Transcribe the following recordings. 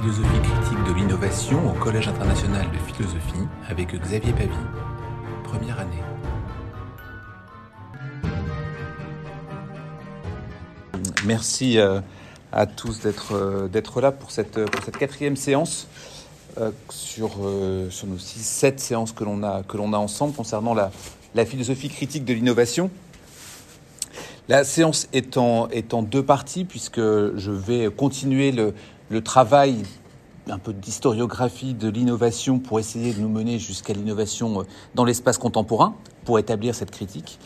philosophie critique de l'innovation au Collège international de philosophie avec Xavier Pavie. Première année. Merci euh, à tous d'être euh, d'être là pour cette, pour cette quatrième séance euh, sur, sur nos six, sept séances que l'on a, a ensemble concernant la, la philosophie critique de l'innovation. La séance est en, est en deux parties puisque je vais continuer le, le travail un peu d'historiographie de l'innovation pour essayer de nous mener jusqu'à l'innovation dans l'espace contemporain, pour établir cette critique.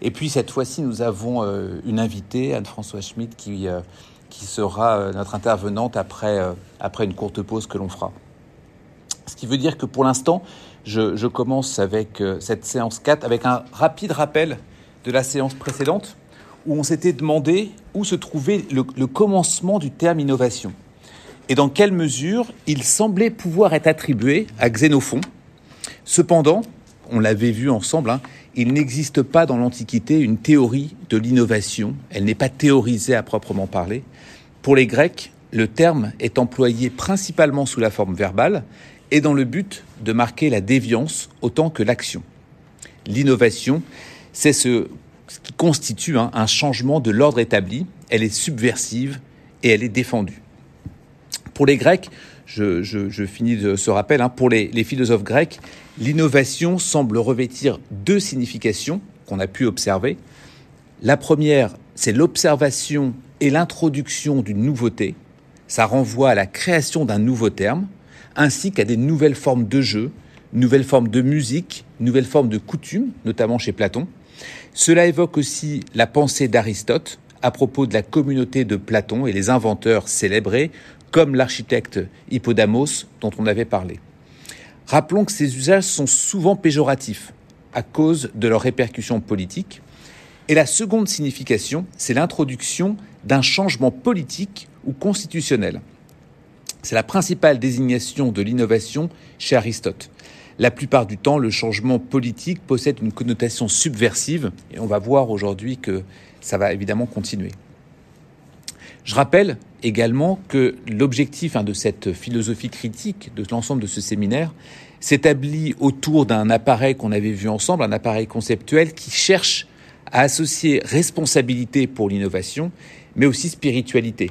Et puis cette fois-ci, nous avons une invitée, Anne-Françoise Schmitt, qui, qui sera notre intervenante après, après une courte pause que l'on fera. Ce qui veut dire que pour l'instant, je, commence avec cette séance 4 avec un rapide rappel de la séance précédente où on s'était demandé où se trouvait le, commencement du terme innovation et dans quelle mesure il semblait pouvoir être attribué à Xénophon? Cependant, on l'avait vu ensemble, hein, il n'existe pas dans l'Antiquité une théorie de l'innovation, elle n'est pas théorisée à proprement parler. Pour les Grecs, le terme est employé principalement sous la forme verbale et dans le but de marquer la déviance autant que l'action. L'innovation, c'est ce qui constitue hein, un changement de l'ordre établi. Elle est subversive et elle est défendue. Pour les Grecs, je, finis de ce rappel, hein, pour les, les philosophes grecs, l'innovation semble revêtir deux significations qu'on a pu observer. La première, c'est l'observation et l'introduction d'une nouveauté. Ça renvoie à la création d'un nouveau terme, ainsi qu'à des nouvelles formes de jeu, nouvelles formes de musique, nouvelles formes de coutumes, notamment chez Platon. Cela évoque aussi la pensée d'Aristote à propos de la communauté de Platon et les inventeurs célébrés, comme l'architecte Hippodamos dont on avait parlé. Rappelons que ces usages sont souvent péjoratifs à cause de leurs répercussions politiques. Et la seconde signification, c'est l'introduction d'un changement politique ou constitutionnel. C'est la principale désignation de l'innovation chez Aristote. La plupart du temps, le changement politique possède une connotation subversive et on va voir aujourd'hui que ça va évidemment continuer. Je rappelle également que l'objectif hein, de cette philosophie critique, de l'ensemble de ce séminaire, s'établit autour d'un appareil qu'on avait vu ensemble, un appareil conceptuel qui cherche à associer responsabilité pour l'innovation, mais aussi spiritualité,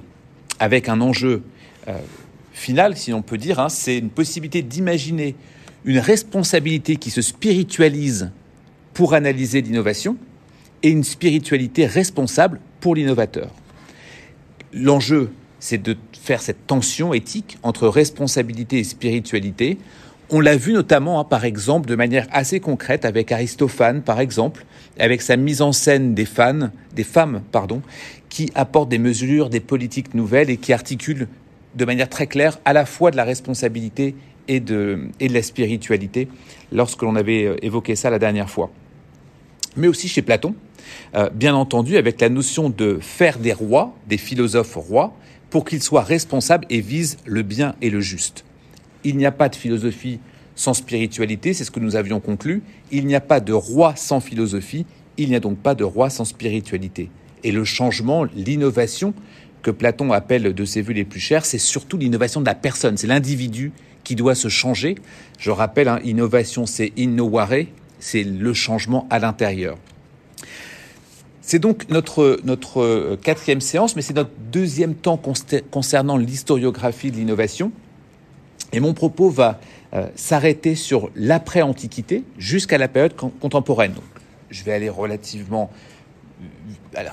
avec un enjeu euh, final, si on peut dire, hein, c'est une possibilité d'imaginer une responsabilité qui se spiritualise pour analyser l'innovation et une spiritualité responsable pour l'innovateur. L'enjeu, c'est de faire cette tension éthique entre responsabilité et spiritualité. On l'a vu notamment, hein, par exemple, de manière assez concrète avec Aristophane, par exemple, avec sa mise en scène des des femmes, pardon, qui apportent des mesures, des politiques nouvelles et qui articulent de manière très claire à la fois de la responsabilité et de, et de la spiritualité lorsque l'on avait évoqué ça la dernière fois. Mais aussi chez Platon, euh, bien entendu avec la notion de faire des rois, des philosophes rois, pour qu'ils soient responsables et visent le bien et le juste. Il n'y a pas de philosophie sans spiritualité, c'est ce que nous avions conclu. Il n'y a pas de roi sans philosophie, il n'y a donc pas de roi sans spiritualité. Et le changement, l'innovation que Platon appelle de ses vues les plus chères, c'est surtout l'innovation de la personne, c'est l'individu qui doit se changer. Je rappelle, hein, innovation, c'est innovare, c'est le changement à l'intérieur. C'est donc notre, notre quatrième séance, mais c'est notre deuxième temps concernant l'historiographie de l'innovation. Et mon propos va euh, s'arrêter sur l'après-antiquité jusqu'à la période contemporaine. Donc, je vais aller relativement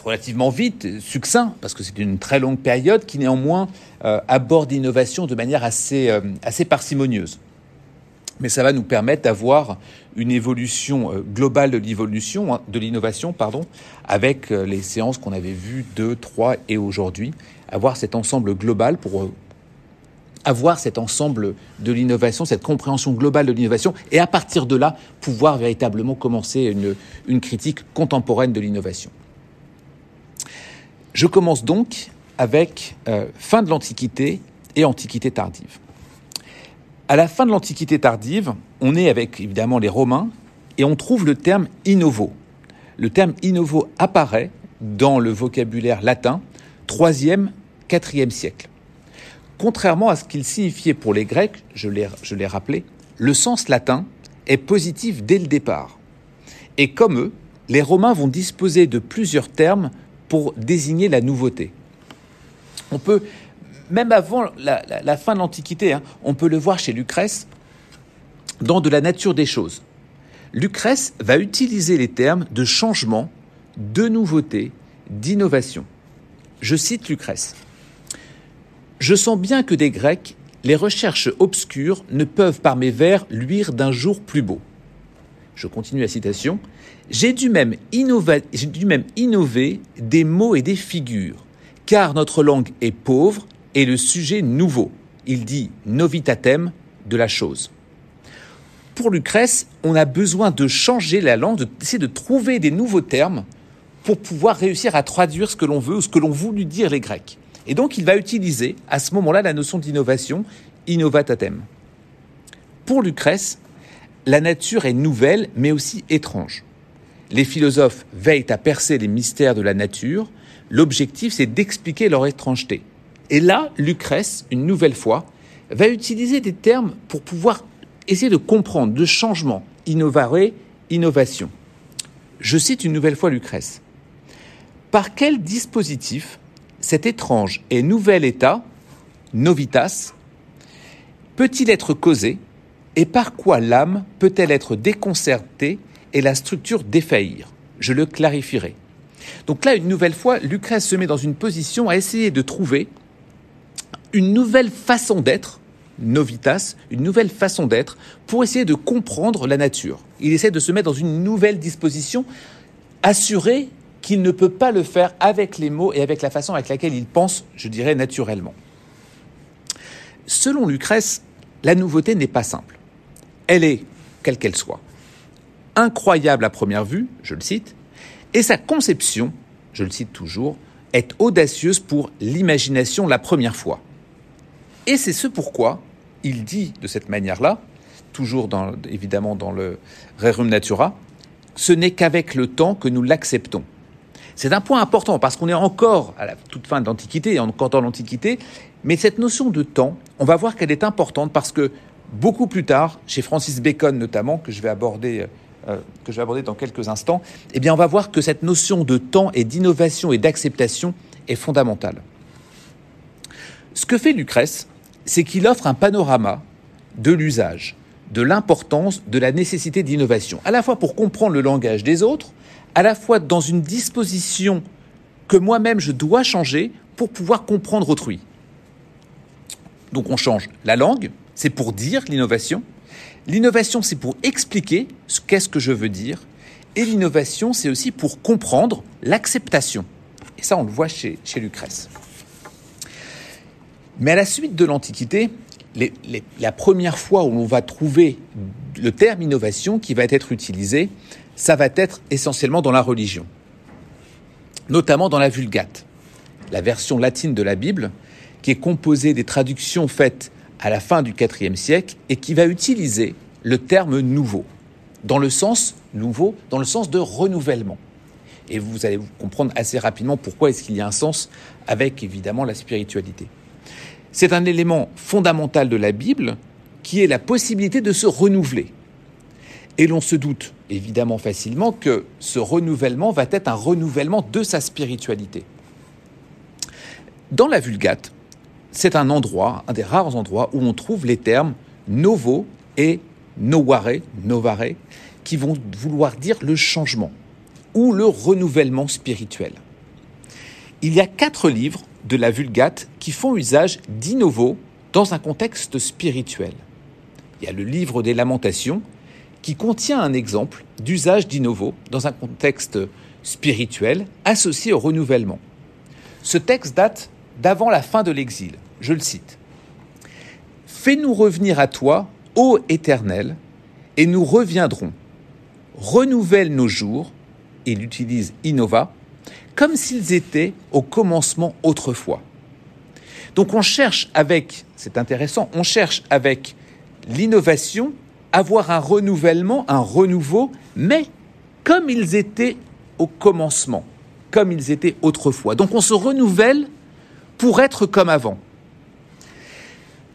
relativement vite, succinct, parce que c'est une très longue période qui néanmoins euh, aborde l'innovation de manière assez, euh, assez parcimonieuse. Mais ça va nous permettre d'avoir une évolution euh, globale de l'évolution, hein, de l'innovation, pardon, avec euh, les séances qu'on avait vues 2, 3 et aujourd'hui, avoir cet ensemble global pour euh, avoir cet ensemble de l'innovation, cette compréhension globale de l'innovation, et à partir de là, pouvoir véritablement commencer une, critique contemporaine de l'innovation. Je commence donc avec fin de l'Antiquité et Antiquité tardive. À la fin de l'Antiquité tardive, on est avec évidemment les Romains et on trouve le terme innovo. Le terme innovo apparaît dans le vocabulaire latin 3e, 4e siècle. Contrairement à ce qu'il signifiait pour les Grecs, je l'ai rappelé, le sens latin est positif dès le départ. Et comme eux, les Romains vont disposer de plusieurs termes pour désigner la nouveauté. On peut, même avant la, fin de l'Antiquité, hein, on peut le voir chez Lucrèce, dans De la nature des choses. Lucrèce va utiliser les termes de changement, de nouveauté, d'innovation. Je cite Lucrèce. Je sens bien que des Grecs, les recherches obscures ne peuvent par mes vers luire d'un jour plus beau. Je continue la citation. J'ai dû, même innover, dû même innover des mots et des figures, car notre langue est pauvre et le sujet nouveau. Il dit novitatem de la chose. Pour Lucrèce, on a besoin de changer la langue, d'essayer de trouver des nouveaux termes pour pouvoir réussir à traduire ce que l'on veut ou ce que l'on voulu dire les Grecs. Et donc il va utiliser à ce moment-là la notion d'innovation, innovatatem. Pour Lucrèce, la nature est nouvelle mais aussi étrange. Les philosophes veillent à percer les mystères de la nature. L'objectif, c'est d'expliquer leur étrangeté. Et là, Lucrèce, une nouvelle fois, va utiliser des termes pour pouvoir essayer de comprendre le changement, innovare, innovation. Je cite une nouvelle fois Lucrèce. Par quel dispositif cet étrange et nouvel état, novitas, peut-il être causé et par quoi l'âme peut-elle être déconcertée et la structure défaillir? Je le clarifierai. Donc là, une nouvelle fois, Lucrèce se met dans une position à essayer de trouver une nouvelle façon d'être, novitas, une nouvelle façon d'être, pour essayer de comprendre la nature. Il essaie de se mettre dans une nouvelle disposition, assurée qu'il ne peut pas le faire avec les mots et avec la façon avec laquelle il pense, je dirais, naturellement. Selon Lucrèce, la nouveauté n'est pas simple. Elle est, quelle qu'elle soit, incroyable à première vue, je le cite, et sa conception, je le cite toujours, est audacieuse pour l'imagination la première fois. Et c'est ce pourquoi il dit de cette manière-là, toujours évidemment dans le Rerum Natura, ce n'est qu'avec le temps que nous l'acceptons. C'est un point important parce qu'on est encore à la toute fin de l'Antiquité, encore dans l'Antiquité, mais cette notion de temps, on va voir qu'elle est importante parce que beaucoup plus tard, chez Francis Bacon notamment, que je vais aborder, euh, que je vais aborder dans quelques instants, eh bien on va voir que cette notion de temps et d'innovation et d'acceptation est fondamentale. Ce que fait Lucrèce, c'est qu'il offre un panorama de l'usage, de l'importance, de la nécessité d'innovation, à la fois pour comprendre le langage des autres, à la fois dans une disposition que moi-même je dois changer pour pouvoir comprendre autrui. Donc on change la langue, c'est pour dire l'innovation. L'innovation, c'est pour expliquer ce qu'est-ce que je veux dire. Et l'innovation, c'est aussi pour comprendre l'acceptation. Et ça, on le voit chez, chez Lucrèce. Mais à la suite de l'Antiquité, la première fois où l'on va trouver le terme innovation qui va être utilisé, ça va être essentiellement dans la religion, notamment dans la Vulgate, la version latine de la Bible, qui est composée des traductions faites à la fin du IVe siècle et qui va utiliser le terme nouveau, dans le sens nouveau, dans le sens de renouvellement. Et vous allez comprendre assez rapidement pourquoi est-ce qu'il y a un sens avec évidemment la spiritualité. C'est un élément fondamental de la Bible qui est la possibilité de se renouveler. Et l'on se doute évidemment facilement que ce renouvellement va être un renouvellement de sa spiritualité. Dans la Vulgate, c'est un endroit, un des rares endroits où on trouve les termes novo et novare, novare, qui vont vouloir dire le changement ou le renouvellement spirituel. Il y a quatre livres de la Vulgate qui font usage d'innovo dans un contexte spirituel. Il y a le livre des lamentations qui contient un exemple d'usage d'innovo dans un contexte spirituel associé au renouvellement. Ce texte date d'avant la fin de l'exil. Je le cite. Fais-nous revenir à toi, ô Éternel, et nous reviendrons. Renouvelle nos jours, il utilise innova, comme s'ils étaient au commencement autrefois. Donc on cherche avec, c'est intéressant, on cherche avec l'innovation avoir un renouvellement, un renouveau, mais comme ils étaient au commencement, comme ils étaient autrefois. Donc on se renouvelle pour être comme avant.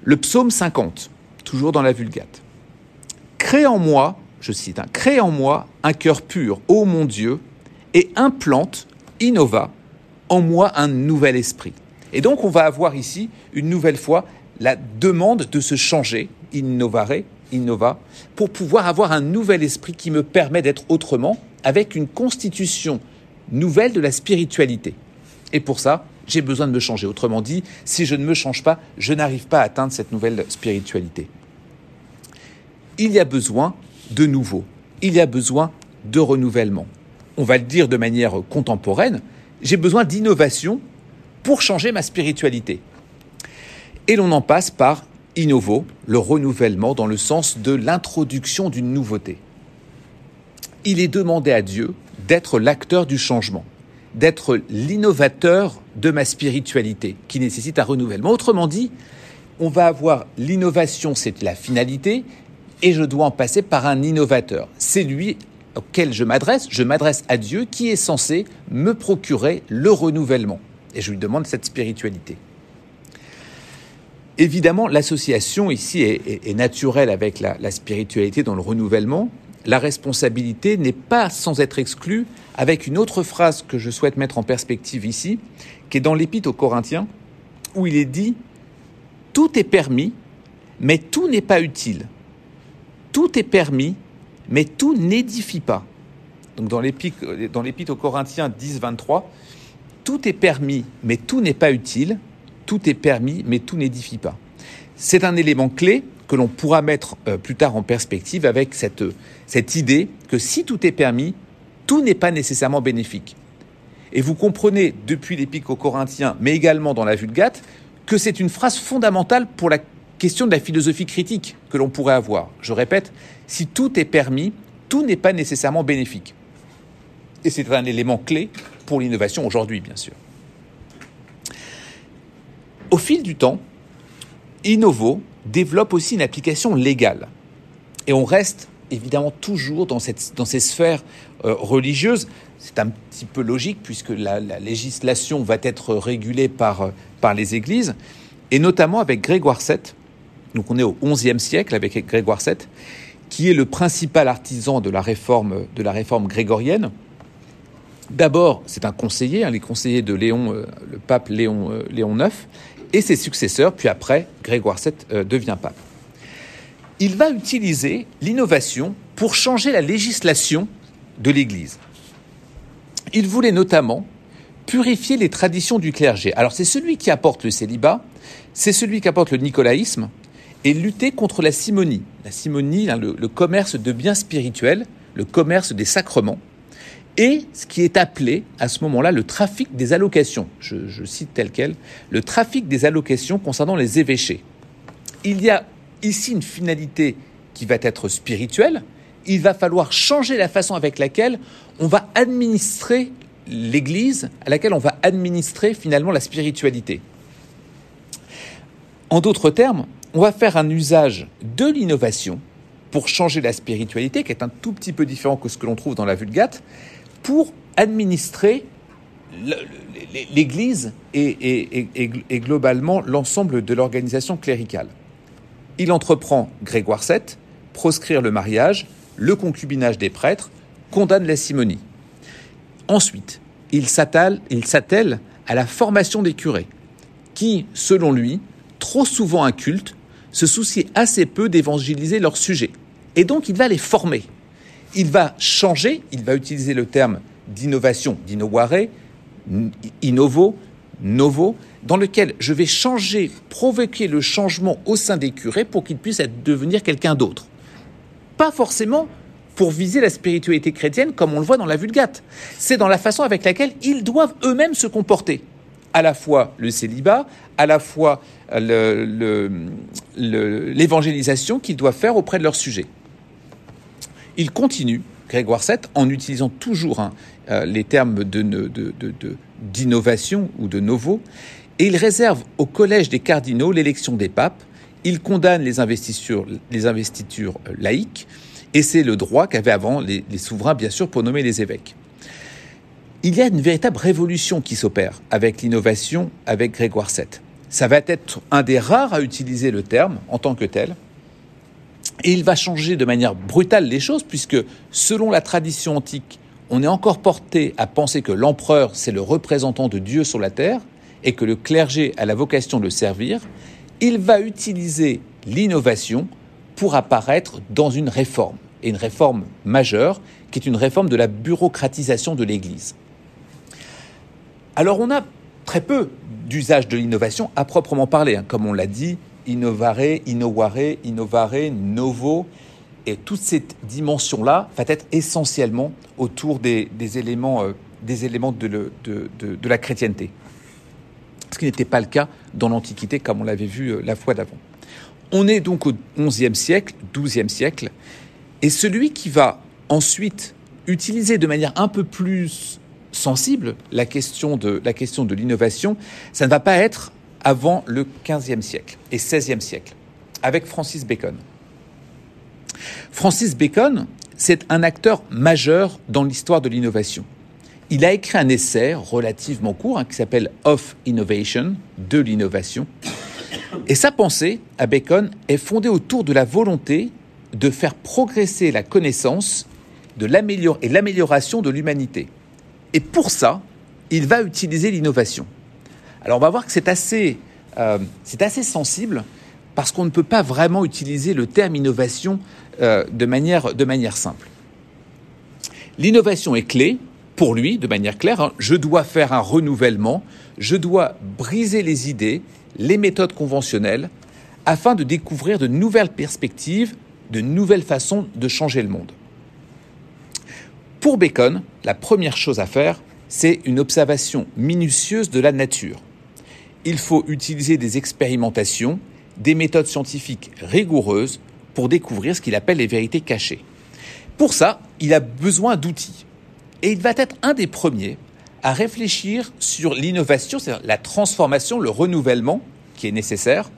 le psaume 50, toujours dans la Vulgate. Crée en moi, je cite, hein, crée en moi un cœur pur, ô mon Dieu, et implante, innova, en moi un nouvel esprit. Et donc on va avoir ici, une nouvelle fois, la demande de se changer, innovare, innova, pour pouvoir avoir un nouvel esprit qui me permet d'être autrement, avec une constitution nouvelle de la spiritualité. Et pour ça, j'ai besoin de me changer. Autrement dit, si je ne me change pas, je n'arrive pas à atteindre cette nouvelle spiritualité. Il y a besoin de nouveau. Il y a besoin de renouvellement. On va le dire de manière contemporaine, j'ai besoin d'innovation pour changer ma spiritualité. Et l'on en passe par innovo, le renouvellement dans le sens de l'introduction d'une nouveauté. Il est demandé à Dieu d'être l'acteur du changement d'être l'innovateur de ma spiritualité, qui nécessite un renouvellement. Autrement dit, on va avoir l'innovation, c'est la finalité, et je dois en passer par un innovateur. C'est lui auquel je m'adresse, je m'adresse à Dieu qui est censé me procurer le renouvellement. Et je lui demande cette spiritualité. Évidemment, l'association ici est, naturelle avec la, la spiritualité dans le renouvellement. La responsabilité n'est pas sans être exclue avec une autre phrase que je souhaite mettre en perspective ici, qui est dans l'Épître aux Corinthiens, où il est dit Tout est permis, mais tout n'est pas utile. Tout est permis, mais tout n'édifie pas. Donc dans l'Épître aux Corinthiens 10, 23, tout est permis, mais tout n'est pas utile. Tout est permis, mais tout n'édifie pas. C'est un élément clé que l'on pourra mettre euh, plus tard en perspective avec cette, cette idée que si tout est permis, tout n'est pas nécessairement bénéfique. Et vous comprenez depuis l'Épître aux Corinthiens, mais également dans la Vulgate, que c'est une phrase fondamentale pour la question de la philosophie critique que l'on pourrait avoir. Je répète, si tout est permis, tout n'est pas nécessairement bénéfique. Et c'est un élément clé pour l'innovation aujourd'hui, bien sûr. Au fil du temps, Innovo développe aussi une application légale. Et on reste évidemment toujours dans, cette, dans ces sphères euh, religieuses. C'est un petit peu logique puisque la, législation va être régulée par, euh, par les églises, et notamment avec Grégoire VII. Donc on est au XIe siècle avec Grégoire VII, qui est le principal artisan de la réforme, grégorienne. D'abord, c'est un conseiller, hein, les conseillers de Léon, euh, le pape Léon, Léon IX, et ses successeurs, puis après, Grégoire VII devient pape il va utiliser l'innovation pour changer la législation de l'Église. Il voulait notamment purifier les traditions du clergé. Alors c'est celui qui apporte le célibat, c'est celui qui apporte le nicolaïsme, et lutter contre la simonie. La simonie, hein, le, commerce de biens spirituels, le commerce des sacrements, et ce qui est appelé à ce moment-là le trafic des allocations. Je, cite tel quel, le trafic des allocations concernant les évêchés. Il y a ici une finalité qui va être spirituelle, il va falloir changer la façon avec laquelle on va administrer l'Église, à laquelle on va administrer finalement la spiritualité. En d'autres termes, on va faire un usage de l'innovation pour changer la spiritualité, qui est un tout petit peu différent que ce que l'on trouve dans la Vulgate, pour administrer l'Église et, globalement l'ensemble de l'organisation cléricale il entreprend Grégoire VII, proscrire le mariage, le concubinage des prêtres, condamne la simonie. Ensuite, il s'attelle à la formation des curés, qui, selon lui, trop souvent incultes, se soucient assez peu d'évangéliser leurs sujets. Et donc, il va les former. Il va changer, il va utiliser le terme d'innovation, d'innovare, innovo, novo, dans lequel je vais changer, provoquer le changement au sein des curés pour qu'ils puissent devenir quelqu'un d'autre. Pas forcément pour viser la spiritualité chrétienne comme on le voit dans la Vulgate. C'est dans la façon avec laquelle ils doivent eux-mêmes se comporter. À la fois le célibat, à la fois l'évangélisation qu'ils doivent faire auprès de leur sujet. Il continue, Grégoire VII, en utilisant toujours hein, euh, les termes d'innovation ou de novo, et il réserve au collège des cardinaux l'élection des papes, il condamne les investitures, euh, laïques, et c'est le droit qu'avaient avant les, souverains, bien sûr, pour nommer les évêques. Il y a une véritable révolution qui s'opère avec l'innovation, avec Grégoire VII. Ça va être un des rares à utiliser le terme en tant que tel. Et il va changer de manière brutale les choses, puisque selon la tradition antique, on est encore porté à penser que l'empereur, c'est le représentant de Dieu sur la terre, et que le clergé a la vocation de le servir. Il va utiliser l'innovation pour apparaître dans une réforme, et une réforme majeure, qui est une réforme de la bureaucratisation de l'Église. Alors on a très peu d'usage de l'innovation à proprement parler, hein. comme on l'a dit, innovare, innovare, innovare, novo, et toute cette dimension-là va être essentiellement autour des, éléments, euh, des éléments de, de, la chrétienté. Ce qui n'était pas le cas dans l'Antiquité, comme on l'avait vu euh, la fois d'avant. On est donc au XIe siècle, XIIe siècle, et celui qui va ensuite utiliser de manière un peu plus sensible la question de la question de l'innovation, ça ne va pas être avant le XVe siècle et XVIe siècle, avec Francis Bacon. Francis Bacon, c'est un acteur majeur dans l'histoire de l'innovation. Il a écrit un essai relativement court hein, qui s'appelle Of Innovation, de l'innovation. Et sa pensée, à Bacon, est fondée autour de la volonté de faire progresser la connaissance de et l'amélioration de l'humanité. Et pour ça, il va utiliser l'innovation. Alors on va voir que c'est assez, euh, sensible parce qu'on ne peut pas vraiment utiliser le terme innovation euh, de, manière, de manière simple. L'innovation est clé pour lui, de manière claire. Hein. Je dois faire un renouvellement, je dois briser les idées, les méthodes conventionnelles, afin de découvrir de nouvelles perspectives, de nouvelles façons de changer le monde. Pour Bacon, la première chose à faire, c'est une observation minutieuse de la nature. Il faut utiliser des expérimentations, des méthodes scientifiques rigoureuses pour découvrir ce qu'il appelle les vérités cachées. Pour ça, il a besoin d'outils. Et il va être un des premiers à réfléchir sur l'innovation, c'est-à-dire la transformation, le renouvellement qui est nécessaire.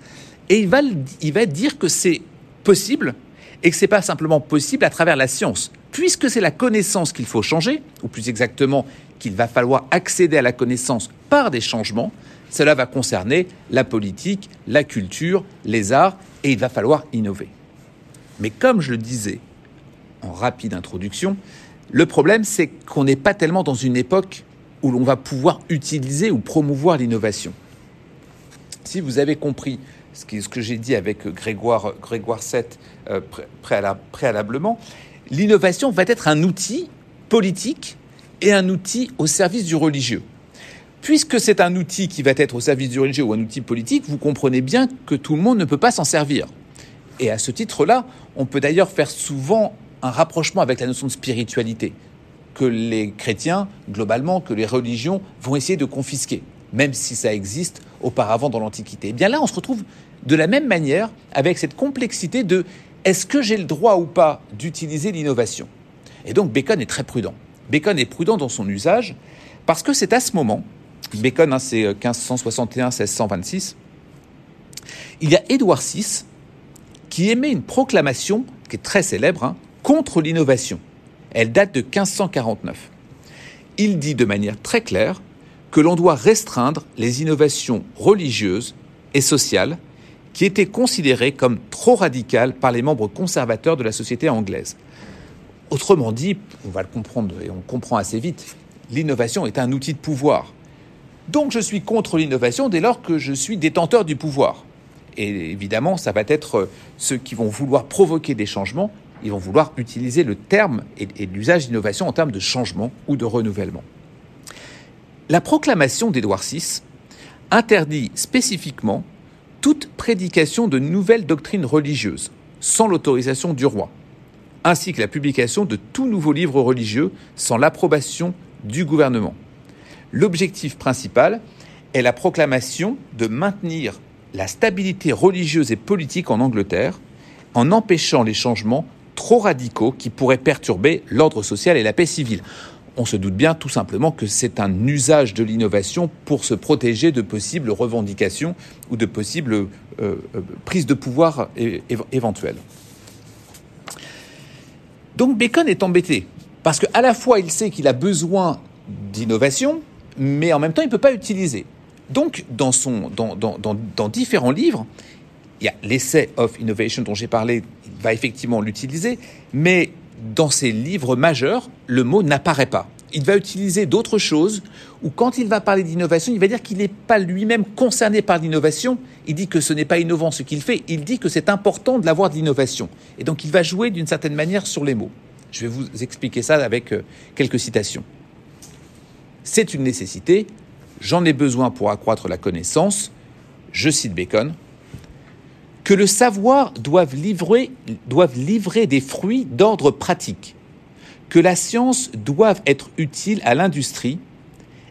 Et il va, il va dire que c'est possible et que ce n'est pas simplement possible à travers la science, puisque c'est la connaissance qu'il faut changer, ou plus exactement qu'il va falloir accéder à la connaissance par des changements, cela va concerner la politique, la culture, les arts, et il va falloir innover. Mais comme je le disais en rapide introduction, le problème c'est qu'on n'est pas tellement dans une époque où l'on va pouvoir utiliser ou promouvoir l'innovation. Si vous avez compris ce que, j'ai dit avec Grégoire, Grégoire VII euh, préalablement, l'innovation va être un outil politique et un outil au service du religieux. Puisque c'est un outil qui va être au service du religieux ou un outil politique, vous comprenez bien que tout le monde ne peut pas s'en servir. Et à ce titre-là, on peut d'ailleurs faire souvent un rapprochement avec la notion de spiritualité, que les chrétiens, globalement, que les religions vont essayer de confisquer, même si ça existe auparavant dans l'Antiquité. Et eh bien là, on se retrouve de la même manière avec cette complexité de est-ce que j'ai le droit ou pas d'utiliser l'innovation? Et donc Bacon est très prudent. Bacon est prudent dans son usage parce que c'est à ce moment, Bacon hein, c'est 1561-1626, euh, il y a Édouard VI qui émet une proclamation qui est très célèbre hein, contre l'innovation. Elle date de 1549. Il dit de manière très claire que l'on doit restreindre les innovations religieuses et sociales qui était considéré comme trop radical par les membres conservateurs de la société anglaise. Autrement dit, on va le comprendre et on comprend assez vite, l'innovation est un outil de pouvoir. Donc je suis contre l'innovation dès lors que je suis détenteur du pouvoir. Et évidemment, ça va être ceux qui vont vouloir provoquer des changements, ils vont vouloir utiliser le terme et, l'usage d'innovation en termes de changement ou de renouvellement. La proclamation d'Édouard VI interdit spécifiquement toute prédication de nouvelles doctrines religieuses, sans l'autorisation du roi, ainsi que la publication de tout nouveau livre religieux sans l'approbation du gouvernement. L'objectif principal est la proclamation de maintenir la stabilité religieuse et politique en Angleterre en empêchant les changements trop radicaux qui pourraient perturber l'ordre social et la paix civile on se doute bien tout simplement que c'est un usage de l'innovation pour se protéger de possibles revendications ou de possibles euh, euh, prises de pouvoir éventuelles. Donc Bacon est embêté, parce qu'à la fois il sait qu'il a besoin d'innovation, mais en même temps il ne peut pas utiliser. Donc, dans, son, dans, dans, dans, dans différents livres, il y a l'essai of innovation dont j'ai parlé, il va effectivement l'utiliser, mais dans ses livres majeurs, le mot n'apparaît pas. Il va utiliser d'autres choses, ou quand il va parler d'innovation, il va dire qu'il n'est pas lui-même concerné par l'innovation, il dit que ce n'est pas innovant ce qu'il fait, il dit que c'est important de l'avoir de l'innovation. Et donc il va jouer d'une certaine manière sur les mots. Je vais vous expliquer ça avec euh, quelques citations. C'est une nécessité, j'en ai besoin pour accroître la connaissance, je cite Bacon, que le savoir doive livrer, des fruits d'ordre pratique, que la science doive être utile à l'industrie,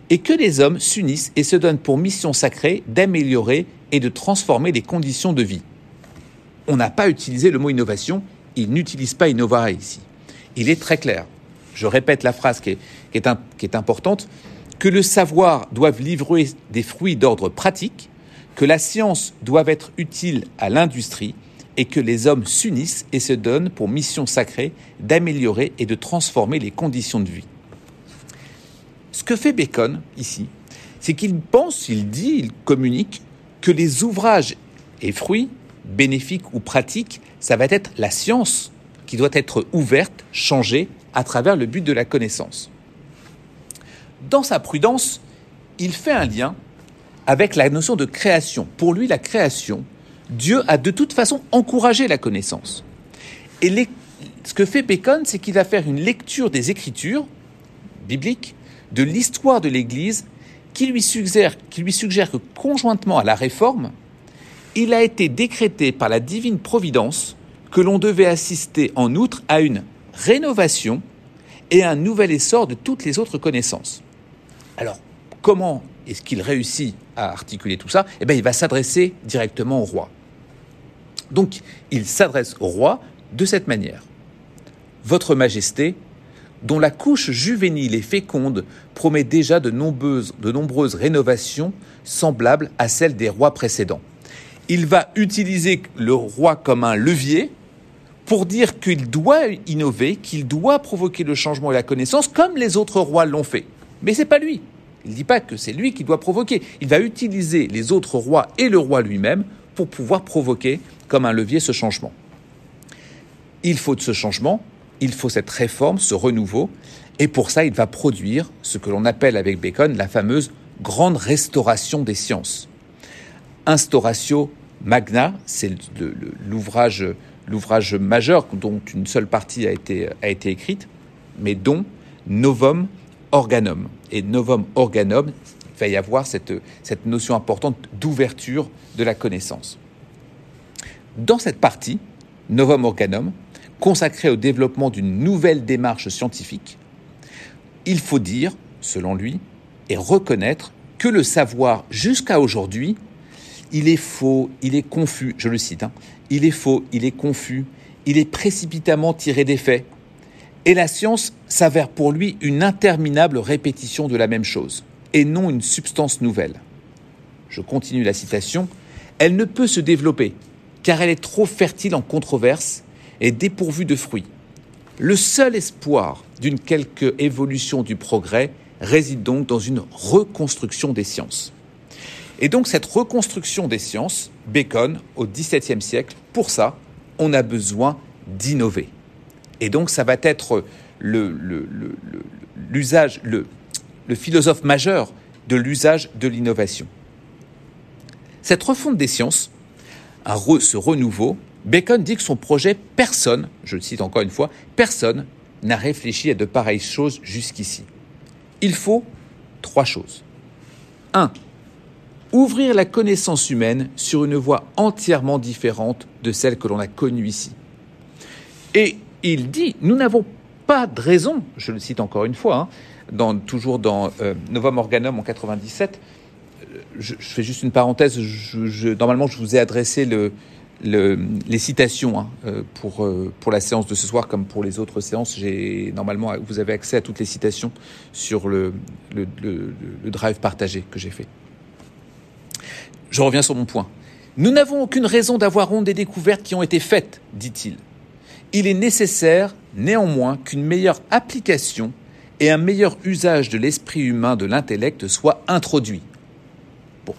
et que les hommes s'unissent et se donnent pour mission sacrée d'améliorer et de transformer les conditions de vie. On n'a pas utilisé le mot innovation, il n'utilise pas innovare ici. Il est très clair. Je répète la phrase qui est, qui est importante, que le savoir doive livrer des fruits d'ordre pratique, que la science doit être utile à l'industrie et que les hommes s'unissent et se donnent pour mission sacrée d'améliorer et de transformer les conditions de vie. Ce que fait Bacon ici, c'est qu'il pense, il dit, il communique que les ouvrages et fruits, bénéfiques ou pratiques, ça va être la science qui doit être ouverte, changée à travers le but de la connaissance. Dans sa prudence, il fait un lien avec la notion de création. Pour lui, la création, Dieu a de toute façon encouragé la connaissance. Et ce que fait Bacon, c'est qu'il va faire une lecture des Écritures bibliques, de l'histoire de l'Église, qui lui, suggère, qui lui suggère que conjointement à la réforme, il a été décrété par la divine providence que l'on devait assister en outre à une rénovation et un nouvel essor de toutes les autres connaissances. Alors, comment est-ce qu'il réussit à articuler tout ça Eh bien, il va s'adresser directement au roi. Donc, il s'adresse au roi de cette manière. Votre Majesté, dont la couche juvénile et féconde promet déjà de nombreuses, de nombreuses rénovations semblables à celles des rois précédents. Il va utiliser le roi comme un levier pour dire qu'il doit innover, qu'il doit provoquer le changement et la connaissance comme les autres rois l'ont fait. Mais c'est pas lui. Il ne dit pas que c'est lui qui doit provoquer. Il va utiliser les autres rois et le roi lui-même pour pouvoir provoquer comme un levier ce changement. Il faut de ce changement, il faut cette réforme, ce renouveau, et pour ça il va produire ce que l'on appelle avec Bacon la fameuse grande restauration des sciences. Instauratio Magna, c'est l'ouvrage majeur dont une seule partie a été écrite, mais dont Novum Organum. Et Novum Organum, il va y avoir cette, notion importante d'ouverture de la connaissance. Dans cette partie, Novum Organum, consacrée au développement d'une nouvelle démarche scientifique, il faut dire, selon lui, et reconnaître que le savoir jusqu'à aujourd'hui, il est faux, il est confus, je le cite, hein, il est faux, il est confus, il est précipitamment tiré des faits. Et la science s'avère pour lui une interminable répétition de la même chose, et non une substance nouvelle. Je continue la citation. Elle ne peut se développer, car elle est trop fertile en controverses et dépourvue de fruits. Le seul espoir d'une quelque évolution du progrès réside donc dans une reconstruction des sciences. Et donc cette reconstruction des sciences, Bacon, au XVIIe siècle, pour ça, on a besoin d'innover. Et donc ça va être l'usage, le, philosophe majeur de l'usage de l'innovation. Cette refonte des sciences, ce renouveau, Bacon dit que son projet, personne, je le cite encore une fois, personne n'a réfléchi à de pareilles choses jusqu'ici. Il faut trois choses. Un, ouvrir la connaissance humaine sur une voie entièrement différente de celle que l'on a connue ici. Et il dit, nous n'avons pas de raison, je le cite encore une fois, hein, dans, toujours dans euh, Novum Organum en 97, euh, je, fais juste une parenthèse, normalement je vous ai adressé le, les citations hein, euh, pour, la séance de ce soir comme pour les autres séances. Normalement vous avez accès à toutes les citations sur le, le, le drive partagé que j'ai fait. Je reviens sur mon point. Nous n'avons aucune raison d'avoir honte des découvertes qui ont été faites, dit-il. Il est nécessaire, néanmoins, qu'une meilleure application et un meilleur usage de l'esprit humain de l'intellect soient introduits.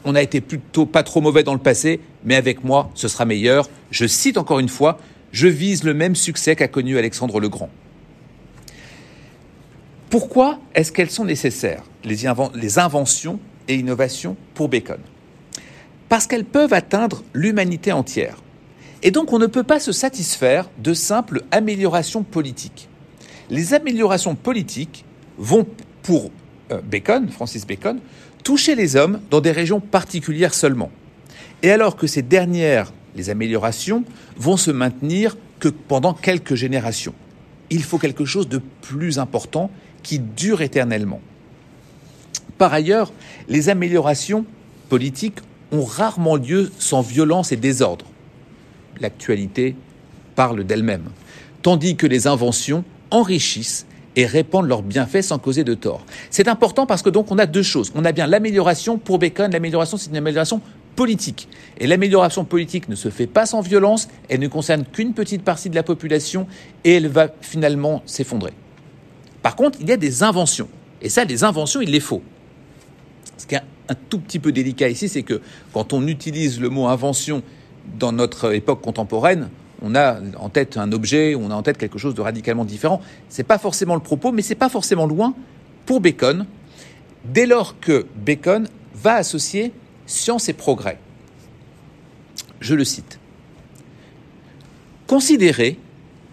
On a été plutôt pas trop mauvais dans le passé, mais avec moi, ce sera meilleur. Je cite encore une fois, je vise le même succès qu'a connu Alexandre le Grand. Pourquoi est-ce qu'elles sont nécessaires, les, inventions et innovations pour Bacon? Parce qu'elles peuvent atteindre l'humanité entière. Et donc on ne peut pas se satisfaire de simples améliorations politiques. Les améliorations politiques vont, pour euh, Bacon, Francis Bacon, toucher les hommes dans des régions particulières seulement. Et alors que ces dernières, les améliorations, vont se maintenir que pendant quelques générations. Il faut quelque chose de plus important qui dure éternellement. Par ailleurs, les améliorations politiques ont rarement lieu sans violence et désordre. L'actualité parle d'elle-même, tandis que les inventions enrichissent et répandent leurs bienfaits sans causer de tort. C'est important parce que donc on a deux choses. On a bien l'amélioration pour Bacon, l'amélioration c'est une amélioration politique. Et l'amélioration politique ne se fait pas sans violence, elle ne concerne qu'une petite partie de la population et elle va finalement s'effondrer. Par contre, il y a des inventions. Et ça, les inventions, il les faut. Ce qui est un tout petit peu délicat ici, c'est que quand on utilise le mot invention dans notre époque contemporaine, on a en tête un objet, on a en tête quelque chose de radicalement différent. Ce n'est pas forcément le propos, mais ce n'est pas forcément loin pour Bacon, dès lors que Bacon va associer science et progrès. Je le cite. Considérez,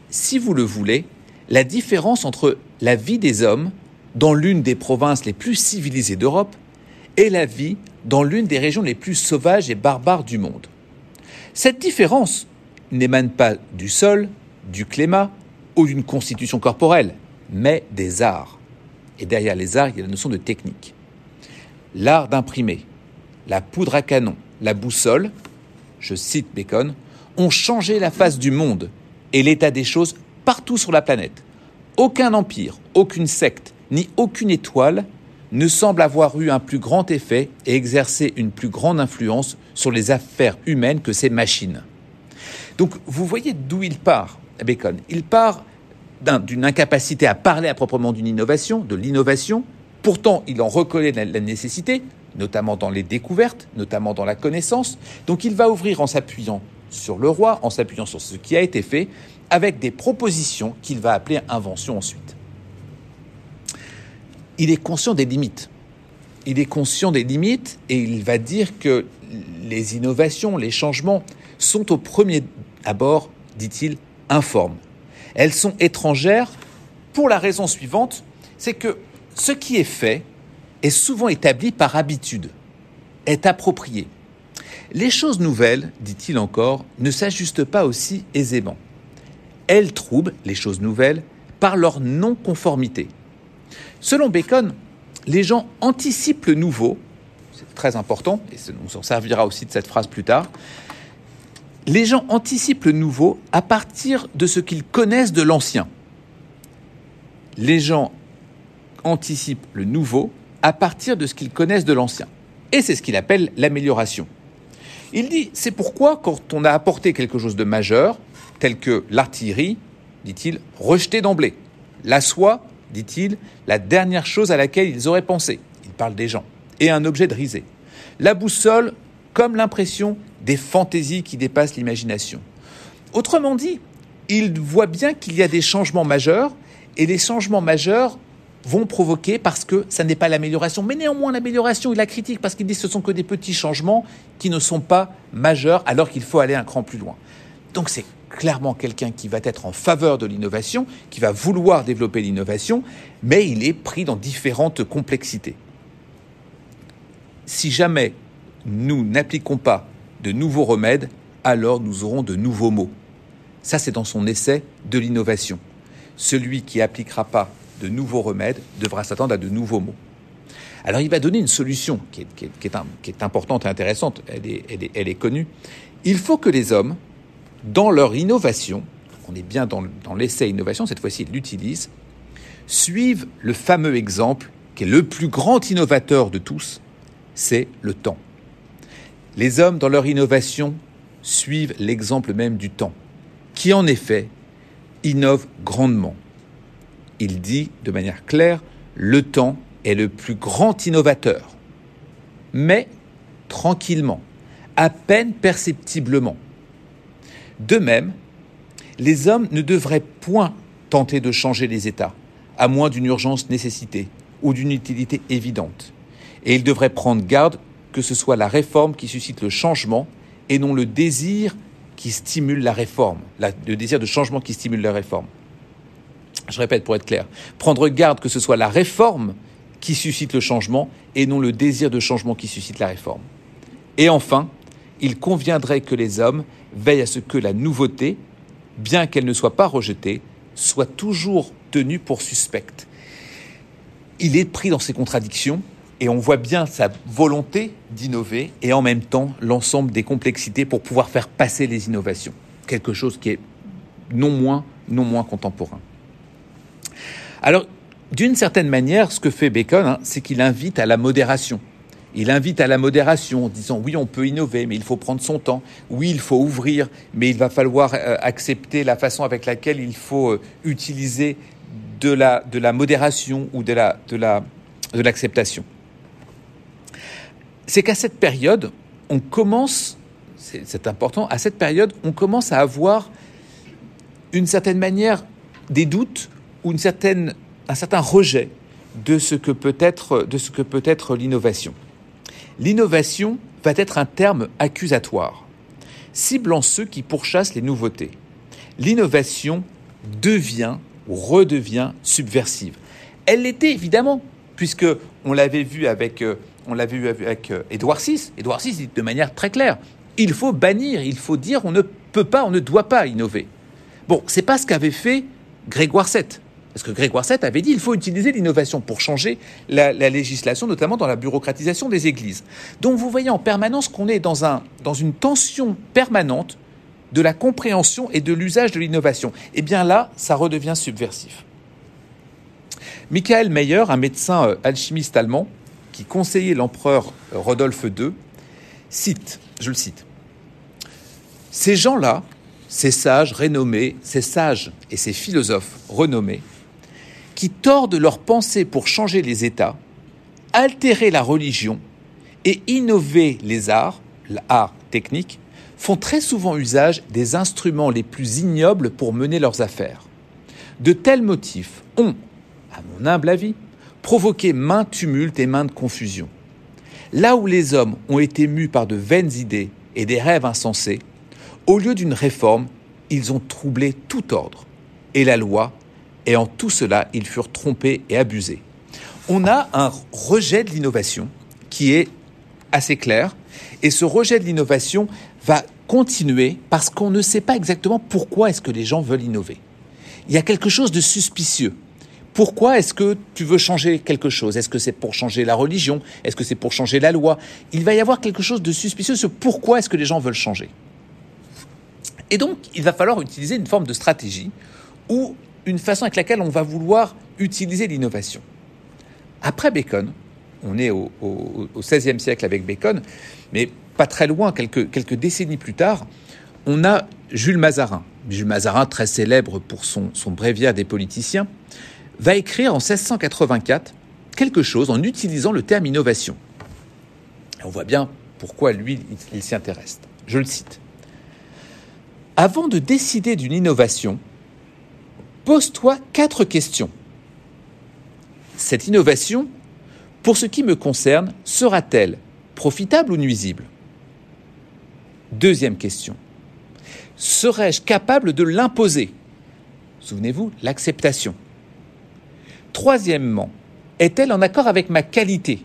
si vous le voulez, la différence entre la vie des hommes dans l'une des provinces les plus civilisées d'Europe et la vie dans l'une des régions les plus sauvages et barbares du monde. Cette différence n'émane pas du sol, du climat ou d'une constitution corporelle, mais des arts. Et derrière les arts, il y a la notion de technique. L'art d'imprimer, la poudre à canon, la boussole, je cite Bacon, ont changé la face du monde et l'état des choses partout sur la planète. Aucun empire, aucune secte, ni aucune étoile ne semble avoir eu un plus grand effet et exercer une plus grande influence sur les affaires humaines que ces machines. Donc vous voyez d'où il part, Bacon. Il part d'une incapacité à parler à proprement d'une innovation, de l'innovation. Pourtant, il en reconnaît la nécessité, notamment dans les découvertes, notamment dans la connaissance. Donc il va ouvrir en s'appuyant sur le roi, en s'appuyant sur ce qui a été fait, avec des propositions qu'il va appeler invention ensuite. Il est conscient des limites. Il est conscient des limites et il va dire que les innovations, les changements sont au premier abord, dit-il, informes. Elles sont étrangères pour la raison suivante, c'est que ce qui est fait est souvent établi par habitude, est approprié. Les choses nouvelles, dit-il encore, ne s'ajustent pas aussi aisément elles troublent les choses nouvelles par leur non-conformité. Selon Bacon, les gens anticipent le nouveau, c'est très important, et on s'en servira aussi de cette phrase plus tard, les gens anticipent le nouveau à partir de ce qu'ils connaissent de l'ancien. Les gens anticipent le nouveau à partir de ce qu'ils connaissent de l'ancien. Et c'est ce qu'il appelle l'amélioration. Il dit, c'est pourquoi quand on a apporté quelque chose de majeur, tels que l'artillerie, dit-il, rejetée d'emblée. La soie, dit-il, la dernière chose à laquelle ils auraient pensé. Il parle des gens. Et un objet de risée. La boussole, comme l'impression des fantaisies qui dépassent l'imagination. Autrement dit, il voit bien qu'il y a des changements majeurs, et les changements majeurs vont provoquer parce que ça n'est pas l'amélioration. Mais néanmoins, l'amélioration, il la critique parce qu'il dit que ce sont que des petits changements qui ne sont pas majeurs alors qu'il faut aller un cran plus loin. Donc c'est clairement quelqu'un qui va être en faveur de l'innovation, qui va vouloir développer l'innovation, mais il est pris dans différentes complexités. Si jamais nous n'appliquons pas de nouveaux remèdes, alors nous aurons de nouveaux mots. Ça, c'est dans son essai de l'innovation. Celui qui n'appliquera pas de nouveaux remèdes devra s'attendre à de nouveaux mots. Alors il va donner une solution qui est, importante et intéressante, elle est connue. Il faut que les hommes dans leur innovation, on est bien dans, l'essai innovation, cette fois-ci ils l'utilisent, suivent le fameux exemple qui est le plus grand innovateur de tous, c'est le temps. Les hommes, dans leur innovation, suivent l'exemple même du temps, qui en effet innove grandement. Il dit de manière claire, le temps est le plus grand innovateur. Mais, tranquillement, à peine perceptiblement. De même, les hommes ne devraient point tenter de changer les États, à moins d'une urgence nécessité ou d'une utilité évidente. Et ils devraient prendre garde que ce soit la réforme qui suscite le changement et non le désir qui stimule la réforme, le désir de changement qui stimule la réforme. Je répète pour être clair, prendre garde que ce soit la réforme qui suscite le changement et non le désir de changement qui suscite la réforme. Et enfin, il conviendrait que les hommes veillent à ce que la nouveauté, bien qu'elle ne soit pas rejetée, soit toujours tenue pour suspecte. Il est pris dans ses contradictions et on voit bien sa volonté d'innover et en même temps l'ensemble des complexités pour pouvoir faire passer les innovations. Quelque chose qui est non moins, non moins contemporain. Alors, d'une certaine manière, ce que fait Bacon, hein, c'est qu'il invite à la modération. Il invite à la modération en disant oui, on peut innover, mais il faut prendre son temps. Oui, il faut ouvrir, mais il va falloir euh, accepter la façon avec laquelle il faut euh, utiliser de la, modération ou de la, de la, de l'acceptation. C'est qu'à cette période, on commence, c'est important, à cette période, on commence à avoir une certaine manière des doutes ou un certain rejet de ce que peut être l'innovation. L'innovation va être un terme accusatoire, ciblant ceux qui pourchassent les nouveautés. L'innovation devient redevient subversive. Elle l'était évidemment, puisque on l'avait vu avec, euh, on vu avec euh, Édouard VI. Édouard VI dit de manière très claire il faut bannir, il faut dire on ne peut pas, on ne doit pas innover. Bon, c'est pas ce qu'avait fait Grégoire VII. Parce que Grégoire VII avait dit qu'il faut utiliser l'innovation pour changer la, législation, notamment dans la bureaucratisation des églises. Donc vous voyez en permanence qu'on est dans une tension permanente de la compréhension et de l'usage de l'innovation. Et eh bien là, ça redevient subversif. Michael Meyer, un médecin euh, alchimiste allemand, qui conseillait l'empereur euh, Rodolphe II, cite, je le cite, Ces gens-là, ces sages renommés, ces sages et ces philosophes renommés, qui tordent leurs pensées pour changer les États, altérer la religion et innover les arts, l'art technique, font très souvent usage des instruments les plus ignobles pour mener leurs affaires. De tels motifs ont, à mon humble avis, provoqué maint tumulte et mainte confusion. Là où les hommes ont été mus par de vaines idées et des rêves insensés, au lieu d'une réforme, ils ont troublé tout ordre, et la loi et en tout cela, ils furent trompés et abusés. On a un rejet de l'innovation qui est assez clair, et ce rejet de l'innovation va continuer parce qu'on ne sait pas exactement pourquoi est-ce que les gens veulent innover. Il y a quelque chose de suspicieux. Pourquoi est-ce que tu veux changer quelque chose? Est-ce que c'est pour changer la religion? Est-ce que c'est pour changer la loi? Il va y avoir quelque chose de suspicieux sur pourquoi est-ce que les gens veulent changer. Et donc, il va falloir utiliser une forme de stratégie où une façon avec laquelle on va vouloir utiliser l'innovation. Après Bacon, on est au, XVIe siècle avec Bacon, mais pas très loin, quelques, décennies plus tard, on a Jules Mazarin. Jules Mazarin, très célèbre pour son, son bréviaire des politiciens, va écrire en 1684 quelque chose en utilisant le terme innovation. on voit bien pourquoi lui, il s'y intéresse. Je le cite. Avant de décider d'une innovation, Pose-toi quatre questions. Cette innovation, pour ce qui me concerne, sera-t-elle profitable ou nuisible? Deuxième question. Serais-je capable de l'imposer? Souvenez-vous, l'acceptation. Troisièmement, est-elle en accord avec ma qualité?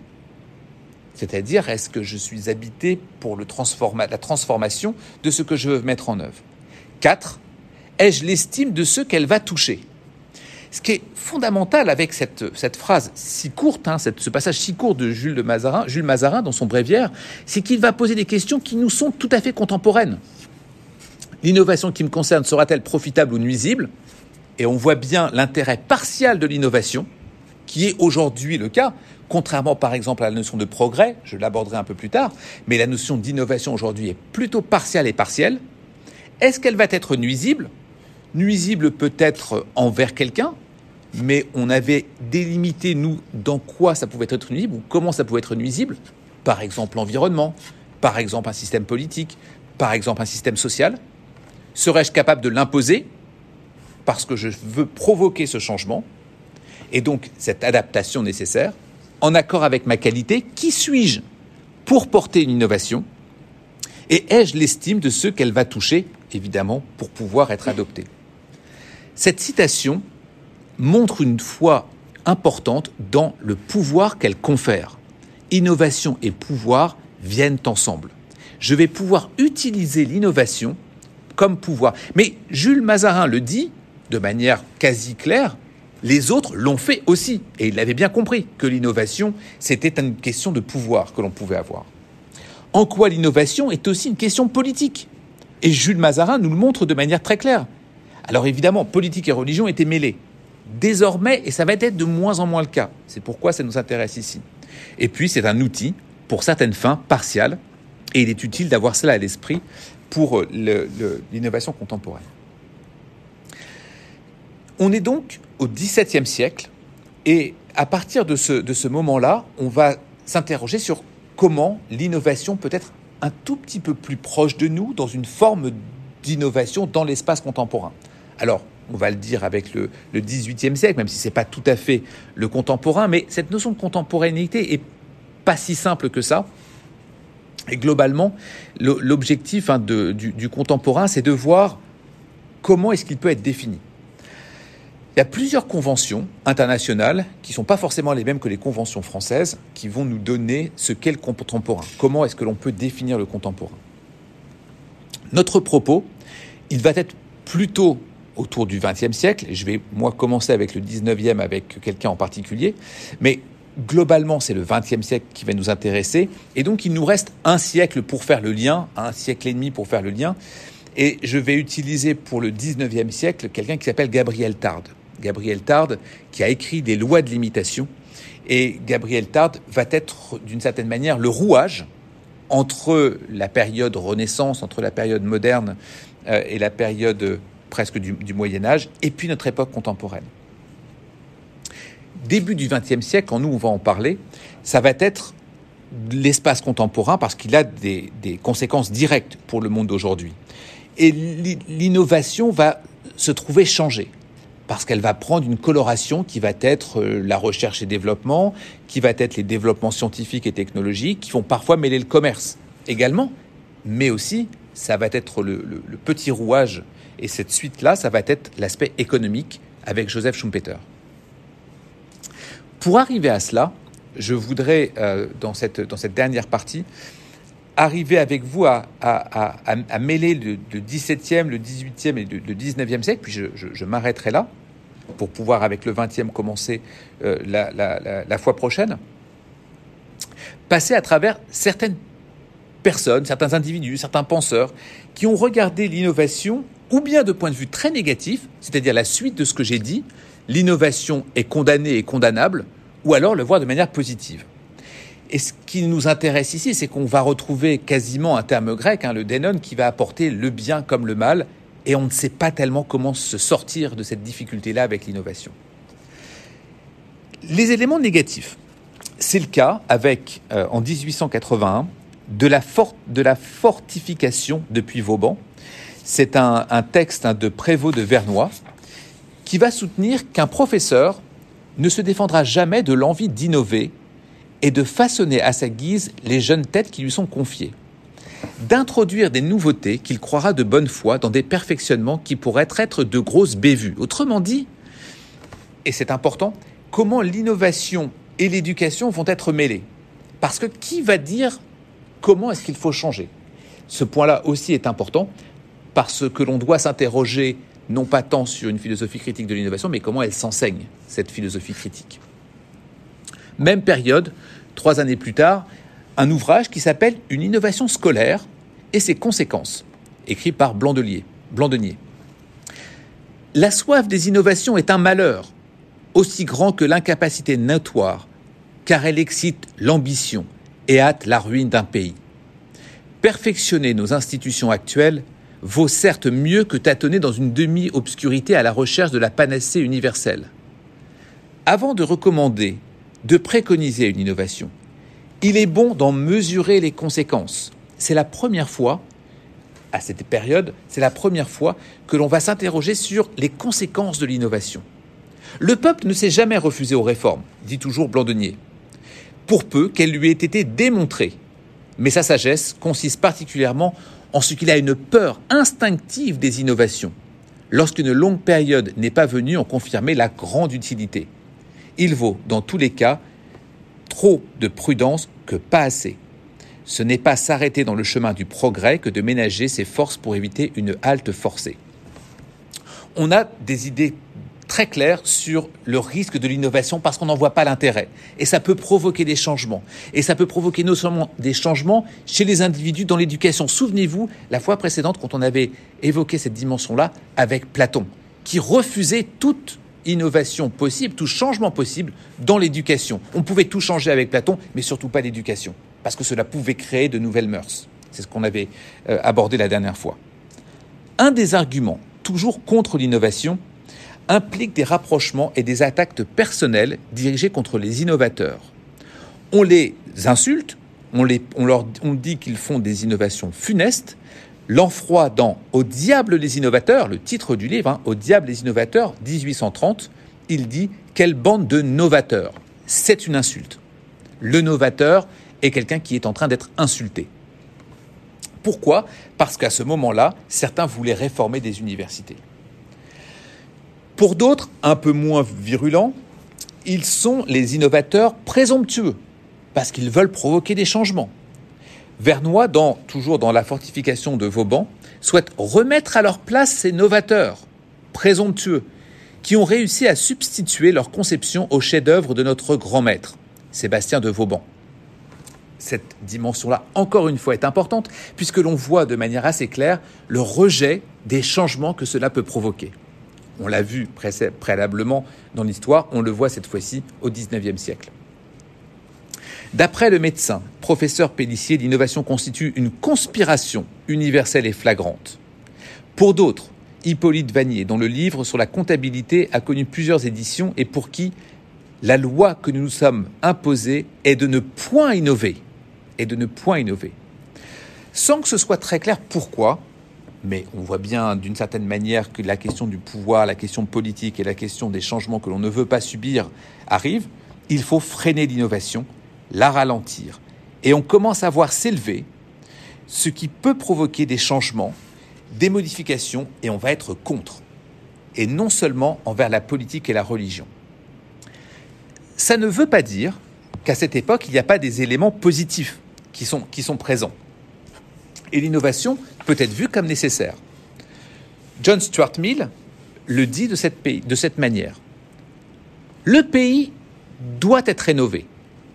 C'est-à-dire, est-ce que je suis habité pour la transformation de ce que je veux mettre en œuvre? Quatre, ai-je l'estime de ceux qu'elle va toucher? Ce qui est fondamental avec cette, phrase si courte, hein, ce passage si court de Jules, de Mazarin, Jules Mazarin dans son bréviaire, c'est qu'il va poser des questions qui nous sont tout à fait contemporaines. L'innovation qui me concerne sera-t-elle profitable ou nuisible? Et on voit bien l'intérêt partial de l'innovation, qui est aujourd'hui le cas, contrairement par exemple à la notion de progrès, je l'aborderai un peu plus tard, mais la notion d'innovation aujourd'hui est plutôt partielle et partielle. Est-ce qu'elle va être nuisible? Nuisible peut-être envers quelqu'un, mais on avait délimité, nous, dans quoi ça pouvait être nuisible ou comment ça pouvait être nuisible. Par exemple, l'environnement, par exemple un système politique, par exemple un système social. Serais-je capable de l'imposer parce que je veux provoquer ce changement et donc cette adaptation nécessaire en accord avec ma qualité? Qui suis-je pour porter une innovation Et ai-je l'estime de ceux qu'elle va toucher, évidemment, pour pouvoir être adoptée? Cette citation montre une foi importante dans le pouvoir qu'elle confère. Innovation et pouvoir viennent ensemble. Je vais pouvoir utiliser l'innovation comme pouvoir. Mais Jules Mazarin le dit de manière quasi claire, les autres l'ont fait aussi. Et il l'avait bien compris que l'innovation, c'était une question de pouvoir que l'on pouvait avoir. En quoi l'innovation est aussi une question politique? Et Jules Mazarin nous le montre de manière très claire. Alors évidemment, politique et religion étaient mêlées. Désormais, et ça va être de moins en moins le cas. C'est pourquoi ça nous intéresse ici. Et puis, c'est un outil pour certaines fins partiales, et il est utile d'avoir cela à l'esprit pour l'innovation contemporaine. On est donc au XVIIe siècle, et à partir de ce moment-là, on va s'interroger sur comment l'innovation peut être un tout petit peu plus proche de nous dans une forme d'innovation dans l'espace contemporain. Alors, on va le dire avec le, le 18e siècle, même si ce n'est pas tout à fait le contemporain, mais cette notion de contemporanéité est pas si simple que ça. Et globalement, l'objectif hein, du, du contemporain, c'est de voir comment est-ce qu'il peut être défini. Il y a plusieurs conventions internationales qui ne sont pas forcément les mêmes que les conventions françaises qui vont nous donner ce qu'est le contemporain. Comment est-ce que l'on peut définir le contemporain? Notre propos, il va être plutôt autour du XXe siècle. Je vais, moi, commencer avec le XIXe avec quelqu'un en particulier. Mais globalement, c'est le XXe siècle qui va nous intéresser. Et donc, il nous reste un siècle pour faire le lien, un siècle et demi pour faire le lien. Et je vais utiliser pour le XIXe siècle quelqu'un qui s'appelle Gabriel Tarde. Gabriel Tarde, qui a écrit des lois de limitation. Et Gabriel Tarde va être, d'une certaine manière, le rouage entre la période Renaissance, entre la période moderne euh, et la période presque du, Moyen Âge, et puis notre époque contemporaine. Début du XXe siècle, quand nous on va en parler, ça va être l'espace contemporain parce qu'il a des, conséquences directes pour le monde d'aujourd'hui. Et l'innovation va se trouver changée parce qu'elle va prendre une coloration qui va être euh, la recherche et développement, qui va être les développements scientifiques et technologiques, qui vont parfois mêler le commerce également, mais aussi ça va être le, petit rouage, et cette suite-là, ça va être l'aspect économique avec Joseph Schumpeter. Pour arriver à cela, je voudrais, euh, dans, cette, dans cette dernière partie, arriver avec vous à, à, mêler le, 17e, le 18e et le, 19e siècle, puis je, m'arrêterai là pour pouvoir, avec le 20e, commencer euh, la, fois prochaine. Passer à travers certaines personnes, certains individus, certains penseurs qui ont regardé l'innovation ou bien de point de vue très négatif, c'est-à-dire la suite de ce que j'ai dit, l'innovation est condamnée et condamnable, ou alors le voir de manière positive. Et ce qui nous intéresse ici, c'est qu'on va retrouver quasiment un terme grec, hein, le dénon, qui va apporter le bien comme le mal, et on ne sait pas tellement comment se sortir de cette difficulté-là avec l'innovation. Les éléments négatifs, c'est le cas avec, euh, en 1881, de la, de la fortification depuis Vauban. C'est un, texte hein, de Prévost de Vernois qui va soutenir qu'un professeur ne se défendra jamais de l'envie d'innover et de façonner à sa guise les jeunes têtes qui lui sont confiées, d'introduire des nouveautés qu'il croira de bonne foi dans des perfectionnements qui pourraient être de grosses bévues. Autrement dit, et c'est important, comment l'innovation et l'éducation vont être mêlées? Parce que qui va dire comment est-ce qu'il faut changer? Ce point-là aussi est important parce que l'on doit s'interroger non pas tant sur une philosophie critique de l'innovation, mais comment elle s'enseigne, cette philosophie critique. Même période, trois années plus tard, un ouvrage qui s'appelle Une innovation scolaire et ses conséquences, écrit par Blandelier, Blandenier. La soif des innovations est un malheur, aussi grand que l'incapacité notoire, car elle excite l'ambition et hâte la ruine d'un pays. Perfectionner nos institutions actuelles vaut certes mieux que tâtonner dans une demi-obscurité à la recherche de la panacée universelle. Avant de recommander de préconiser une innovation. Il est bon d'en mesurer les conséquences c'est la première fois, à cette période, c'est la première fois que l'on va s'interroger sur les conséquences de l'innovation. Le peuple ne s'est jamais refusé aux réformes, dit toujours Blandenier, pour peu qu'elles lui aient été démontrées. Mais sa sagesse consiste particulièrement en ce qu'il a une peur instinctive des innovations, lorsqu'une longue période n'est pas venue en confirmer la grande utilité. Il vaut, dans tous les cas, trop de prudence que pas assez. Ce n'est pas s'arrêter dans le chemin du progrès que de ménager ses forces pour éviter une halte forcée. On a des idées très claires sur le risque de l'innovation parce qu'on n'en voit pas l'intérêt. Et ça peut provoquer des changements. Et ça peut provoquer non seulement des changements chez les individus dans l'éducation. Souvenez-vous, la fois précédente, quand on avait évoqué cette dimension-là avec Platon, qui refusait toute innovation possible, tout changement possible dans l'éducation. On pouvait tout changer avec Platon, mais surtout pas l'éducation, parce que cela pouvait créer de nouvelles mœurs. C'est ce qu'on avait euh, abordé la dernière fois. Un des arguments, toujours contre l'innovation, implique des rapprochements et des attaques personnelles dirigées contre les innovateurs. On les insulte, on, leur dit qu'ils font des innovations funestes, L'enfroid dans Au diable les innovateurs, le titre du livre, hein, Au diable les innovateurs, 1830, il dit Quelle bande de novateurs C'est une insulte. Le novateur est quelqu'un qui est en train d'être insulté. Pourquoi? Parce qu'à ce moment-là, certains voulaient réformer des universités. Pour d'autres, un peu moins virulents, ils sont les innovateurs présomptueux, parce qu'ils veulent provoquer des changements. Vernois, toujours dans la fortification de Vauban, souhaite remettre à leur place ces novateurs, présomptueux, qui ont réussi à substituer leur conception au chef-d'œuvre de notre grand maître, Sébastien de Vauban. Cette dimension-là, encore une fois, est importante, puisque l'on voit de manière assez claire le rejet des changements que cela peut provoquer. On l'a vu préalablement dans l'histoire, on le voit cette fois-ci au XIXe siècle. D'après le médecin, professeur Pellissier, l'innovation constitue une conspiration universelle et flagrante. Pour d'autres, Hippolyte Vanier, dont le livre sur la comptabilité a connu plusieurs éditions et pour qui la loi que nous nous sommes imposée est de ne point innover. Et de ne point innover. Sans que ce soit très clair pourquoi, mais on voit bien d'une certaine manière que la question du pouvoir, la question politique et la question des changements que l'on ne veut pas subir arrivent, il faut freiner l'innovation la ralentir. Et on commence à voir s'élever ce qui peut provoquer des changements, des modifications, et on va être contre. Et non seulement envers la politique et la religion. Ça ne veut pas dire qu'à cette époque, il n'y a pas des éléments positifs qui sont, qui sont présents. Et l'innovation peut être vue comme nécessaire. John Stuart Mill le dit de cette, de cette manière. Le pays doit être rénové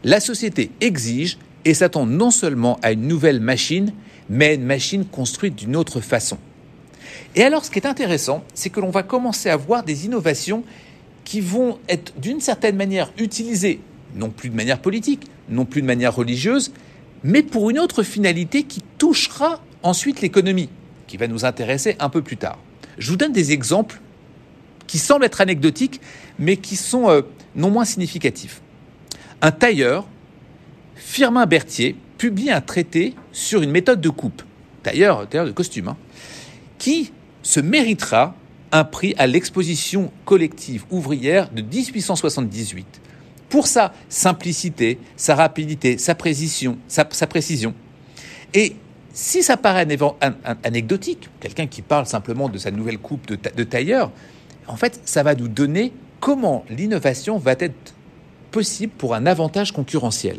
la société exige et s'attend non seulement à une nouvelle machine, mais à une machine construite d'une autre façon. Et alors, ce qui est intéressant, c'est que l'on va commencer à voir des innovations qui vont être d'une certaine manière utilisées, non plus de manière politique, non plus de manière religieuse, mais pour une autre finalité qui touchera ensuite l'économie, qui va nous intéresser un peu plus tard. Je vous donne des exemples qui semblent être anecdotiques, mais qui sont euh, non moins significatifs un tailleur, Firmin Berthier, publie un traité sur une méthode de coupe, tailleur, tailleur de costume, hein, qui se méritera un prix à l'exposition collective ouvrière de 1878 pour sa simplicité, sa rapidité, sa précision. Sa, précision. Et si ça paraît anecdotique, quelqu'un qui parle simplement de sa nouvelle coupe de tailleur, en fait, ça va nous donner comment l'innovation va être possible pour un avantage concurrentiel.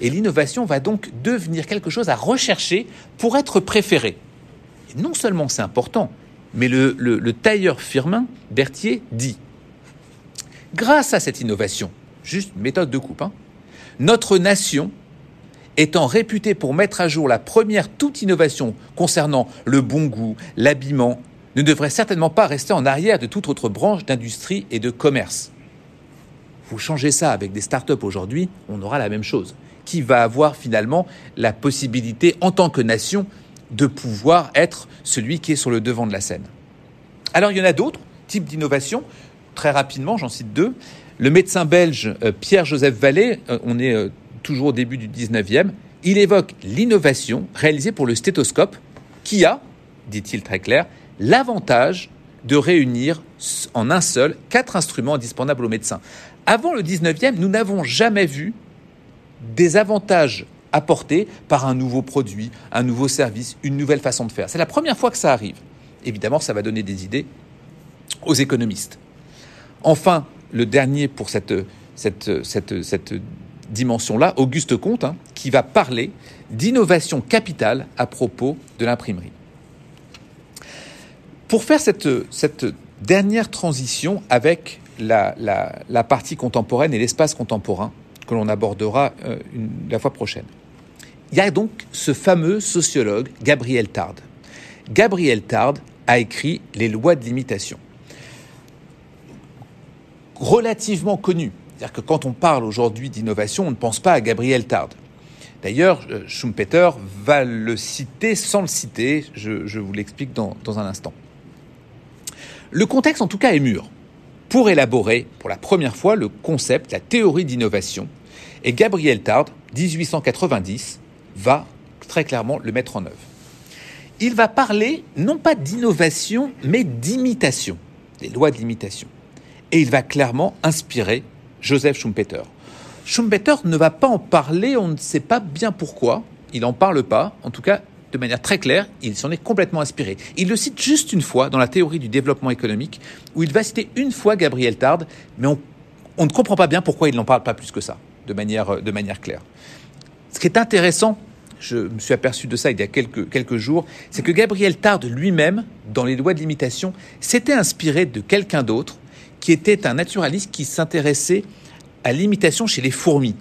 Et l'innovation va donc devenir quelque chose à rechercher pour être préféré. Et non seulement c'est important, mais le, tailleur Firmin Berthier dit Grâce à cette innovation, juste méthode de coupe, hein, notre nation, étant réputée pour mettre à jour la première toute innovation concernant le bon goût, l'habillement, ne devrait certainement pas rester en arrière de toute autre branche d'industrie et de commerce. Vous changez ça avec des startups aujourd'hui, on aura la même chose. Qui va avoir finalement la possibilité, en tant que nation, de pouvoir être celui qui est sur le devant de la scène. Alors il y en a d'autres types d'innovations. Très rapidement, j'en cite deux. Le médecin belge euh, Pierre-Joseph Vallée, euh, on est euh, toujours au début du 19e, Il évoque l'innovation réalisée pour le stéthoscope qui a, dit-il très clair, l'avantage de réunir en un seul quatre instruments indispensables aux médecins. Avant le 19e, nous n'avons jamais vu des avantages apportés par un nouveau produit, un nouveau service, une nouvelle façon de faire. C'est la première fois que ça arrive. Évidemment, ça va donner des idées aux économistes. Enfin, le dernier pour cette, dimension-là, Auguste Comte, hein, qui va parler d'innovation capitale à propos de l'imprimerie. Pour faire cette, dernière transition avec la, partie contemporaine et l'espace contemporain que l'on abordera euh, la fois prochaine. Il y a donc ce fameux sociologue Gabriel Tarde. Gabriel Tarde a écrit Les lois de l'imitation. Relativement connu. C'est-à-dire que quand on parle aujourd'hui d'innovation, on ne pense pas à Gabriel Tarde. D'ailleurs, euh, Schumpeter va le citer sans le citer, je, vous l'explique dans, un instant. Le contexte, en tout cas, est mûr pour élaborer pour la première fois le concept, la théorie d'innovation. Et Gabriel Tarde, 1890, va très clairement le mettre en œuvre. Il va parler non pas d'innovation, mais d'imitation, les lois de l'imitation. Et il va clairement inspirer Joseph Schumpeter. Schumpeter ne va pas en parler, on ne sait pas bien pourquoi, il n'en parle pas, en tout cas de manière très claire, il s'en est complètement inspiré. Il le cite juste une fois dans la théorie du développement économique, où il va citer une fois Gabriel Tarde, mais on, ne comprend pas bien pourquoi il n'en parle pas plus que ça, de manière, de manière claire. Ce qui est intéressant, je me suis aperçu de ça il y a quelques, quelques jours, c'est que Gabriel Tarde lui-même, dans les lois de l'imitation, s'était inspiré de quelqu'un d'autre, qui était un naturaliste qui s'intéressait à l'imitation chez les fourmis.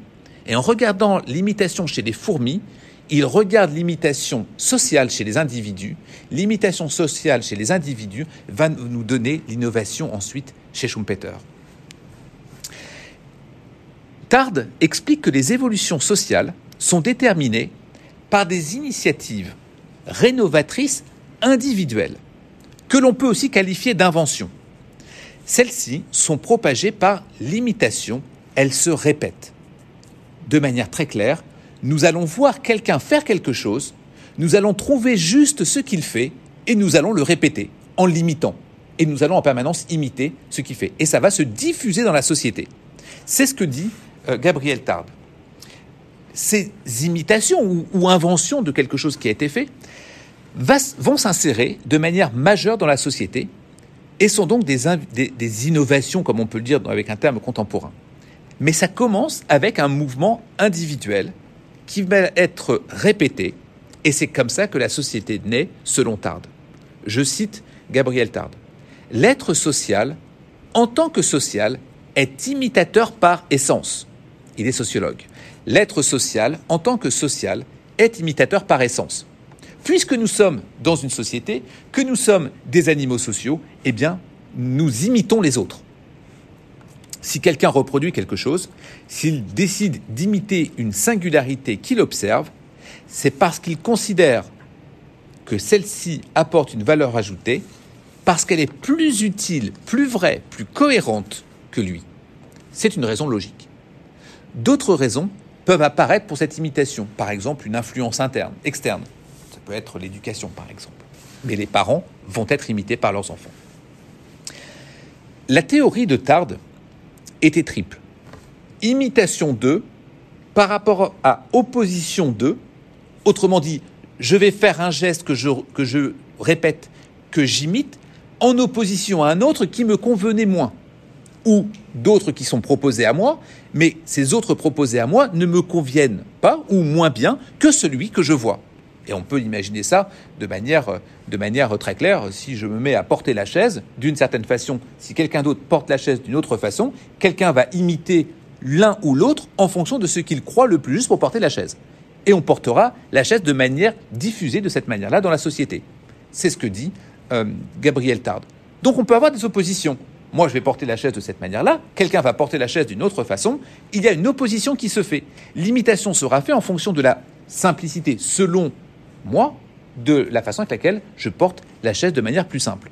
Et en regardant l'imitation chez les fourmis, il regarde l'imitation sociale chez les individus. L'imitation sociale chez les individus va nous donner l'innovation ensuite chez Schumpeter. Tarde explique que les évolutions sociales sont déterminées par des initiatives rénovatrices individuelles, que l'on peut aussi qualifier d'inventions. Celles-ci sont propagées par l'imitation, elles se répètent. De manière très claire, nous allons voir quelqu'un faire quelque chose, nous allons trouver juste ce qu'il fait et nous allons le répéter en l'imitant. Et nous allons en permanence imiter ce qu'il fait. Et ça va se diffuser dans la société. C'est ce que dit euh, Gabriel Tarde. Ces imitations ou, inventions de quelque chose qui a été fait vont s'insérer de manière majeure dans la société et sont donc des, innovations, comme on peut le dire avec un terme contemporain. Mais ça commence avec un mouvement individuel qui va être répété, et c'est comme ça que la société naît selon Tarde. Je cite Gabriel Tarde. L'être social, en tant que social, est imitateur par essence. Il est sociologue. L'être social, en tant que social, est imitateur par essence. Puisque nous sommes dans une société, que nous sommes des animaux sociaux, eh bien, nous imitons les autres. Si quelqu'un reproduit quelque chose, s'il décide d'imiter une singularité qu'il observe, c'est parce qu'il considère que celle-ci apporte une valeur ajoutée, parce qu'elle est plus utile, plus vraie, plus cohérente que lui. C'est une raison logique. D'autres raisons peuvent apparaître pour cette imitation, par exemple une influence interne, externe. Être l'éducation, par exemple. Mais les parents vont être imités par leurs enfants. La théorie de Tarde était triple. Imitation 2 par rapport à opposition 2, autrement dit, je vais faire un geste que je, que je répète, que j'imite, en opposition à un autre qui me convenait moins, ou d'autres qui sont proposés à moi, mais ces autres proposés à moi ne me conviennent pas ou moins bien que celui que je vois. Et on peut imaginer ça de manière, très claire. Si je me mets à porter la chaise, d'une certaine façon, si quelqu'un d'autre porte la chaise d'une autre façon, quelqu'un va imiter l'un ou l'autre en fonction de ce qu'il croit le plus juste pour porter la chaise. Et on portera la chaise de manière diffusée de cette manière-là dans la société. C'est ce que dit euh, Gabriel Tarde. Donc on peut avoir des oppositions. Moi, je vais porter la chaise de cette manière-là, quelqu'un va porter la chaise d'une autre façon, il y a une opposition qui se fait. L'imitation sera faite en fonction de la simplicité, selon moi, de la façon avec laquelle je porte la chaise de manière plus simple.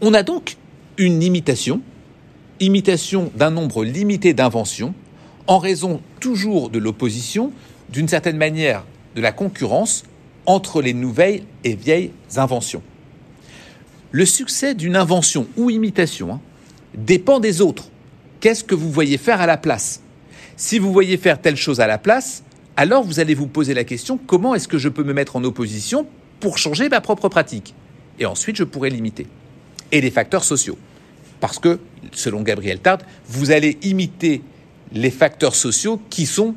On a donc une imitation, imitation d'un nombre limité d'inventions, en raison toujours de l'opposition d'une certaine manière, de la concurrence entre les nouvelles et vieilles inventions. Le succès d'une invention ou imitation hein, dépend des autres. Qu'est-ce que vous voyez faire à la place? Si vous voyez faire telle chose à la place, alors vous allez vous poser la question comment est-ce que je peux me mettre en opposition pour changer ma propre pratique? Et ensuite, je pourrais l'imiter. Et les facteurs sociaux. Parce que, selon Gabriel Tard, vous allez imiter les facteurs sociaux qui sont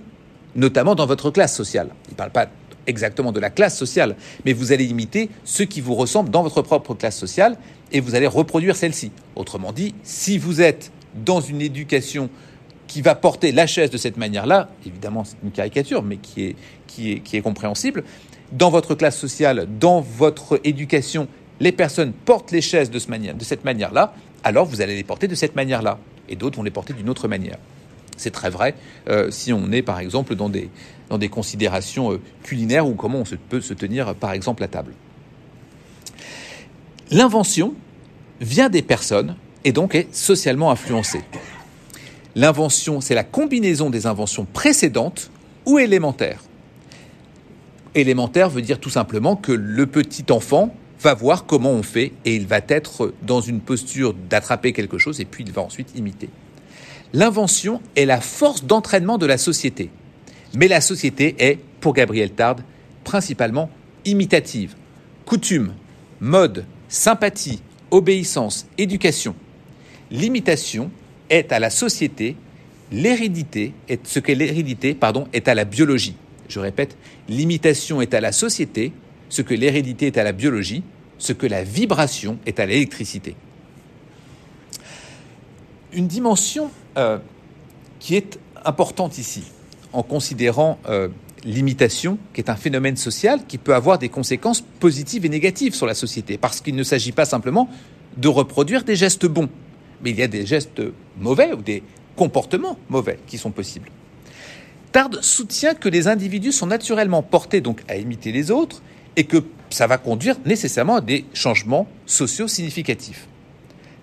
notamment dans votre classe sociale. Il ne parle pas exactement de la classe sociale, mais vous allez imiter ceux qui vous ressemblent dans votre propre classe sociale et vous allez reproduire celle-ci. Autrement dit, si vous êtes dans une éducation qui va porter la chaise de cette manière-là, évidemment c'est une caricature, mais qui est, qui, est, qui est compréhensible, dans votre classe sociale, dans votre éducation, les personnes portent les chaises de, ce manière, de cette manière-là, alors vous allez les porter de cette manière-là, et d'autres vont les porter d'une autre manière. C'est très vrai euh, si on est par exemple dans des, dans des considérations euh, culinaires ou comment on se, peut se tenir par exemple à table. L'invention vient des personnes et donc est socialement influencée. L'invention, c'est la combinaison des inventions précédentes ou élémentaires. Élémentaire veut dire tout simplement que le petit enfant va voir comment on fait et il va être dans une posture d'attraper quelque chose et puis il va ensuite imiter. L'invention est la force d'entraînement de la société. Mais la société est, pour Gabriel Tard, principalement imitative. Coutume, mode, sympathie, obéissance, éducation. L'imitation est à la société, l'hérédité est ce que l'hérédité pardon est à la biologie. Je répète, l'imitation est à la société, ce que l'hérédité est à la biologie, ce que la vibration est à l'électricité. Une dimension euh, qui est importante ici, en considérant euh, l'imitation, qui est un phénomène social qui peut avoir des conséquences positives et négatives sur la société, parce qu'il ne s'agit pas simplement de reproduire des gestes bons, mais il y a des gestes mauvais ou des comportements mauvais qui sont possibles. Tard soutient que les individus sont naturellement portés donc à imiter les autres et que ça va conduire nécessairement à des changements sociaux significatifs.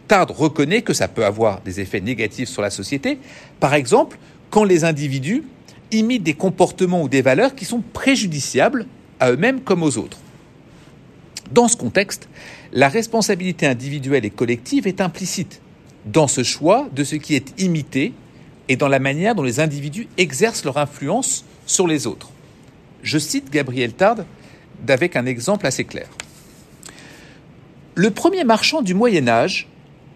Tard reconnaît que ça peut avoir des effets négatifs sur la société, par exemple quand les individus imitent des comportements ou des valeurs qui sont préjudiciables à eux-mêmes comme aux autres. Dans ce contexte, la responsabilité individuelle et collective est implicite dans ce choix de ce qui est imité et dans la manière dont les individus exercent leur influence sur les autres. Je cite Gabriel Tard avec un exemple assez clair. Le premier marchand du Moyen Âge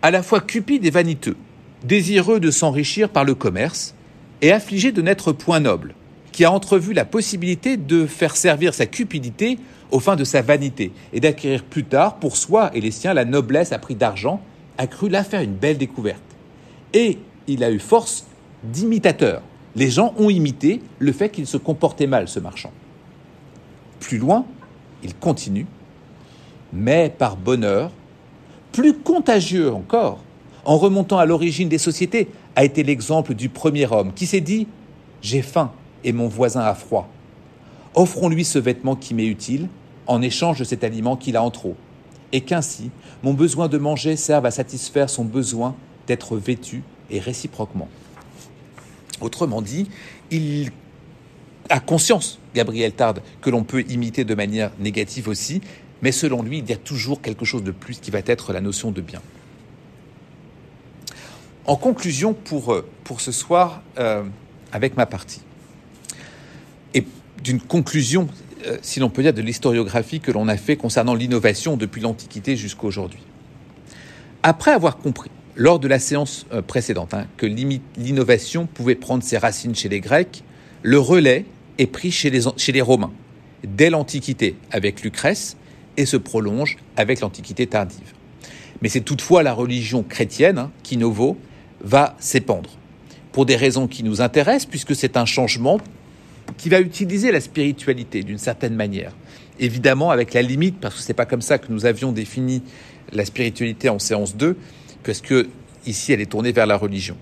à la fois cupide et vaniteux, désireux de s'enrichir par le commerce et affligé de n'être point noble, qui a entrevu la possibilité de faire servir sa cupidité aux fins de sa vanité et d'acquérir plus tard pour soi et les siens la noblesse à prix d'argent, a cru là faire une belle découverte. Et il a eu force d'imitateur. Les gens ont imité le fait qu'il se comportait mal, ce marchand. Plus loin, il continue, mais par bonheur, plus contagieux encore, en remontant à l'origine des sociétés, a été l'exemple du premier homme qui s'est dit J'ai faim et mon voisin a froid. Offrons-lui ce vêtement qui m'est utile en échange de cet aliment qu'il a en trop, et qu'ainsi mon besoin de manger serve à satisfaire son besoin d'être vêtu et réciproquement. Autrement dit, il a conscience, Gabriel Tard, que l'on peut imiter de manière négative aussi, mais selon lui, il y a toujours quelque chose de plus qui va être la notion de bien. En conclusion pour, euh, ce soir, euh, avec ma partie, et d'une conclusion, si l'on peut dire, de l'historiographie que l'on a fait concernant l'innovation depuis l'Antiquité jusqu'à aujourd'hui. Après avoir compris, lors de la séance précédente, hein, que l'innovation pouvait prendre ses racines chez les Grecs, le relais est pris chez les, Romains, dès l'Antiquité, avec Lucrèce, et se prolonge avec l'Antiquité tardive. Mais c'est toutefois la religion chrétienne hein, qui, nouveau, va s'épandre. Pour des raisons qui nous intéressent, puisque c'est un changement qui va utiliser la spiritualité d'une certaine manière. Évidemment, avec la limite, parce que ce n'est pas comme ça que nous avions défini la spiritualité en séance 2, parce que ici, elle est tournée vers la religion.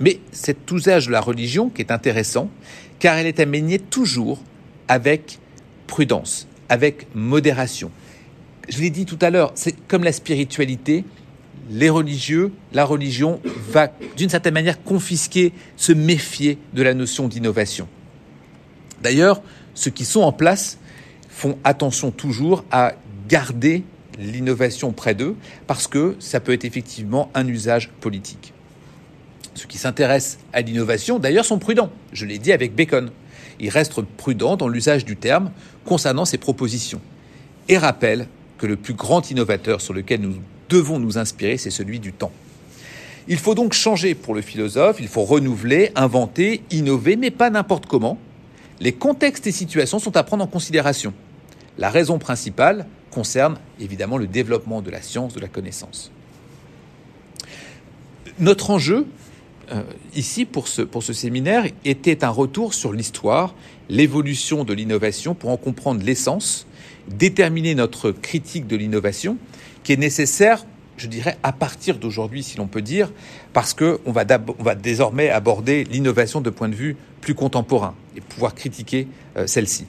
Mais cet usage de la religion qui est intéressant, car elle est amenée toujours avec prudence, avec modération, je l'ai dit tout à l'heure, c'est comme la spiritualité, les religieux, la religion va d'une certaine manière confisquer, se méfier de la notion d'innovation. D'ailleurs, ceux qui sont en place font attention toujours à garder l'innovation près d'eux parce que ça peut être effectivement un usage politique. Ceux qui s'intéressent à l'innovation, d'ailleurs, sont prudents. Je l'ai dit avec Bacon. Ils restent prudents dans l'usage du terme concernant ces propositions et rappellent que le plus grand innovateur sur lequel nous devons nous inspirer, c'est celui du temps. Il faut donc changer pour le philosophe, il faut renouveler, inventer, innover, mais pas n'importe comment. Les contextes et situations sont à prendre en considération. La raison principale concerne évidemment le développement de la science, de la connaissance. Notre enjeu, euh, ici, pour ce, pour ce séminaire, était un retour sur l'histoire, l'évolution de l'innovation pour en comprendre l'essence, déterminer notre critique de l'innovation, qui est nécessaire je dirais, à partir d'aujourd'hui, si l'on peut dire, parce qu'on va, désormais aborder l'innovation de point de vue plus contemporain et pouvoir critiquer euh, celle-ci.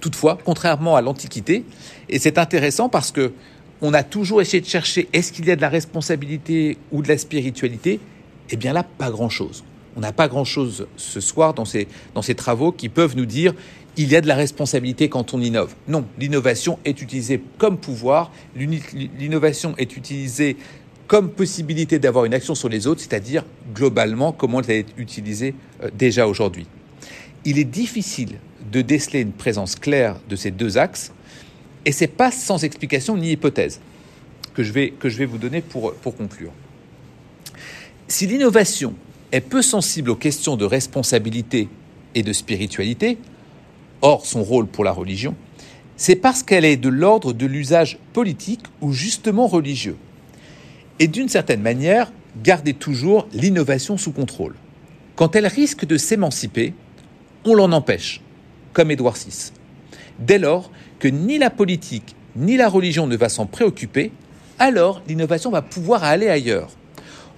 Toutefois, contrairement à l'Antiquité, et c'est intéressant parce que on a toujours essayé de chercher est-ce qu'il y a de la responsabilité ou de la spiritualité? Eh bien là, pas grand-chose. On n'a pas grand-chose ce soir dans ces travaux qui peuvent nous dire il y a de la responsabilité quand on innove. Non, l'innovation est utilisée comme pouvoir, l'innovation est utilisée comme possibilité d'avoir une action sur les autres, c'est-à-dire globalement comment elle est utilisée euh, déjà aujourd'hui. Il est difficile de déceler une présence claire de ces deux axes, et c'est pas sans explication ni hypothèse que je vais, que je vous donner pour conclure. Si l'innovation est peu sensible aux questions de responsabilité et de spiritualité, Or, son rôle pour la religion, c'est parce qu'elle est de l'ordre de l'usage politique ou justement religieux. Et d'une certaine manière, garder toujours l'innovation sous contrôle. Quand elle risque de s'émanciper, on l'en empêche, comme Édouard VI. Dès lors que ni la politique ni la religion ne va s'en préoccuper, alors l'innovation va pouvoir aller ailleurs.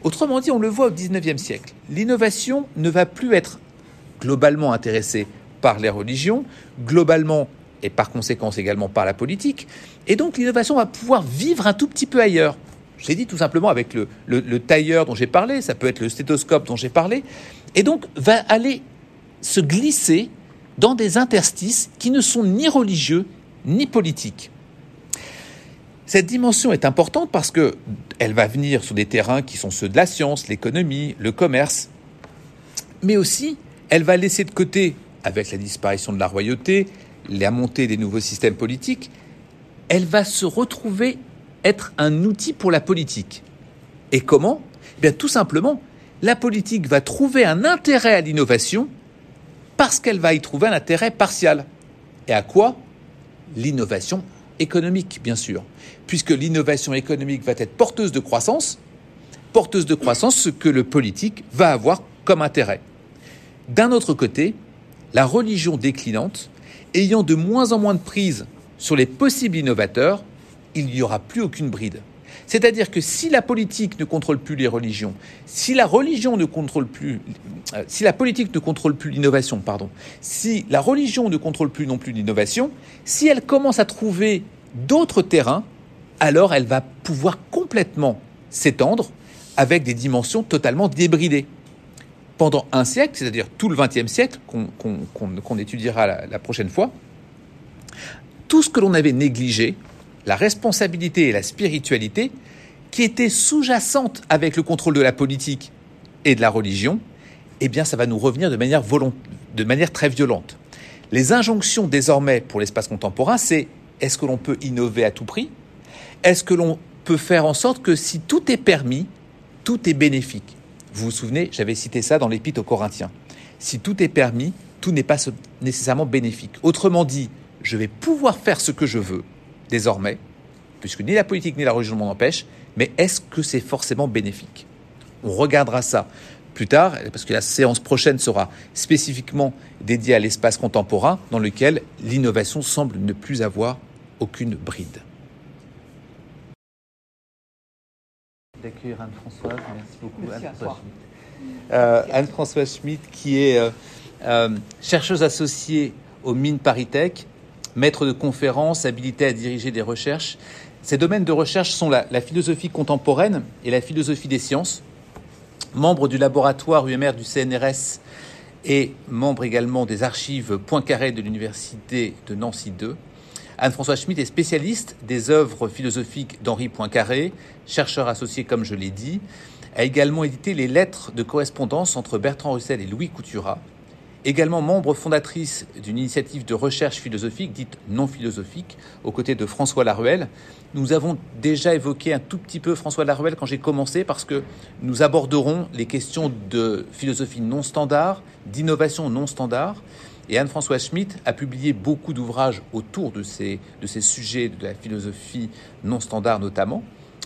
Autrement dit, on le voit au XIXe siècle, l'innovation ne va plus être globalement intéressée par les religions, globalement et par conséquence également par la politique. Et donc l'innovation va pouvoir vivre un tout petit peu ailleurs. Je l'ai dit tout simplement avec le, le tailleur dont j'ai parlé, ça peut être le stéthoscope dont j'ai parlé, et donc va aller se glisser dans des interstices qui ne sont ni religieux ni politiques. Cette dimension est importante parce que elle va venir sur des terrains qui sont ceux de la science, l'économie, le commerce, mais aussi elle va laisser de côté avec la disparition de la royauté, la montée des nouveaux systèmes politiques, elle va se retrouver être un outil pour la politique. Et comment? Eh bien, tout simplement, la politique va trouver un intérêt à l'innovation parce qu'elle va y trouver un intérêt partial. Et à quoi? L'innovation économique, bien sûr. Puisque l'innovation économique va être porteuse de croissance, porteuse de croissance, ce que le politique va avoir comme intérêt. D'un autre côté, la religion déclinante, ayant de moins en moins de prise sur les possibles innovateurs, il n'y aura plus aucune bride. C'est-à-dire que si la politique ne contrôle plus les religions, si la religion ne contrôle plus, euh, si la politique ne contrôle plus l'innovation, pardon, si la religion ne contrôle plus non plus l'innovation, si elle commence à trouver d'autres terrains, alors elle va pouvoir complètement s'étendre avec des dimensions totalement débridées pendant un siècle, c'est-à-dire tout le XXe siècle, qu'on étudiera la, prochaine fois, tout ce que l'on avait négligé, la responsabilité et la spiritualité, qui étaient sous-jacentes avec le contrôle de la politique et de la religion, eh bien, ça va nous revenir de manière, de manière très violente. Les injonctions désormais pour l'espace contemporain, c'est est-ce que l'on peut innover à tout prix? Est-ce que l'on peut faire en sorte que si tout est permis, tout est bénéfique? Vous vous souvenez, j'avais cité ça dans l'épître aux Corinthiens. Si tout est permis, tout n'est pas nécessairement bénéfique. Autrement dit, je vais pouvoir faire ce que je veux, désormais, puisque ni la politique ni la religion m'en empêchent, mais est-ce que c'est forcément bénéfique? On regardera ça plus tard, parce que la séance prochaine sera spécifiquement dédiée à l'espace contemporain, dans lequel l'innovation semble ne plus avoir aucune bride. D'accueillir Anne-Françoise. Merci beaucoup, Anne-Françoise Schmitt. Euh, Anne-Françoise Schmitt, qui est euh, euh, chercheuse associée au Mines Paritech, maître de conférences, habilitée à diriger des recherches. Ses domaines de recherche sont la, la, philosophie contemporaine et la philosophie des sciences. Membre du laboratoire UMR du CNRS et membre également des archives Poincaré de l'Université de Nancy II. Anne-François Schmitt est spécialiste des œuvres philosophiques d'Henri Poincaré, chercheur associé comme je l'ai dit, a également édité les lettres de correspondance entre Bertrand Russell et Louis Couturat, également membre fondatrice d'une initiative de recherche philosophique dite non philosophique, aux côtés de François Laruelle. Nous avons déjà évoqué un tout petit peu François Laruelle quand j'ai commencé parce que nous aborderons les questions de philosophie non standard, d'innovation non standard. Et Anne-François Schmitt a publié beaucoup d'ouvrages autour de ces, de ces sujets de la philosophie non standard notamment,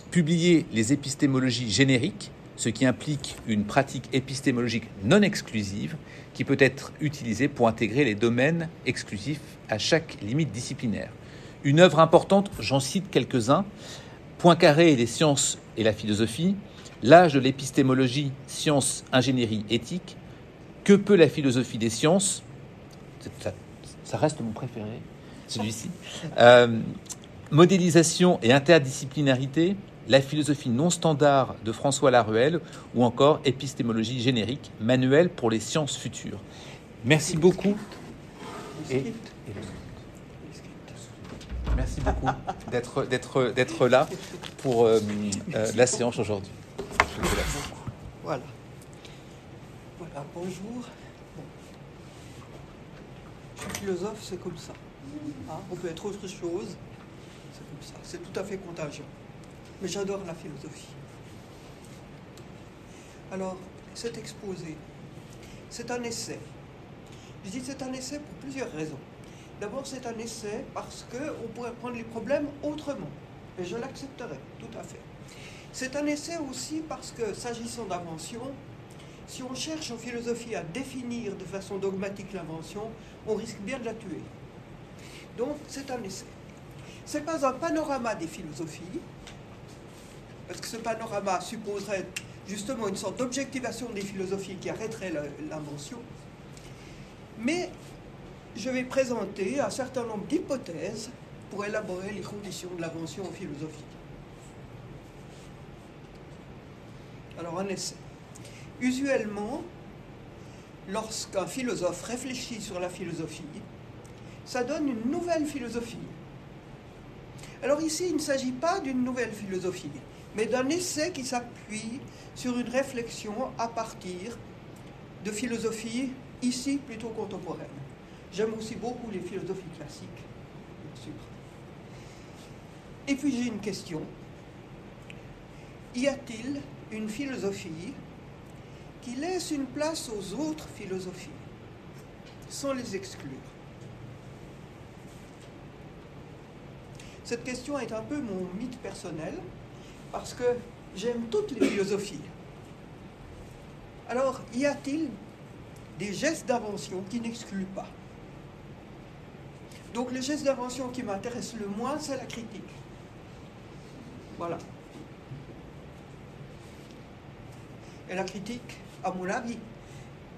publié les épistémologies génériques, ce qui implique une pratique épistémologique non exclusive qui peut être utilisée pour intégrer les domaines exclusifs à chaque limite disciplinaire. Une œuvre importante, j'en cite quelques-uns, Poincaré et les sciences et la philosophie, L'âge de l'épistémologie, sciences, ingénierie, éthique, Que peut la philosophie des sciences? Ça, reste mon préféré, celui-ci. Euh, modélisation et interdisciplinarité, la philosophie non standard de François Laruelle ou encore épistémologie générique, manuel pour les sciences futures. Merci beaucoup. Merci beaucoup d'être là pour euh, euh, la séance aujourd'hui. Voilà. Voilà, bonjour. Philosophe, c'est comme ça. Hein on peut être autre chose, c'est comme ça. C'est tout à fait contagieux mais j'adore la philosophie. Alors, cet exposé, c'est un essai. Je dis c'est un essai pour plusieurs raisons. D'abord, c'est un essai parce qu'on pourrait prendre les problèmes autrement, et je l'accepterai, tout à fait. C'est un essai aussi parce que, s'agissant d'invention, si on cherche en philosophie à définir de façon dogmatique l'invention, on risque bien de la tuer. Donc, c'est un essai. Ce n'est pas un panorama des philosophies, parce que ce panorama supposerait justement une sorte d'objectivation des philosophies qui arrêterait l'invention. Mais je vais présenter un certain nombre d'hypothèses pour élaborer les conditions de l'invention en philosophie. Alors un essai. Usuellement, lorsqu'un philosophe réfléchit sur la philosophie, ça donne une nouvelle philosophie. Alors ici, il ne s'agit pas d'une nouvelle philosophie mais d'un essai qui s'appuie sur une réflexion à partir de philosophie ici plutôt contemporaine. J'aime aussi beaucoup les philosophies classiques, bien sûr. Et puis j'ai une question. Y a-t-il une philosophie qui laisse une place aux autres philosophies sans les exclure Cette question est un peu mon mythe personnel parce que j'aime toutes les philosophies. Alors, y a-t-il des gestes d'invention qui n'excluent pas? Donc, le geste d'invention qui m'intéresse le moins, c'est la critique. Voilà. Et la critique, à mon avis,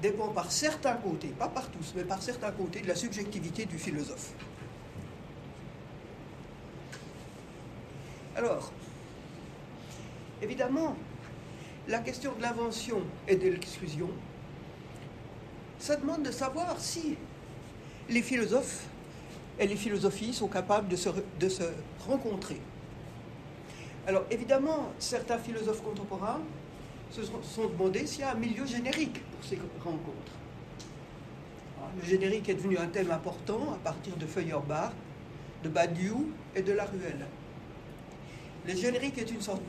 dépend par certains côtés, pas par tous, mais par certains côtés de la subjectivité du philosophe. Alors, Évidemment, la question de l'invention et de l'exclusion, ça demande de savoir si les philosophes et les philosophies sont capables de se, de se rencontrer. Alors évidemment, certains philosophes contemporains se sont demandé s'il y a un milieu générique pour ces rencontres. Le générique est devenu un thème important à partir de Feuerbach, de Badiou et de Laruelle. Le générique est une sorte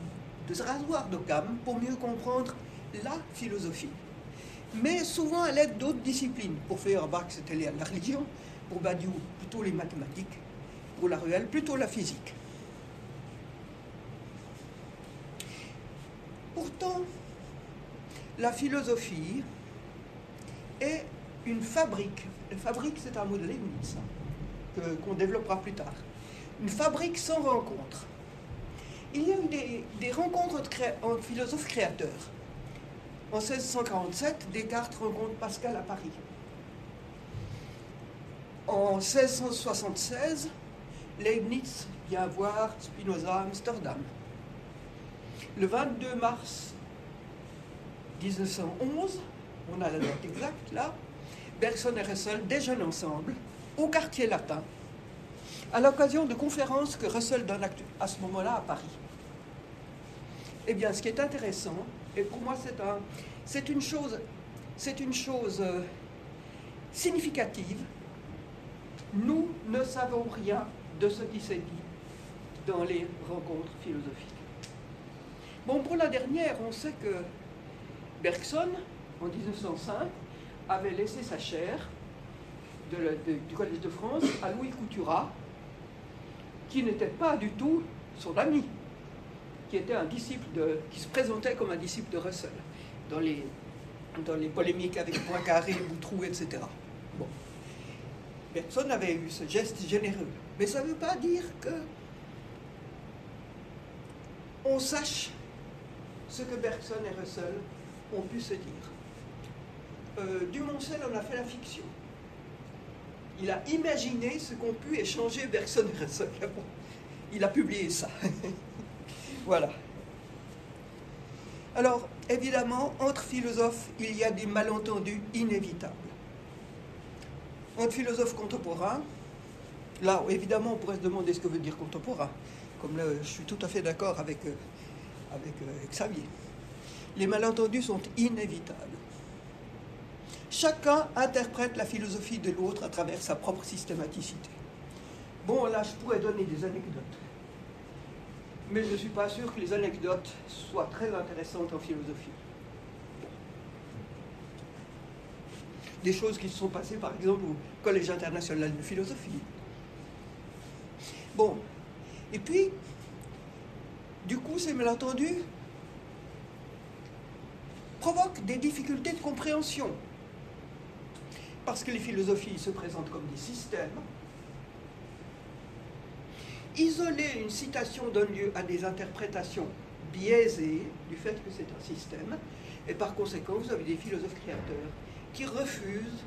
de rasoir d'Occam pour mieux comprendre la philosophie. Mais souvent à l'aide d'autres disciplines. Pour Feuerbach, c'était la religion. Pour Badiou, plutôt les mathématiques. Pour la Ruelle, plutôt la physique. Pourtant, la philosophie est une fabrique. Fabrique, c'est un mot de Leibniz, qu'on développera plus tard. Une fabrique sans rencontre il y a eu des, rencontres entre, philosophes créateurs. En 1647, Descartes rencontre Pascal à Paris. En 1676, Leibniz vient voir Spinoza à Amsterdam. Le 22 mars 1911, on a la date exacte là, Bergson et Russell déjeunent ensemble au quartier latin à l'occasion de conférences que Russell donne à ce moment-là à Paris. Eh bien, ce qui est intéressant, et pour moi c'est un, c'est une chose, c'est une chose euh, significative, nous ne savons rien de ce qui s'est dit dans les rencontres philosophiques. Bon, pour la dernière, on sait que Bergson, en 1905, avait laissé sa chaire du Collège de France à Louis Couturat, qui n'était pas du tout son ami, qui était un disciple de, qui se présentait comme un disciple de Russell dans les, dans les polémiques avec Poincaré, Boutroux, etc. Bon. Personne n'avait eu ce geste généreux. Mais ça ne veut pas dire que on sache ce que Bergson et Russell ont pu se dire. Euh, Dumoncel en a fait la fiction. Il a imaginé ce qu'ont pu échanger Bergson et Russell. Il a publié ça. voilà. Alors, évidemment, entre philosophes, il y a des malentendus inévitables. Entre philosophes contemporains, là, évidemment, on pourrait se demander ce que veut dire contemporain, comme là, je suis tout à fait d'accord avec, euh, euh, Xavier. Les malentendus sont inévitables. Chacun interprète la philosophie de l'autre à travers sa propre systématicité. Bon, là, je pourrais donner des anecdotes mais je ne suis pas sûr que les anecdotes soient très intéressantes en philosophie. Des choses qui se sont passées, par exemple, au Collège international de philosophie. Bon, et puis, du coup, ces malentendus provoquent des difficultés de compréhension. Parce que les philosophies se présentent comme des systèmes, isoler une citation donne lieu à des interprétations biaisées du fait que c'est un système, et par conséquent, vous avez des philosophes créateurs qui refusent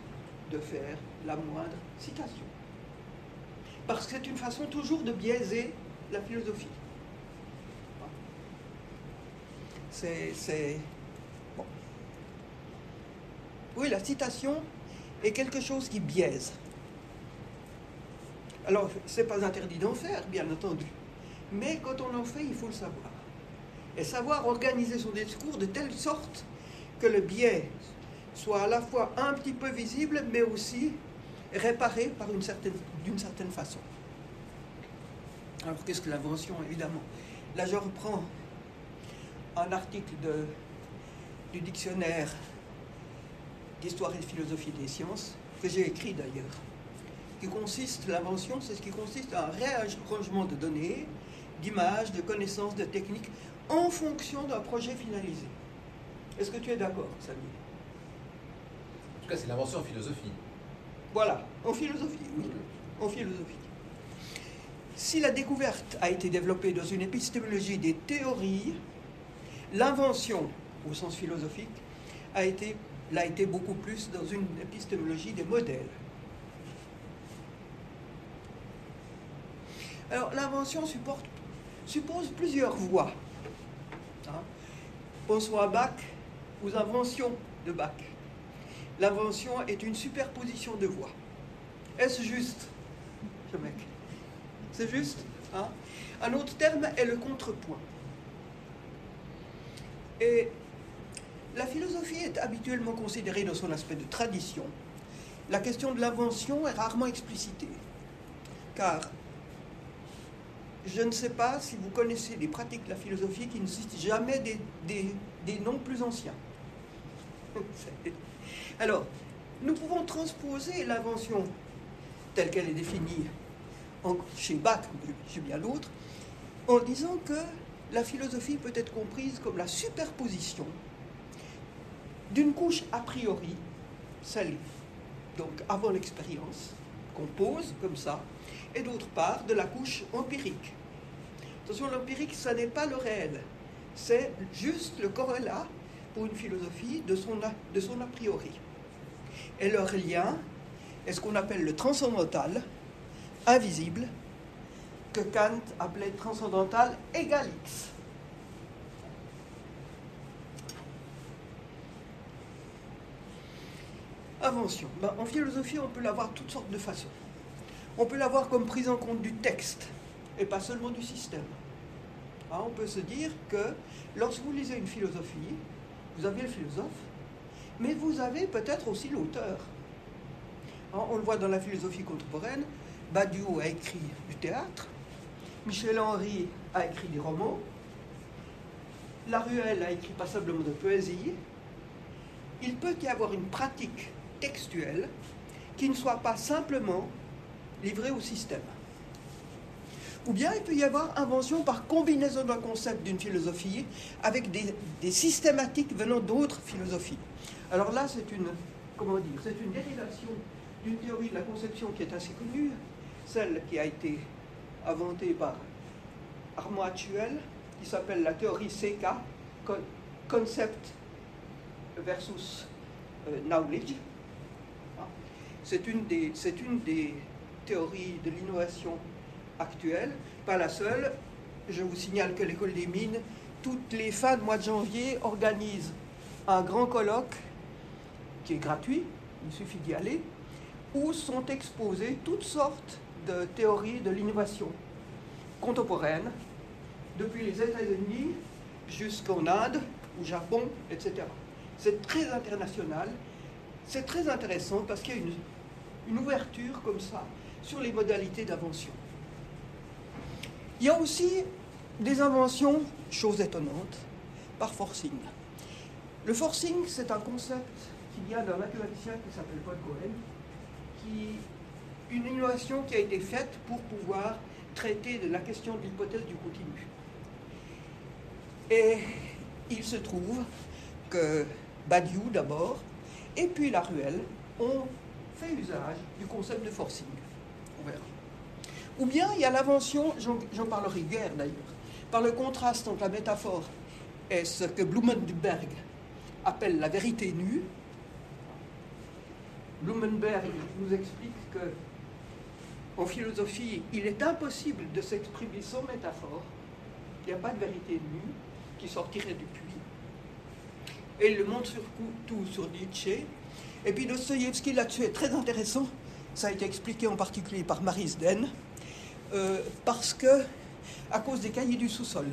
de faire la moindre citation. Parce que c'est une façon toujours de biaiser la philosophie. C'est. Oui, la citation est quelque chose qui biaise. Alors, ce n'est pas interdit d'en faire, bien entendu. Mais quand on en fait, il faut le savoir. Et savoir organiser son discours de telle sorte que le biais soit à la fois un petit peu visible, mais aussi réparé d'une certaine façon. Alors, qu'est-ce que l'invention, évidemment? Là, je reprends un article du dictionnaire d'histoire et de philosophie des sciences, que j'ai écrit d'ailleurs qui consiste, l'invention, c'est ce qui consiste à un réarrangement de données, d'images, de connaissances, de techniques, en fonction d'un projet finalisé. Est-ce que tu es d'accord, Samy? En tout cas, c'est l'invention en philosophie. Voilà, en philosophie, oui, en philosophie. Si la découverte a été développée dans une épistémologie des théories, l'invention, au sens philosophique, a été, l'a été beaucoup plus dans une épistémologie des modèles. Alors l'invention suppose plusieurs voies. Hein. À Bach, aux inventions de Bach. L'invention est une superposition de voix. Est-ce juste, ce mec? C'est juste hein? Un autre terme est le contrepoint. Et la philosophie est habituellement considérée dans son aspect de tradition. La question de l'invention est rarement explicitée, car je ne sais pas si vous connaissez des pratiques de la philosophie qui ne citent jamais des, noms plus anciens. Alors, nous pouvons transposer l'invention telle qu'elle est définie chez Bach, chez bien d'autres, en disant que la philosophie peut être comprise comme la superposition d'une couche a priori, celle donc avant l'expérience, qu'on pose comme ça, et d'autre part de la couche empirique. Attention, l'empirique, ça n'est pas le réel, c'est juste le corrélat pour une philosophie de son, de son a priori. Et leur lien est ce qu'on appelle le transcendantal, invisible, que Kant appelait transcendantal égal invention. En philosophie, on peut l'avoir toutes sortes de façons. On peut l'avoir comme prise en compte du texte et pas seulement du système. Hein, on peut se dire que lorsque vous lisez une philosophie, vous avez le philosophe, mais vous avez peut-être aussi l'auteur. Hein, on le voit dans la philosophie contemporaine, Badiou a écrit du théâtre, Michel Henry a écrit des romans, Laruelle a écrit passablement de poésie. Il peut y avoir une pratique textuelle qui ne soit pas simplement livrée au système. Ou bien il peut y avoir invention par combinaison d'un concept d'une philosophie avec des, systématiques venant d'autres philosophies. Alors là, c'est une, comment dire, c'est une dérivation d'une théorie de la conception qui est assez connue, celle qui a été inventée par Armand Actuel, qui s'appelle la théorie CK, Concept versus euh, Knowledge. C'est une, des, une des théories de l'innovation actuelle, pas la seule. Je vous signale que l'école des mines, toutes les fins de mois de janvier, organise un grand colloque qui est gratuit, il suffit d'y aller, où sont exposées toutes sortes de théories de l'innovation contemporaine, depuis les États-Unis jusqu'en Inde, au Japon, etc. C'est très international, c'est très intéressant parce qu'il y a une, ouverture comme ça sur les modalités d'invention. Il y a aussi des inventions, chose étonnante, par forcing. Le forcing, c'est un concept qui vient d'un mathématicien qui s'appelle Paul Cohen, qui, une innovation qui a été faite pour pouvoir traiter de la question de l'hypothèse du continu. Et il se trouve que Badiou d'abord, et puis la ruelle, ont usage du concept de forcing. On. Ou bien il y a l'invention, j'en parlerai guère d'ailleurs, par le contraste entre la métaphore et ce que Blumenberg appelle la vérité nue. Blumenberg nous explique que en philosophie, il est impossible de s'exprimer sans métaphore. Il n'y a pas de vérité nue qui sortirait du puits. Et il le montre surtout sur Nietzsche. Et puis Dostoïevski là-dessus est très intéressant. Ça a été expliqué en particulier par Maris Den. Euh, parce que, à cause des cahiers du sous-sol,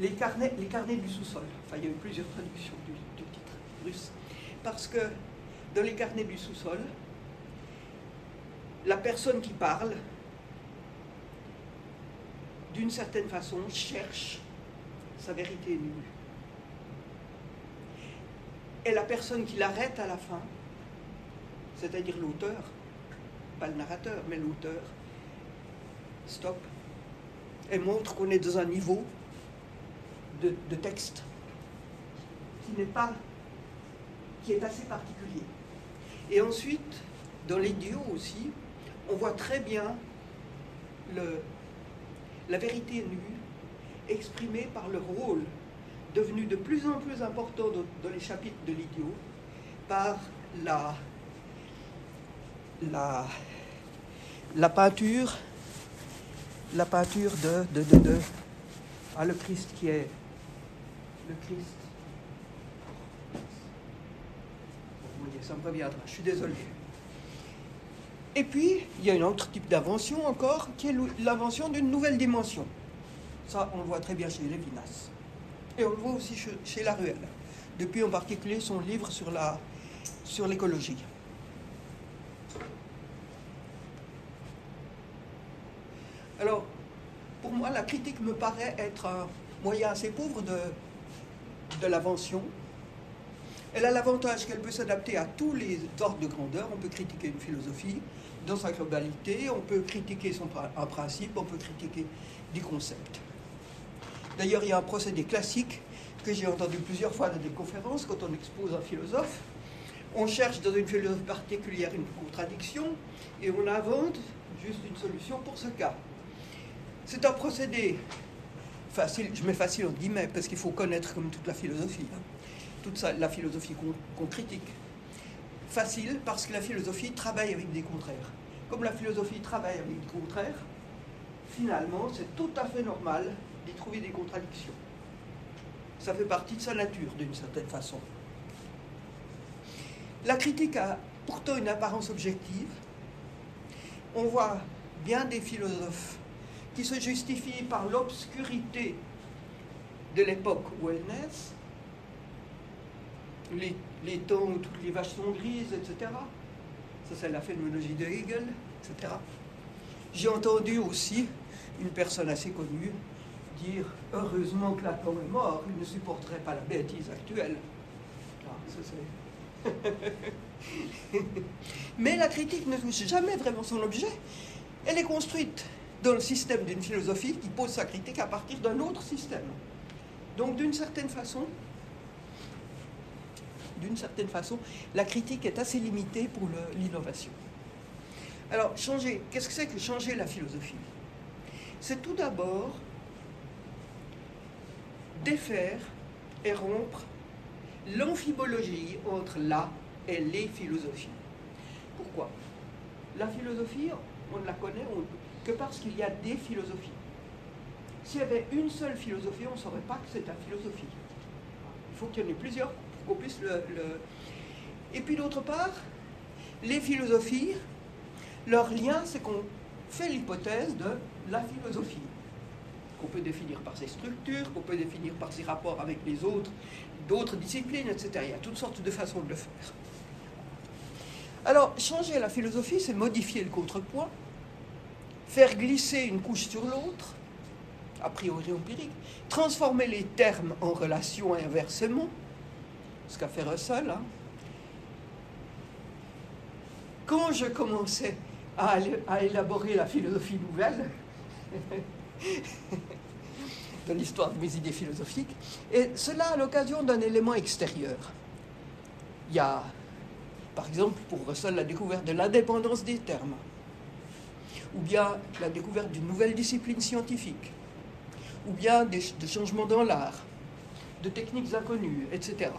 les carnets, les carnets du sous-sol, enfin il y a eu plusieurs traductions du, du titre russe, parce que dans les carnets du sous-sol, la personne qui parle, d'une certaine façon, cherche sa vérité nue. Et la personne qui l'arrête à la fin, c'est-à-dire l'auteur, pas le narrateur, mais l'auteur, stop, et montre qu'on est dans un niveau de, de texte qui n'est pas, qui est assez particulier. Et ensuite, dans l'idiot aussi, on voit très bien le, la vérité nue exprimée par le rôle devenu de plus en plus important dans, les chapitres de l'idiot par la, la, la peinture la peinture de, de, de, de ah, le Christ qui est le Christ. ça me reviendra, je suis désolé. Et puis, il y a un autre type d'invention encore, qui est l'invention d'une nouvelle dimension. Ça, on le voit très bien chez Lévinas. Et on le voit aussi chez, Laruelle, depuis en particulier son livre sur, la, sur l'écologie. Alors, pour moi, la critique me paraît être un moyen assez pauvre de, de l'invention, elle a l'avantage qu'elle peut s'adapter à tous les ordres de grandeur. On peut critiquer une philosophie dans sa globalité, on peut critiquer son, un principe, on peut critiquer des concepts. D'ailleurs, il y a un procédé classique que j'ai entendu plusieurs fois dans des conférences quand on expose un philosophe. On cherche dans une philosophie particulière une contradiction et on invente juste une solution pour ce cas. C'est un procédé facile, je mets facile en guillemets, parce qu'il faut connaître comme toute la philosophie. Hein toute la philosophie qu'on critique. Facile parce que la philosophie travaille avec des contraires. Comme la philosophie travaille avec des contraires, finalement, c'est tout à fait normal trouver des contradictions. Ça fait partie de sa nature, d'une certaine façon. La critique a pourtant une apparence objective. On voit bien des philosophes qui se justifient par l'obscurité de l'époque où elles naissent, les, les, temps où toutes les vaches sont grises, etc. Ça, c'est la phénoménologie de Hegel, etc. J'ai entendu aussi une personne assez connue dire heureusement que Lacan est mort, il ne supporterait pas la bêtise actuelle. Ah, Mais la critique ne touche jamais vraiment son objet. Elle est construite dans le système d'une philosophie qui pose sa critique à partir d'un autre système. Donc d'une certaine façon, d'une certaine façon, la critique est assez limitée pour l'innovation. Alors, changer, qu'est-ce que c'est que changer la philosophie? C'est tout d'abord défaire et rompre l'amphibologie entre la et les philosophies. Pourquoi? La philosophie, on ne la connaît que parce qu'il y a des philosophies. S'il y avait une seule philosophie, on ne saurait pas que c'est la philosophie. Il faut qu'il y en ait plusieurs pour qu'on puisse le, le... Et puis d'autre part, les philosophies, leur lien, c'est qu'on fait l'hypothèse de la philosophie qu'on peut définir par ses structures, qu'on peut définir par ses rapports avec les autres, d'autres disciplines, etc. Il y a toutes sortes de façons de le faire. Alors, changer la philosophie, c'est modifier le contrepoint, faire glisser une couche sur l'autre, a priori empirique, transformer les termes en relations inversement, ce qu'a fait Russell. Hein. Quand je commençais à élaborer la philosophie nouvelle, de l'histoire de mes idées philosophiques, et cela à l'occasion d'un élément extérieur. Il y a, par exemple, pour Russell, la découverte de l'indépendance des termes, ou bien la découverte d'une nouvelle discipline scientifique, ou bien des, de changements dans l'art, de techniques inconnues, etc.,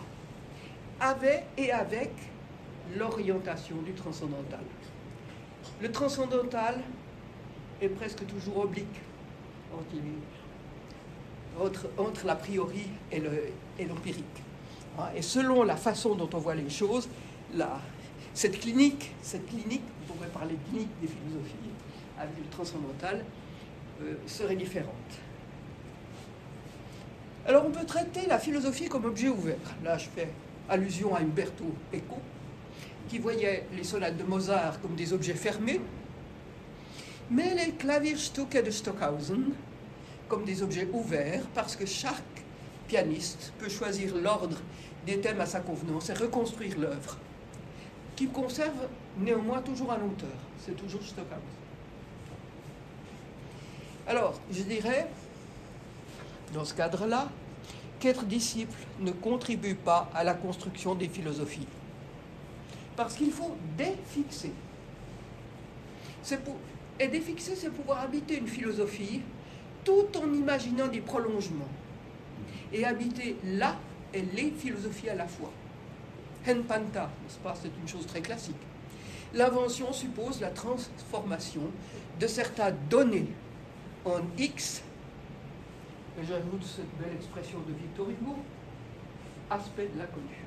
avec et avec l'orientation du transcendantal. Le transcendantal est presque toujours oblique entre, l'a priori et l'empirique. Hein, et selon la façon dont on voit les choses, la, cette clinique, cette clinique, on pourrait parler de clinique des philosophies avec le transcendantal, euh, serait différente. Alors on peut traiter la philosophie comme objet ouvert. Là, je fais allusion à Umberto Eco, qui voyait les sonates de Mozart comme des objets fermés, mais les Klavierstücke de Stockhausen comme des objets ouverts parce que chaque pianiste peut choisir l'ordre des thèmes à sa convenance et reconstruire l'œuvre, qui conserve néanmoins toujours un auteur. C'est toujours Stockhausen. Alors, je dirais, dans ce cadre-là, qu'être disciple ne contribue pas à la construction des philosophies. Parce qu'il faut défixer. Pour, et défixer, c'est pouvoir habiter une philosophie tout en imaginant des prolongements et habiter là et les philosophies à la fois. Henpanta, n'est-ce pas, c'est une chose très classique. L'invention suppose la transformation de certaines données en X, et j'ajoute cette belle expression de Victor Hugo, aspect de l'inconnu.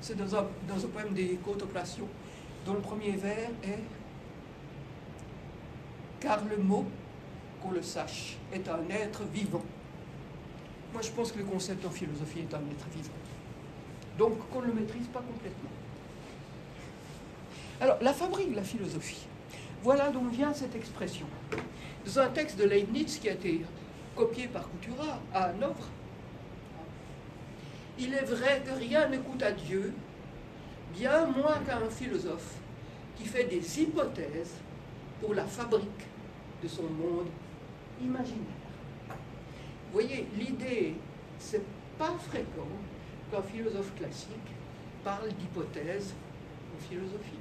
C'est dans un, dans un poème des contemplations dont le premier vers est Car le mot, qu'on le sache, est un être vivant. Moi, je pense que le concept en philosophie est un être vivant. Donc, qu'on ne le maîtrise pas complètement. Alors, la fabrique de la philosophie. Voilà d'où vient cette expression. Dans un texte de Leibniz qui a été copié par Coutura à Hanovre, il est vrai que rien ne coûte à Dieu bien moins qu'à un philosophe qui fait des hypothèses pour la fabrique de son monde imaginaire. Vous voyez, l'idée, c'est pas fréquent qu'un philosophe classique parle d'hypothèses en philosophie.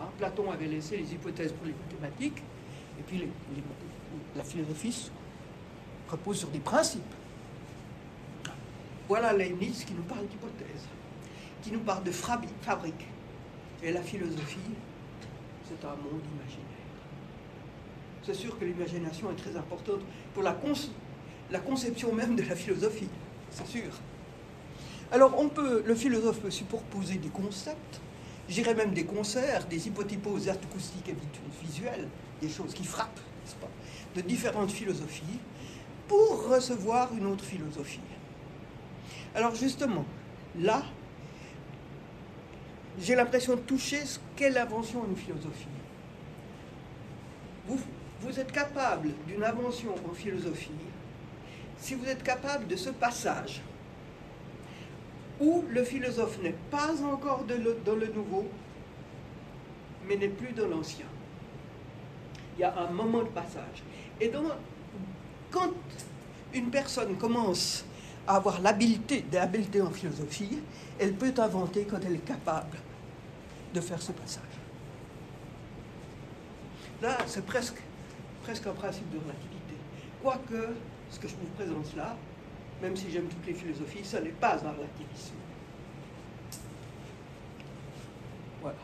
Hein, Platon avait laissé les hypothèses pour les mathématiques, et puis la philosophie repose sur des principes. Voilà Leibniz qui nous parle d'hypothèses qui nous parle de fabrique. Et la philosophie, c'est un monde imaginaire. C'est sûr que l'imagination est très importante pour la, la conception même de la philosophie, c'est sûr. Alors on peut, le philosophe peut superposer des concepts, j'irais même des concerts, des hypotyposes acoustiques et visuelles, des choses qui frappent, n'est-ce pas, de différentes philosophies, pour recevoir une autre philosophie. Alors justement, là, j'ai l'impression de toucher ce qu'est l'invention d'une philosophie. Vous, vous êtes capable d'une invention en philosophie si vous êtes capable de ce passage où le philosophe n'est pas encore dans le nouveau, mais n'est plus dans l'ancien. Il y a un moment de passage. Et donc, quand une personne commence à avoir l'habileté, l'habileté en philosophie, elle peut inventer quand elle est capable de faire ce passage. Là, c'est presque, presque un principe de relativité. Quoique, ce que je vous présente là, même si j'aime toutes les philosophies, ce n'est pas un relativisme. Voilà.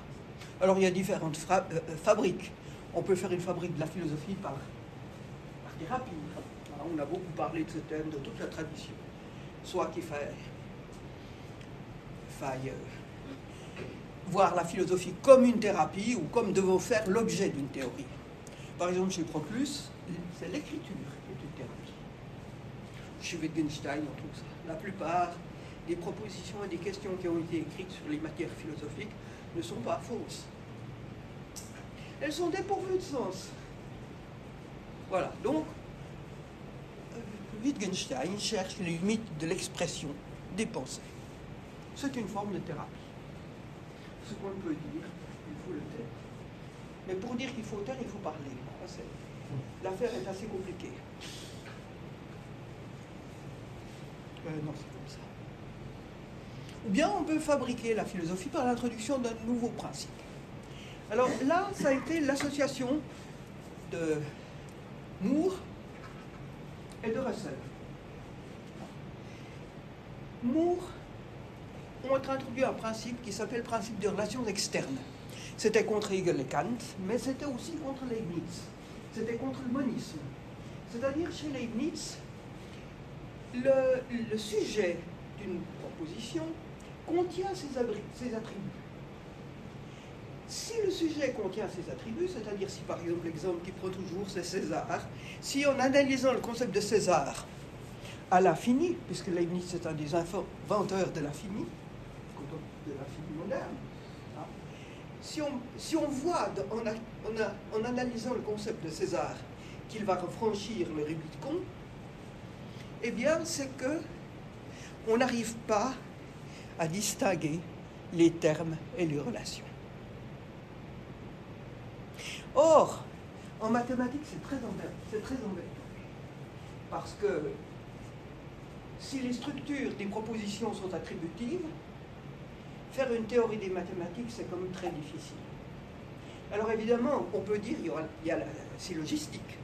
Alors il y a différentes euh, euh, fabriques. On peut faire une fabrique de la philosophie par, par thérapie. on a beaucoup parlé de ce thème de toute la tradition. Soit qu'il faille, euh, voir la philosophie comme une thérapie ou comme devant faire l'objet d'une théorie. Par exemple, chez Proclus, c'est l'écriture chez Wittgenstein, on trouve ça. La plupart des propositions et des questions qui ont été écrites sur les matières philosophiques ne sont pas fausses. Elles sont dépourvues de sens. Voilà, donc Wittgenstein cherche les limites de l'expression des pensées. C'est une forme de thérapie. Qu'on peut dire, il faut le taire. Mais pour dire qu'il faut taire, il faut parler. L'affaire est assez compliquée. Euh, non, c'est comme ça. Ou bien on peut fabriquer la philosophie par l'introduction d'un nouveau principe. Alors là, ça a été l'association de Moore et de Russell. Moore ont introduit un principe qui s'appelle le principe de relations externes. C'était contre Hegel et Kant, mais c'était aussi contre Leibniz. C'était contre le monisme. C'est-à-dire chez Leibniz, le, sujet d'une proposition contient ses, attributs. Si le sujet contient ses attributs, c'est-à-dire si par exemple l'exemple qui prend toujours c'est César, si en analysant le concept de César à l'infini, puisque Leibniz est un des inventeurs de l'infini, hein, si, on, si on voit en, analysant le concept de César qu'il va refranchir le Rubicon, eh bien, c'est que on n'arrive pas à distinguer les termes et les relations. Or, en mathématiques, c'est très, c'est très embêtant. Parce que si les structures des propositions sont attributives, faire une théorie des mathématiques, c'est quand même très difficile. Alors évidemment, on peut dire qu'il y, a la syllogistique.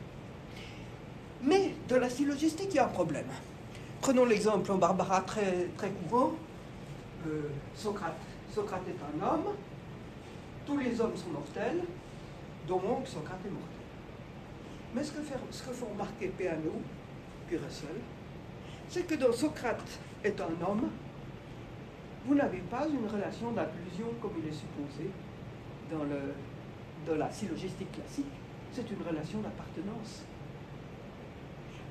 Mais de la syllogistique, il y a un problème. Prenons l'exemple en Barbara très, très courant. Euh, Socrate. Socrate est un homme. Tous les hommes sont mortels. Donc Socrate est mortel. Mais ce que, ce que font remarquer Peano, puis Russell, c'est que dans Socrate est un homme, vous n'avez pas une relation d'inclusion comme il est supposé dans, la syllogistique classique. C'est une relation d'appartenance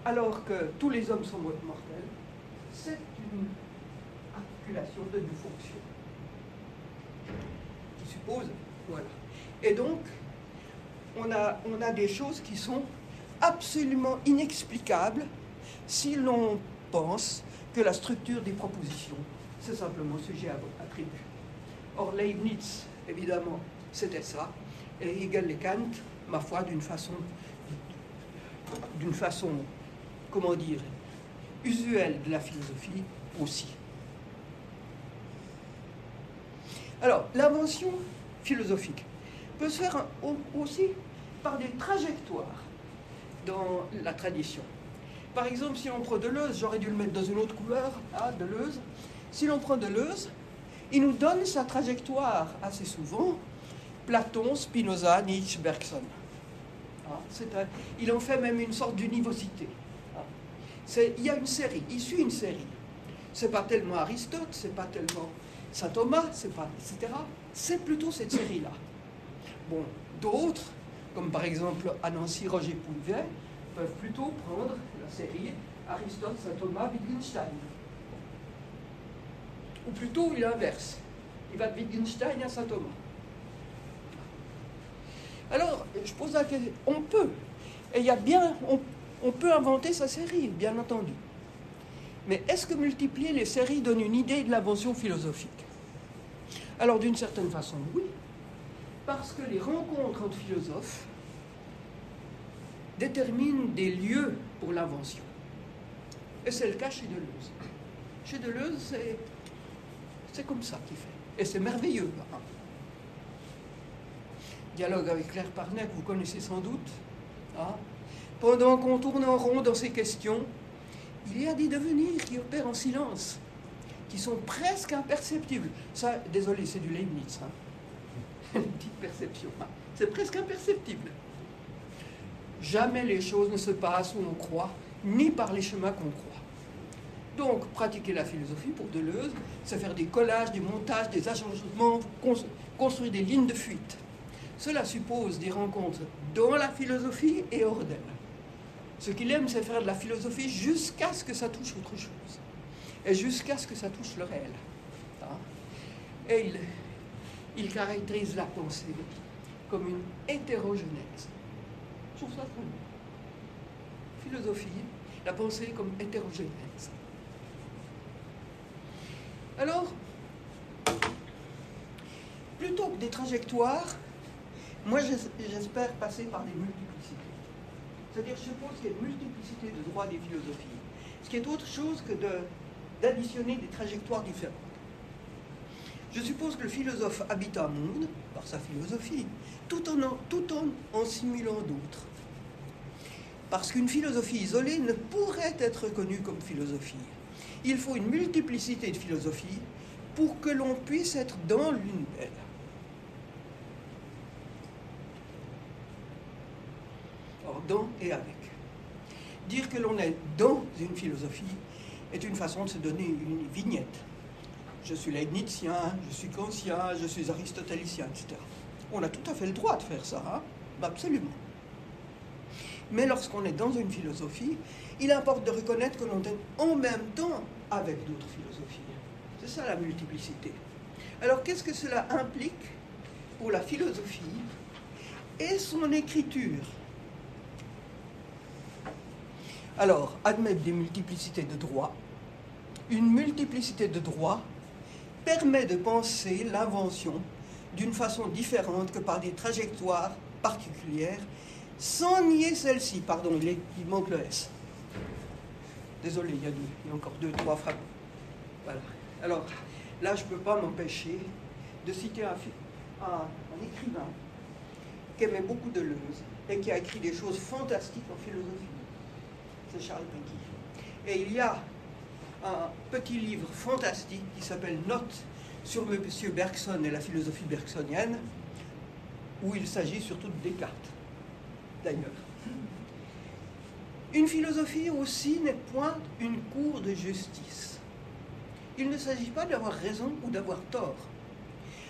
alors que tous les hommes sont mortels, c'est une articulation de deux fonctions qui suppose, voilà. Et donc, on a des choses qui sont absolument inexplicables si l'on pense que la structure des propositions, c'est simplement sujet à attribut. Or, Leibniz, évidemment, c'était ça, et Hegel et Kant, ma foi, d'une façon, d'une façon comment dire, usuel de la philosophie aussi. Alors, l'invention philosophique peut se faire aussi par des trajectoires dans la tradition. Par exemple, si on prend Deleuze, j'aurais dû le mettre dans une autre couleur, ah, Deleuze. Si l'on prend Deleuze, il nous donne sa trajectoire assez souvent, Platon, Spinoza, Nietzsche, Bergson. Ah, il en fait même une sorte d'univocité il y a une série, il suit une série. C'est pas tellement Aristote, c'est pas tellement Saint Thomas, c'est pas, etc. C'est plutôt cette série-là. Bon, d'autres, comme par exemple Anansi Roger Pouvet, peuvent plutôt prendre la série Aristote, Saint Thomas, Wittgenstein. Ou plutôt, il inverse. Il va de Wittgenstein à Saint Thomas. Alors, je pose la question, on peut. Et il y a bien, on, on peut inventer sa série, bien entendu. Mais est-ce que multiplier les séries donne une idée de l'invention philosophique? Alors, d'une certaine façon, oui. Parce que les rencontres entre philosophes déterminent des lieux pour l'invention. Et c'est le cas chez Deleuze. Chez Deleuze, c'est, c'est comme ça qu'il fait. Et c'est merveilleux. hein. Dialogue avec Claire Parnet, que vous connaissez sans doute. hein. Pendant qu'on tourne en rond dans ces questions, il y a des devenirs qui opèrent en silence, qui sont presque imperceptibles. Ça, désolé, c'est du Leibniz. Hein. Une petite perception. C'est presque imperceptible. Jamais les choses ne se passent où on croit, ni par les chemins qu'on croit. Donc, pratiquer la philosophie pour Deleuze, c'est faire des collages, des montages, des cons- construire des lignes de fuite. Cela suppose des rencontres dans la philosophie et hors d'elle. Ce qu'il aime, c'est faire de la philosophie jusqu'à ce que ça touche autre chose. Et jusqu'à ce que ça touche le réel. Hein? Et il, il caractérise la pensée comme une hétérogénèse. Je trouve ça très bien. Philosophie, la pensée comme hétérogénèse. Alors, plutôt que des trajectoires, moi j'es- j'espère passer par des multiplicités. C'est-à-dire, je suppose qu'il y a une multiplicité de droits des philosophies, ce qui est autre chose que d'additionner des trajectoires différentes. Je suppose que le philosophe habite un monde par sa philosophie, tout en en, tout en, en simulant d'autres. Parce qu'une philosophie isolée ne pourrait être reconnue comme philosophie. Il faut une multiplicité de philosophies pour que l'on puisse être dans l'une d'elles. Or, dans et avec. Dire que l'on est dans une philosophie est une façon de se donner une vignette. Je suis leibnizien, je suis kantien, je suis aristotélicien, etc. On a tout à fait le droit de faire ça, hein absolument. Mais lorsqu'on est dans une philosophie, il importe de reconnaître que l'on est en même temps avec d'autres philosophies. C'est ça la multiplicité. Alors qu'est-ce que cela implique pour la philosophie et son écriture? Alors, admettre des multiplicités de droits. Une multiplicité de droits permet de penser l'invention d'une façon différente que par des trajectoires particulières, sans nier celle-ci. Pardon, il, il manque le S. Désolé, il y, a deux- il y a encore deux, trois frappes. Voilà. Alors, là, je ne peux pas m'empêcher de citer un, écrivain qui aimait beaucoup Deleuze et qui a écrit des choses fantastiques en philosophie. C'est Charles Péguy. Et il y a un petit livre fantastique qui s'appelle Notes sur M. Bergson et la philosophie bergsonienne, où il s'agit surtout de Descartes, d'ailleurs. Une philosophie aussi n'est point une cour de justice. Il ne s'agit pas d'avoir raison ou d'avoir tort.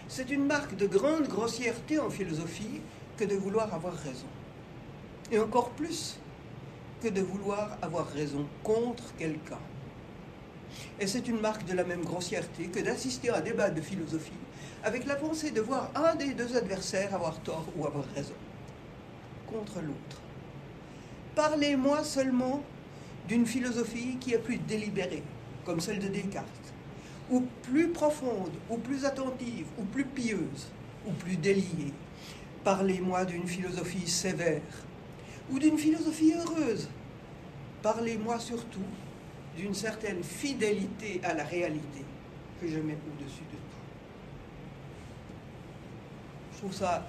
C'est une marque de grande grossièreté en philosophie que de vouloir avoir raison. Et encore plus que de vouloir avoir raison contre quelqu'un. Et c'est une marque de la même grossièreté que d'assister à un débat de philosophie avec la pensée de voir un des deux adversaires avoir tort ou avoir raison contre l'autre. Parlez-moi seulement d'une philosophie qui est plus délibérée, comme celle de Descartes, ou plus profonde, ou plus attentive, ou plus pieuse, ou plus déliée. Parlez-moi d'une philosophie sévère, ou d'une philosophie heureuse. Parlez-moi surtout d'une certaine fidélité à la réalité que je mets au-dessus de tout. Je trouve ça,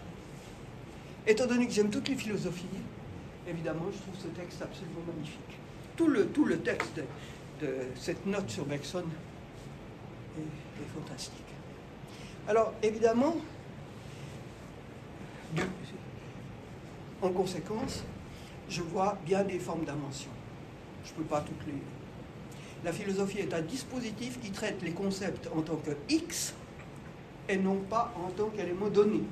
étant donné que j'aime toutes les philosophies, évidemment, je trouve ce texte absolument magnifique. Tout le, tout le texte de, cette note sur Bergson est, fantastique. Alors, évidemment, de- en conséquence, je vois bien des formes d'invention. Je ne peux pas toutes les. La philosophie est un dispositif qui traite les concepts en tant que X et non pas en tant qu'éléments donnés.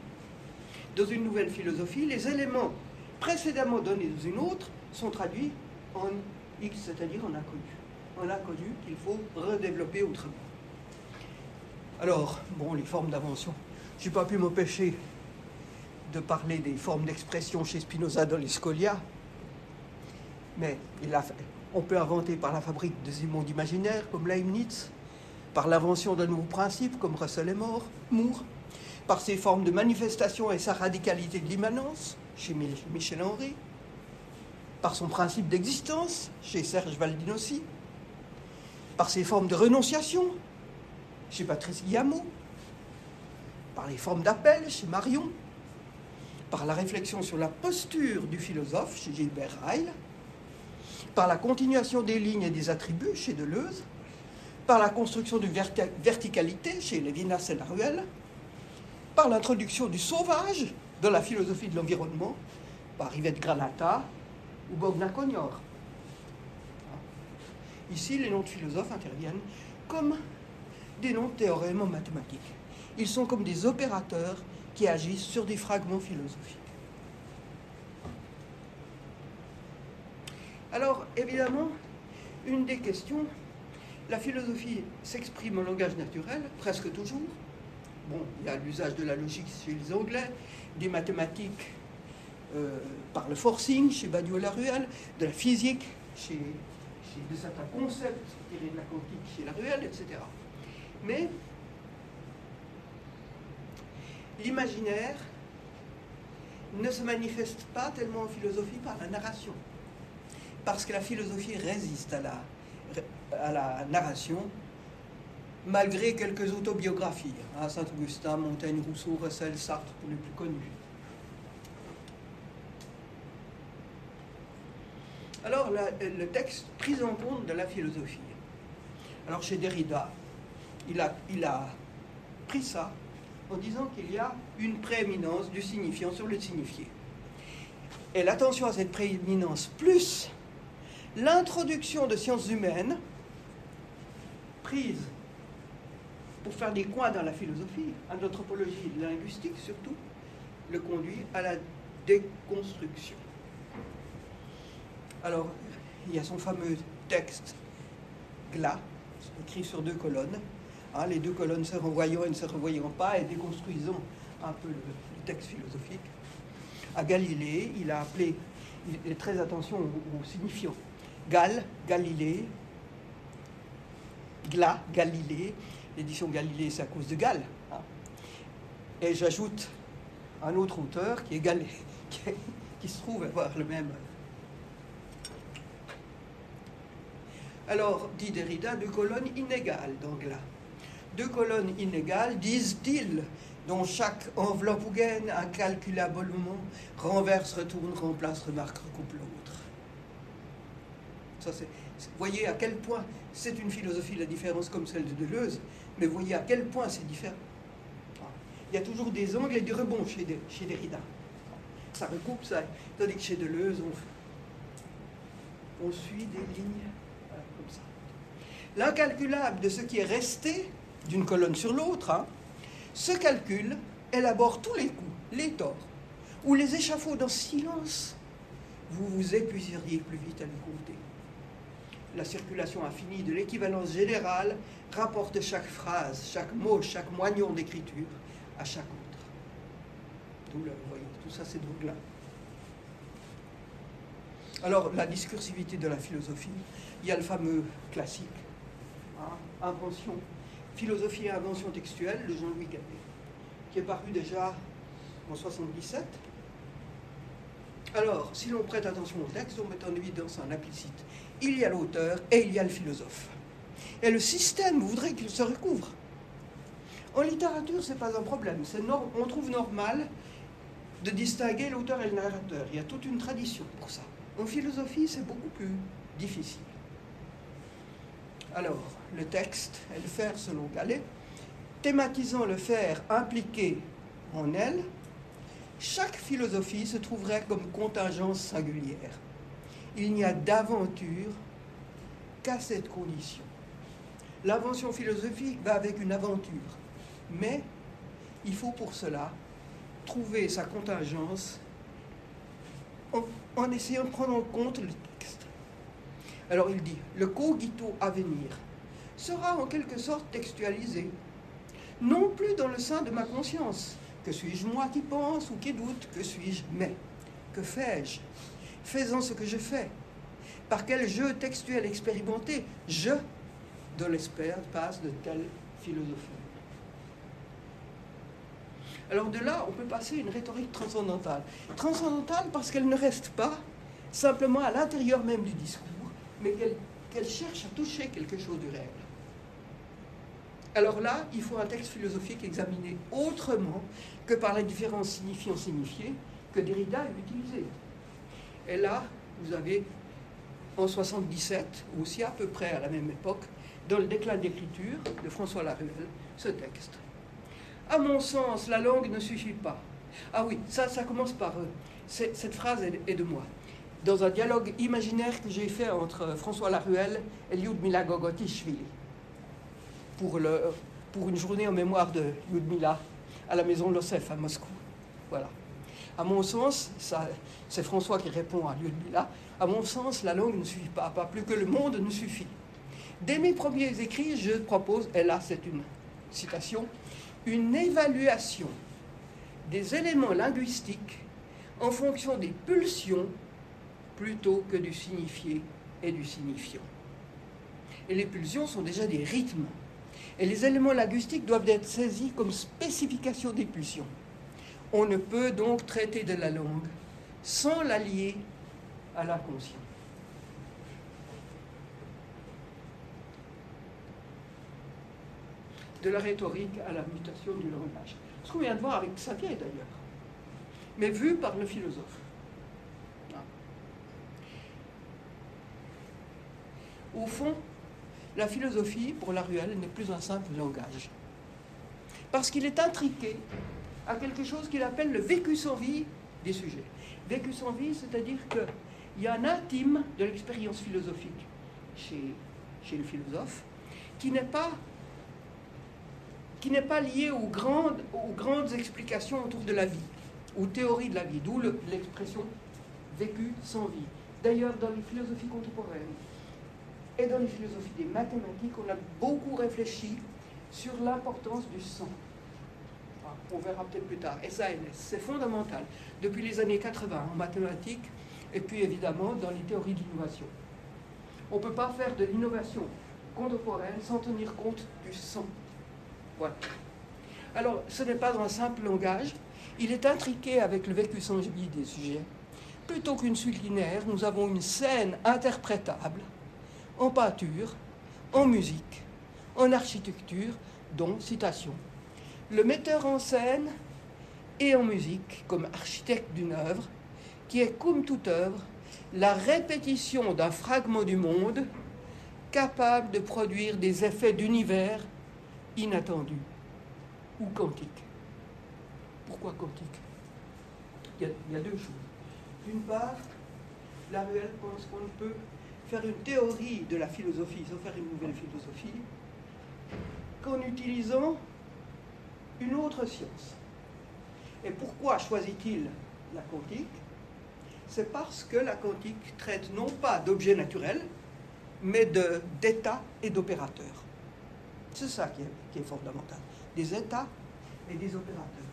Dans une nouvelle philosophie, les éléments précédemment donnés dans une autre sont traduits en X, c'est-à-dire en inconnu. En inconnu qu'il faut redévelopper autrement. Alors, bon, les formes d'invention. Je n'ai pas pu m'empêcher de parler des formes d'expression chez Spinoza dans les Scolia, mais on peut inventer par la fabrique des mondes imaginaires comme Leibniz, par l'invention d'un nouveau principe comme Russell et Moore, par ses formes de manifestation et sa radicalité de l'immanence chez Michel Henry, par son principe d'existence chez Serge Valdinossi, par ses formes de renonciation chez Patrice Guillamot, par les formes d'appel chez Marion, par la réflexion sur la posture du philosophe chez Gilbert Ryle, par la continuation des lignes et des attributs chez Deleuze, par la construction de verticalité chez Lévinas et Laruelle, par l'introduction du sauvage dans la philosophie de l'environnement par Yvette Granata ou Bogna Cognor. Ici, les noms de philosophes interviennent comme des noms de théorèmes mathématiques. Ils sont comme des opérateurs qui agissent sur des fragments philosophiques. Alors, évidemment, une des questions, la philosophie s'exprime en langage naturel, presque toujours. Bon, il y a l'usage de la logique chez les Anglais, des mathématiques euh, par le forcing chez Badiou-Laruelle, de la physique chez, certains concepts tirés de la quantique chez Laruelle, etc. Mais l'imaginaire ne se manifeste pas tellement en philosophie par la narration parce que la philosophie résiste la, à la narration, malgré quelques autobiographies, Saint-Augustin, Montaigne, Rousseau, Russell, Sartre, pour les plus connus. Alors, le texte pris en compte de la philosophie. Alors, chez Derrida, il a, il a pris ça en disant qu'il y a une prééminence du signifiant sur le signifié. Et l'attention à cette prééminence, plus l'introduction de sciences humaines prise pour faire des coins dans la philosophie, en anthropologie linguistique surtout, le conduit à la déconstruction. Alors, il y a son fameux texte Glas, écrit sur deux colonnes, hein, les deux colonnes se renvoyant et ne se renvoyant pas, et déconstruisant un peu le, texte philosophique. À Galilée, il a appelé, il est très attention aux signifiants. Gal, Galilée, Gla, Galilée. L'édition Galilée, c'est à cause de Gall. Hein. Et j'ajoute un autre auteur qui est qui, se trouve avoir le même. Alors, dit Derrida, deux colonnes inégales dans Gla. Deux colonnes inégales, disent-ils, dont chaque enveloppe ou gaine incalculablement renverse, retourne, remplace, remarque, recoupe l'autre. Vous voyez à quel point c'est une philosophie, la différence comme celle de Deleuze, mais voyez à quel point c'est différent. Il y a toujours des angles et des rebonds chez, chez Derrida. Ça recoupe ça, tandis que chez Deleuze, on, suit des lignes comme ça. L'incalculable de ce qui est resté d'une colonne sur l'autre, hein, ce calcul élabore tous les coups, les torts, ou les échafauds dans silence. Vous vous épuiseriez plus vite à les compter la circulation infinie de l'équivalence générale rapporte chaque phrase, chaque mot, chaque moignon d'écriture à chaque autre. Vous voyez, tout ça, c'est donc là. Alors, la discursivité de la philosophie, il y a le fameux classique, hein, invention, philosophie et invention textuelle de Jean-Louis Capet, qui est paru déjà en 77. Alors, si l'on prête attention au texte, on met en évidence un implicite il y a l'auteur et il y a le philosophe. Et le système voudrait qu'il se recouvre. En littérature, ce n'est pas un problème. on trouve normal de distinguer l'auteur et le narrateur. Il y a toute une tradition pour ça. En philosophie, c'est beaucoup plus difficile. Alors, le texte et le faire selon Gallet, thématisant le faire impliqué en elle, chaque philosophie se trouverait comme contingence singulière il n'y a d'aventure qu'à cette condition. L'invention philosophique va avec une aventure, mais il faut pour cela trouver sa contingence en, essayant de prendre en compte le texte. Alors il dit, le cogito à venir sera en quelque sorte textualisé, non plus dans le sein de ma conscience, que suis-je moi qui pense ou qui doute, que suis-je mais, que fais-je? Faisant ce que je fais, par quel jeu textuel expérimenté, je, de l'espère, passe de telle philosophie. Alors de là, on peut passer une rhétorique transcendantale. Transcendantale parce qu'elle ne reste pas simplement à l'intérieur même du discours, mais qu'elle cherche à toucher quelque chose du réel. Alors là, il faut un texte philosophique examiné autrement que par la différence signifiant-signifié que Derrida a utilisé. Et là, vous avez en 77, aussi à peu près à la même époque, dans le déclin d'écriture de François Laruelle, ce texte. À mon sens, la langue ne suffit pas. Ah oui, ça, ça commence par... Euh, cette phrase est, de moi. Dans un dialogue imaginaire que j'ai fait entre François Laruelle et Lyudmila Gogotishvili pour, pour une journée en mémoire de Lyudmila à la maison Losef à Moscou. Voilà. À mon sens, c'est François qui répond à Lyudmila, à mon sens, la langue ne suffit pas, pas plus que le monde ne suffit. Dès mes premiers écrits, je propose, et là c'est une citation, une évaluation des éléments linguistiques en fonction des pulsions plutôt que du signifié et du signifiant. Et les pulsions sont déjà des rythmes. Et les éléments linguistiques doivent être saisis comme spécification des pulsions. On ne peut donc traiter de la langue sans la lier à l'inconscient. De la rhétorique à la mutation du langage. Ce qu'on vient de voir avec Xavier d'ailleurs, mais vu par le philosophe. Au fond, la philosophie, pour la ruelle, n'est plus un simple langage. Parce qu'il est intriqué à quelque chose qu'il appelle le vécu sans vie des sujets. Vécu sans vie, c'est-à-dire qu'il y a un intime de l'expérience philosophique chez, chez le philosophe qui n'est pas qui n'est pas lié aux grandes, explications autour de la vie, aux théories de la vie, d'où l'expression vécu sans vie. D'ailleurs, dans les philosophies contemporaines, et dans les philosophies des mathématiques, on a beaucoup réfléchi sur l'importance du sang. On verra peut-être plus tard. SANS, c'est fondamental. Depuis les années 80 en mathématiques, et puis évidemment dans les théories d'innovation. On ne peut pas faire de l'innovation contemporaine sans tenir compte du sang. Voilà. Alors, ce n'est pas un simple langage, il est intriqué avec le vécu sans vie des sujets. Plutôt qu'une suite linéaire, nous avons une scène interprétable en peinture, en musique, en architecture, dont citation. Le metteur en scène et en musique, comme architecte d'une œuvre, qui est comme toute œuvre, la répétition d'un fragment du monde capable de produire des effets d'univers inattendus ou quantiques. Pourquoi quantique? Il y, a, il y a deux choses. D'une part, la ruelle pense qu'on ne peut faire une théorie de la philosophie sans faire une nouvelle philosophie qu'en utilisant une autre science. Et pourquoi choisit-il la quantique? C'est parce que la quantique traite non pas d'objets naturels, mais d'états et d'opérateurs. C'est ça qui est, fondamental. Des états et des opérateurs.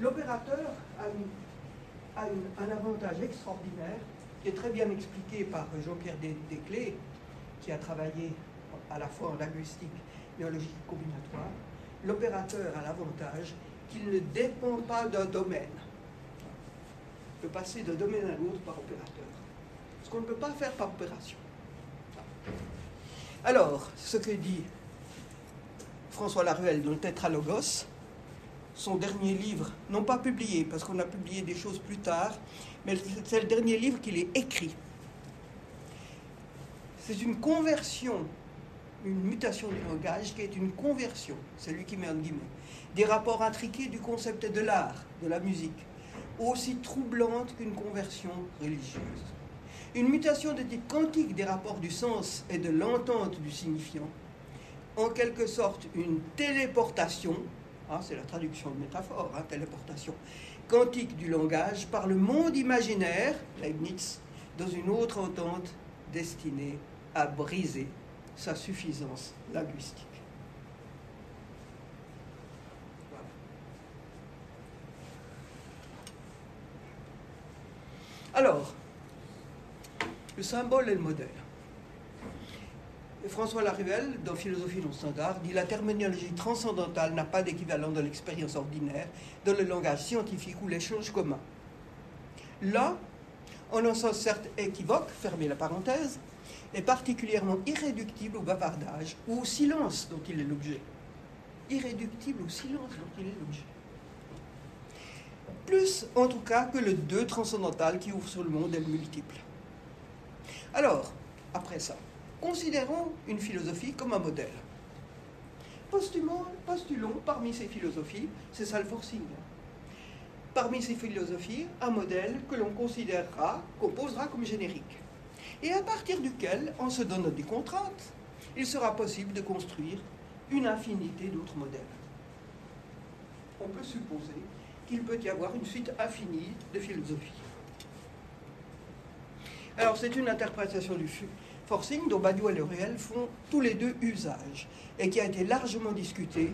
L'opérateur a, un avantage extraordinaire qui est très bien expliqué par Jean-Pierre Desclés, qui a travaillé à la fois en linguistique et en logique combinatoire. L'opérateur a l'avantage qu'il ne dépend pas d'un domaine. Il peut passer d'un domaine à l'autre par opérateur. Ce qu'on ne peut pas faire par opération. Alors, ce que dit François Laruelle dans le Tétralogos, son dernier livre, non pas publié, parce qu'on a publié des choses plus tard, mais c'est le dernier livre qu'il ait écrit. C'est une conversion, une mutation du langage qui est une conversion, c'est lui qui met en guillemets, des rapports intriqués du concept de l'art, de la musique, aussi troublante qu'une conversion religieuse. une mutation de type quantique des rapports du sens et de l'entente du signifiant, en quelque sorte une téléportation, hein, c'est la traduction de métaphore, hein, téléportation, quantique du langage par le monde imaginaire, Leibniz, dans une autre entente destinée à briser sa suffisance linguistique. Alors, le symbole et le modèle. François Larivelle, dans Philosophie non standard, dit la terminologie transcendantale n'a pas d'équivalent dans l'expérience ordinaire, dans le langage scientifique ou l'échange commun. Là, en un sens certes équivoque, fermez la parenthèse, est particulièrement irréductible au bavardage ou au silence dont il est l'objet. Irréductible au silence dont il est l'objet. Plus, en tout cas, que le deux transcendantal qui ouvre sur le monde le multiple. Alors, après ça, considérons une philosophie comme un modèle. Postulons, parmi ces philosophies, c'est ça le forcing. Parmi ces philosophies, un modèle que l'on considérera, qu'on posera comme générique et à partir duquel, en se donnant des contraintes, il sera possible de construire une infinité d'autres modèles. On peut supposer qu'il peut y avoir une suite infinie de philosophies. Alors c'est une interprétation du forcing dont Badiou et le réel font tous les deux usage et qui a été largement discutée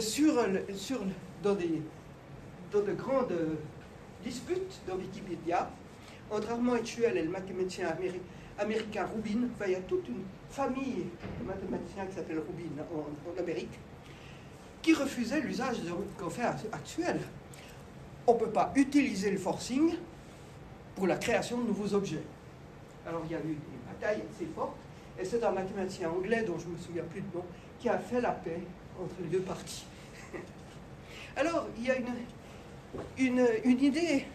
sur, dans, des, de grandes disputes dans Wikipédia entre Armand Etchuel et le mathématicien américain Rubin, il y a toute une famille de mathématiciens qui s'appelle Rubin en, Amérique, qui refusaient l'usage qu'on fait actuel. On ne peut pas utiliser le forcing pour la création de nouveaux objets. Alors il y a eu des batailles assez fortes, et c'est un mathématicien anglais dont je ne me souviens plus de nom qui a fait la paix entre les deux parties. Alors il y a une, une, une idée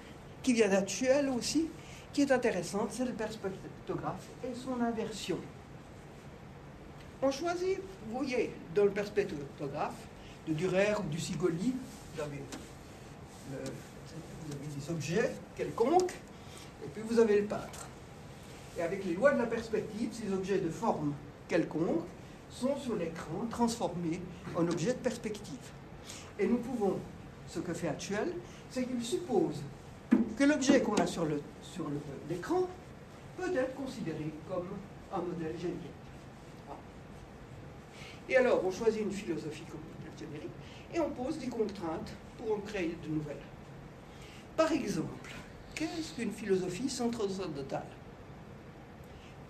qui vient d'actuel aussi, qui est intéressante, c'est le perspectographe et son inversion. On choisit, vous voyez, dans le perspectographe, de Durer ou du Sigoli, vous avez, des objets quelconques, et puis vous avez le peintre. Et avec les lois de la perspective, ces objets de forme quelconque sont sur l'écran transformés en objets de perspective. Et nous pouvons, ce que fait Actuel, c'est qu'il suppose que l'objet qu'on a sur l'écran le, peut être considéré comme un modèle générique. Et alors, on choisit une philosophie comme modèle générique et on pose des contraintes pour en créer de nouvelles. Par exemple, qu'est-ce qu'une philosophie transcendantale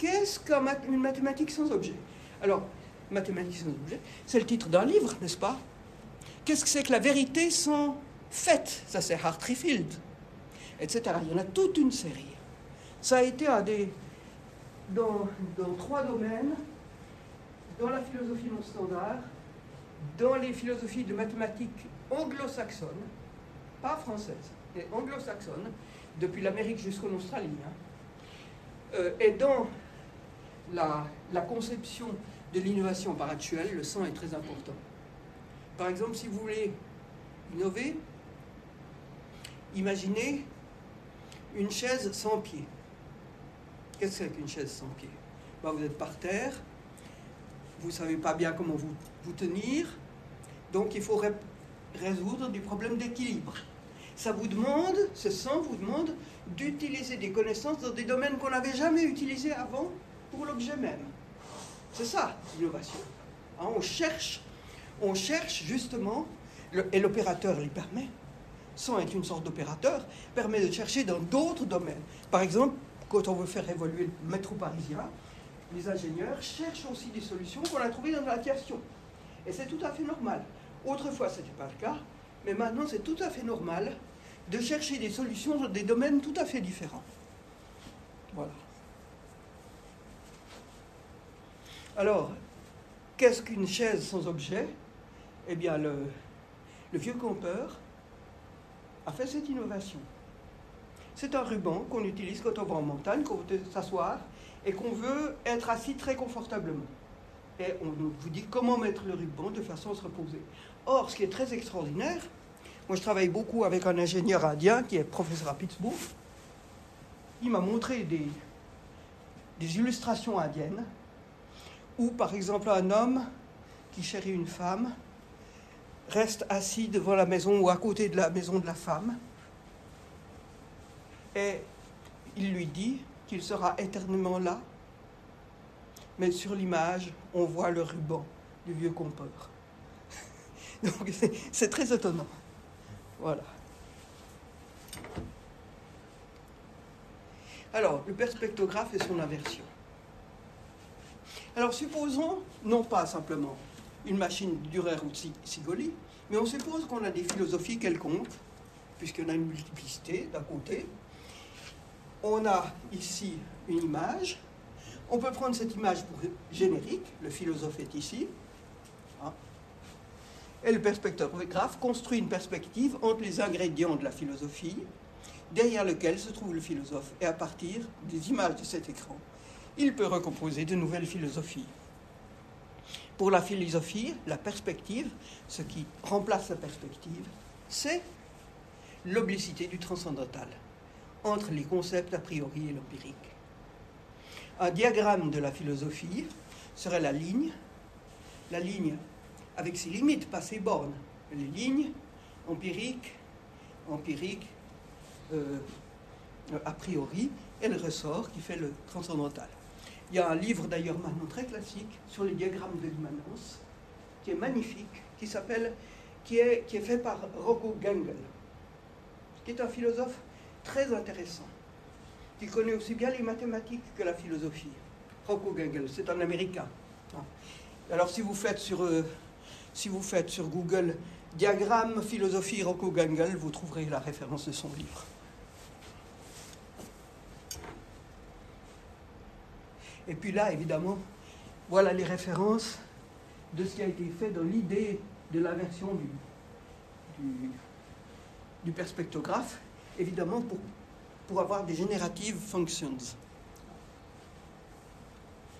Qu'est-ce qu'une mathématique sans objet Alors, mathématique sans objet, c'est le titre d'un livre, n'est-ce pas? Qu'est-ce que c'est que la vérité sans fait? Ça, c'est Hartreefield etc. Il y en a toute une série. Ça a été dans trois domaines, dans la philosophie non standard, dans les philosophies de mathématiques anglo-saxonnes, pas françaises, mais anglo-saxonnes, depuis l'Amérique jusqu'en Australie, hein. euh, et dans la, conception de l'innovation par actuelle, le sang est très important. Par exemple, si vous voulez innover, imaginez une chaise sans pied. Qu'est-ce qu'une chaise sans pied ben, Vous êtes par terre, vous ne savez pas bien comment vous, vous tenir, donc il faut résoudre du problème d'équilibre. Ça vous demande, ce sang vous demande d'utiliser des connaissances dans des domaines qu'on n'avait jamais utilisés avant pour l'objet même. C'est ça, l'innovation. Hein, on cherche, on cherche justement, et l'opérateur l'y permet, sans être une sorte d'opérateur, permet de chercher dans d'autres domaines. Par exemple, quand on veut faire évoluer le métro parisien, les ingénieurs cherchent aussi des solutions qu'on a trouvées dans l'aviation. Et c'est tout à fait normal. Autrefois, ce n'était pas le cas, mais maintenant, c'est tout à fait normal de chercher des solutions dans des domaines tout à fait différents. Voilà. Alors, qu'est-ce qu'une chaise sans objet? Eh bien, le, vieux compteur a fait cette innovation. C'est un ruban qu'on utilise quand on va en montagne, qu'on veut s'asseoir et qu'on veut être assis très confortablement. Et on vous dit comment mettre le ruban de façon à se reposer. Or, ce qui est très extraordinaire, moi je travaille beaucoup avec un ingénieur indien qui est professeur à Pittsburgh. il m'a montré des illustrations indiennes où, par exemple, un homme qui chérit une femme reste assis devant la maison ou à côté de la maison de la femme et il lui dit qu'il sera éternellement là. Mais sur l'image, on voit le ruban du vieux compeur. Donc c'est très étonnant. Voilà. Alors, le perspectographe et son inversion. Alors, supposons, non pas simplement une machine Dürer ou Sigoli, mais on suppose qu'on a des philosophies quelconques, puisqu'on a une multiplicité d'un côté. On a ici une image. On peut prendre cette image pour générique, le philosophe est ici. Hein. Et le perspectographe construit une perspective entre les ingrédients de la philosophie, derrière lequel se trouve le philosophe. Et à partir des images de cet écran, il peut recomposer de nouvelles philosophies. Pour la philosophie, la perspective, ce qui remplace la perspective, c'est l'oblicité du transcendantal entre les concepts a priori et l'empirique. Un diagramme de la philosophie serait la ligne, la ligne avec ses limites, pas ses bornes, les lignes empiriques, empiriques, euh, a priori, et le ressort qui fait le transcendantal. Il y a un livre d'ailleurs maintenant très classique sur les diagrammes de l'immanence, qui est magnifique, qui s'appelle, qui est, qui est fait par Rocco Gengel, qui est un philosophe très intéressant, qui connaît aussi bien les mathématiques que la philosophie. Rocco Gengel, c'est un Américain. Alors si vous faites sur, euh, si vous faites sur Google diagramme philosophie Rocco Gengel, vous trouverez la référence de son livre. Et puis là, évidemment, voilà les références de ce qui a été fait dans l'idée de l'inversion du, du, perspectographe, évidemment pour, pour avoir des génératives functions.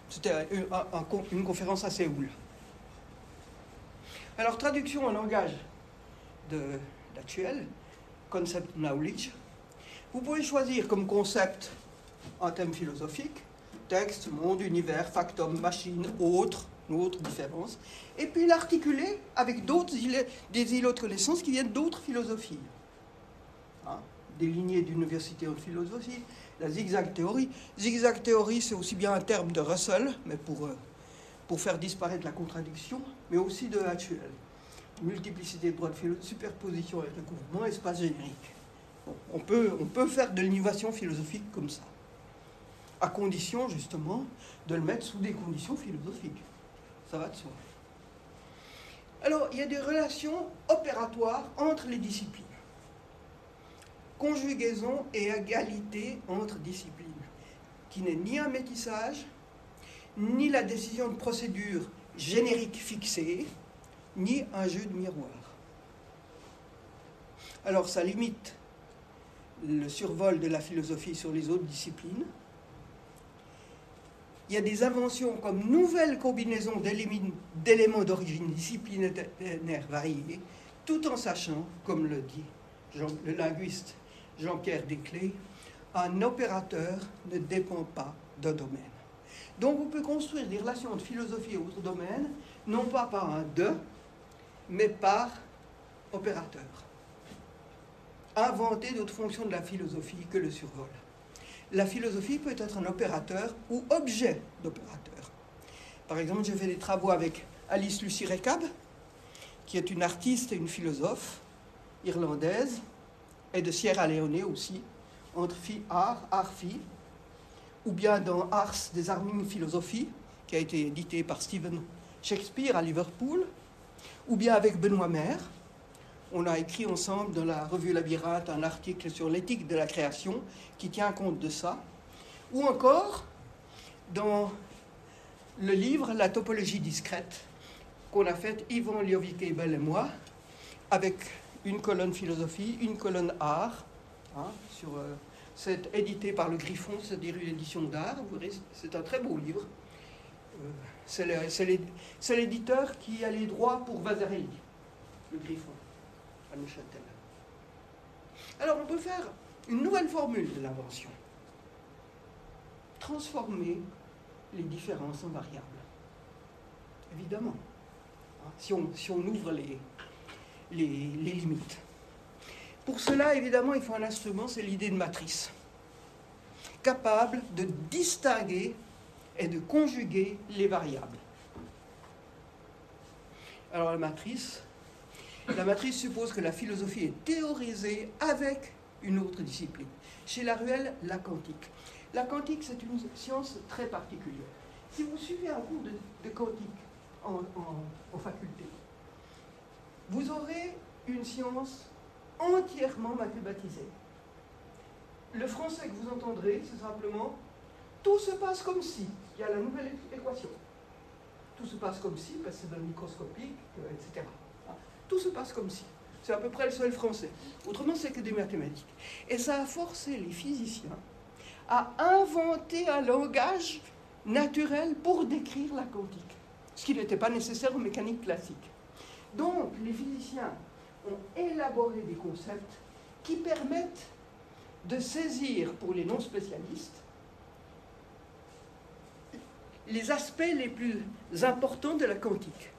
C'était une conférence à Séoul. Alors, traduction en langage d'actuel, concept knowledge. Vous pouvez choisir comme concept un thème philosophique, texte, monde, univers, factum, machine, autre, autre différence, et puis l'articuler avec d'autres des îlots de connaissances qui viennent d'autres philosophies. Hein, des lignées d'université en philosophie, la zigzag théorie. Zigzag théorie, c'est aussi bien un terme de Russell, mais pour, euh, pour faire disparaître la contradiction, mais aussi de Hatchell. Multiplicité de droits de philo, superposition et recouvrement, espace générique. on, peut, on peut faire de l'innovation philosophique comme ça à condition justement de le mettre sous des conditions philosophiques. Ça va de soi. Alors, il y a des relations opératoires entre les disciplines. Conjugaison et égalité entre disciplines, qui n'est ni un métissage, ni la décision de procédure générique fixée, ni un jeu de miroir. Alors, ça limite le survol de la philosophie sur les autres disciplines, il y a des inventions comme nouvelles combinaisons d'éléments d'origine disciplinaire variés, tout en sachant, comme le dit le linguiste Jean-Pierre Desclés, un opérateur ne dépend pas d'un domaine. Donc on peut construire des relations de philosophie et autres domaines, non pas par un de, mais par opérateur. Inventer d'autres fonctions de la philosophie que le survol la philosophie peut être un opérateur ou objet d'opérateur. Par exemple, j'ai fait des travaux avec Alice Lucie Rekab, qui est une artiste et une philosophe irlandaise, et de Sierra Leone aussi, entre Phi Art, Art Phi, ou bien dans Ars des Armines Philosophie, qui a été édité par Stephen Shakespeare à Liverpool, ou bien avec Benoît Maire, on a écrit ensemble dans la revue Labyrinthe un article sur l'éthique de la création qui tient compte de ça. Ou encore dans le livre La topologie discrète qu'on a fait Yvon Liovic et moi avec une colonne philosophie, une colonne art. Hein, euh, c'est édité par le Griffon, c'est-à-dire une édition d'art. C'est un très beau livre. Euh, c'est l'éditeur qui a les droits pour Vasarely, le Griffon. Alors on peut faire une nouvelle formule de l'invention. transformer les différences en variables. Évidemment. Hein, si on, ouvre les limites. Pour cela, évidemment, il faut un instrument, c'est l'idée de matrice, capable de distinguer et de conjuguer les variables. Alors la matrice, la matrice suppose que la philosophie est théorisée avec une autre discipline. Chez Laruelle, la quantique. La quantique, c'est une science très particulière. Si vous suivez un cours de, quantique en, en faculté, vous aurez une science entièrement mathématisée. Le français que vous entendrez, c'est simplement tout se passe comme si. Il y a la nouvelle équation. Tout se passe comme si, parce que c'est dans le microscopique, euh, etc. Tout se passe comme si. C'est à peu près le seul français. Autrement, c'est que des mathématiques. Et ça a forcé les physiciens à inventer un langage naturel pour décrire la quantique, ce qui n'était pas nécessaire aux mécaniques classiques. Donc, les physiciens ont élaboré des concepts qui permettent de saisir pour les non-spécialistes les aspects les plus importants de la quantique.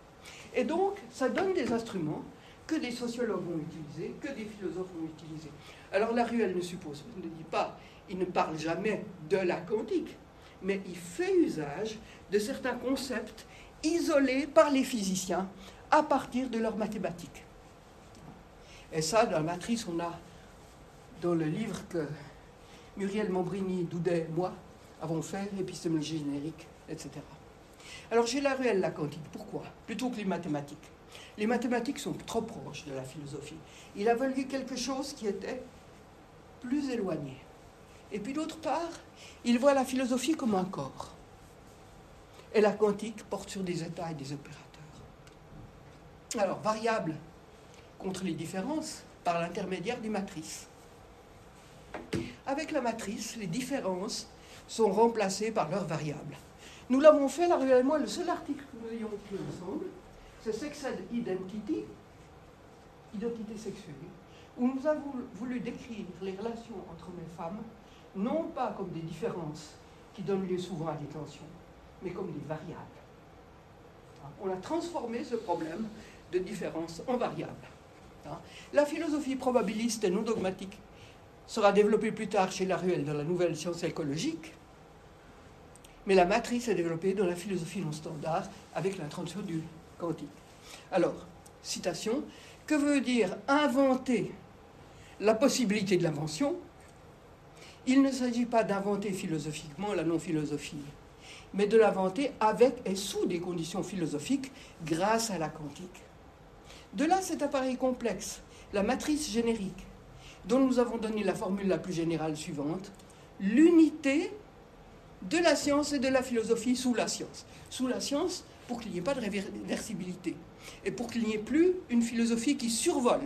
Et donc, ça donne des instruments que des sociologues vont utiliser, que des philosophes vont utiliser. Alors la ruelle ne suppose, ne dit pas, il ne parle jamais de la quantique, mais il fait usage de certains concepts isolés par les physiciens à partir de leurs mathématiques. Et ça, dans la matrice, on a, dans le livre que Muriel Mombrini, Doudet et moi avons fait, épistémologie générique, etc. Alors j'ai la réelle, la quantique. Pourquoi? Plutôt que les mathématiques. Les mathématiques sont trop proches de la philosophie. Il a valu quelque chose qui était plus éloigné. Et puis d'autre part, il voit la philosophie comme un corps. Et la quantique porte sur des états et des opérateurs. Alors, variable contre les différences par l'intermédiaire des matrices. Avec la matrice, les différences sont remplacées par leurs variables. Nous l'avons fait, la et moi, le seul article que nous ayons écrit ensemble, c'est Sex Identity, identité sexuelle, où nous avons voulu décrire les relations entre hommes et femmes, non pas comme des différences qui donnent lieu souvent à des tensions, mais comme des variables. On a transformé ce problème de différence en variable. La philosophie probabiliste et non dogmatique sera développée plus tard chez Laruelle dans la nouvelle science écologique, mais la matrice est développée dans la philosophie non standard avec l'introduction du quantique. Alors, citation, que veut dire inventer la possibilité de l'invention? Il ne s'agit pas d'inventer philosophiquement la non-philosophie, mais de l'inventer avec et sous des conditions philosophiques grâce à la quantique. De là cet appareil complexe, la matrice générique, dont nous avons donné la formule la plus générale suivante, l'unité de la science et de la philosophie sous la science. Sous la science, pour qu'il n'y ait pas de réversibilité, et pour qu'il n'y ait plus une philosophie qui survole.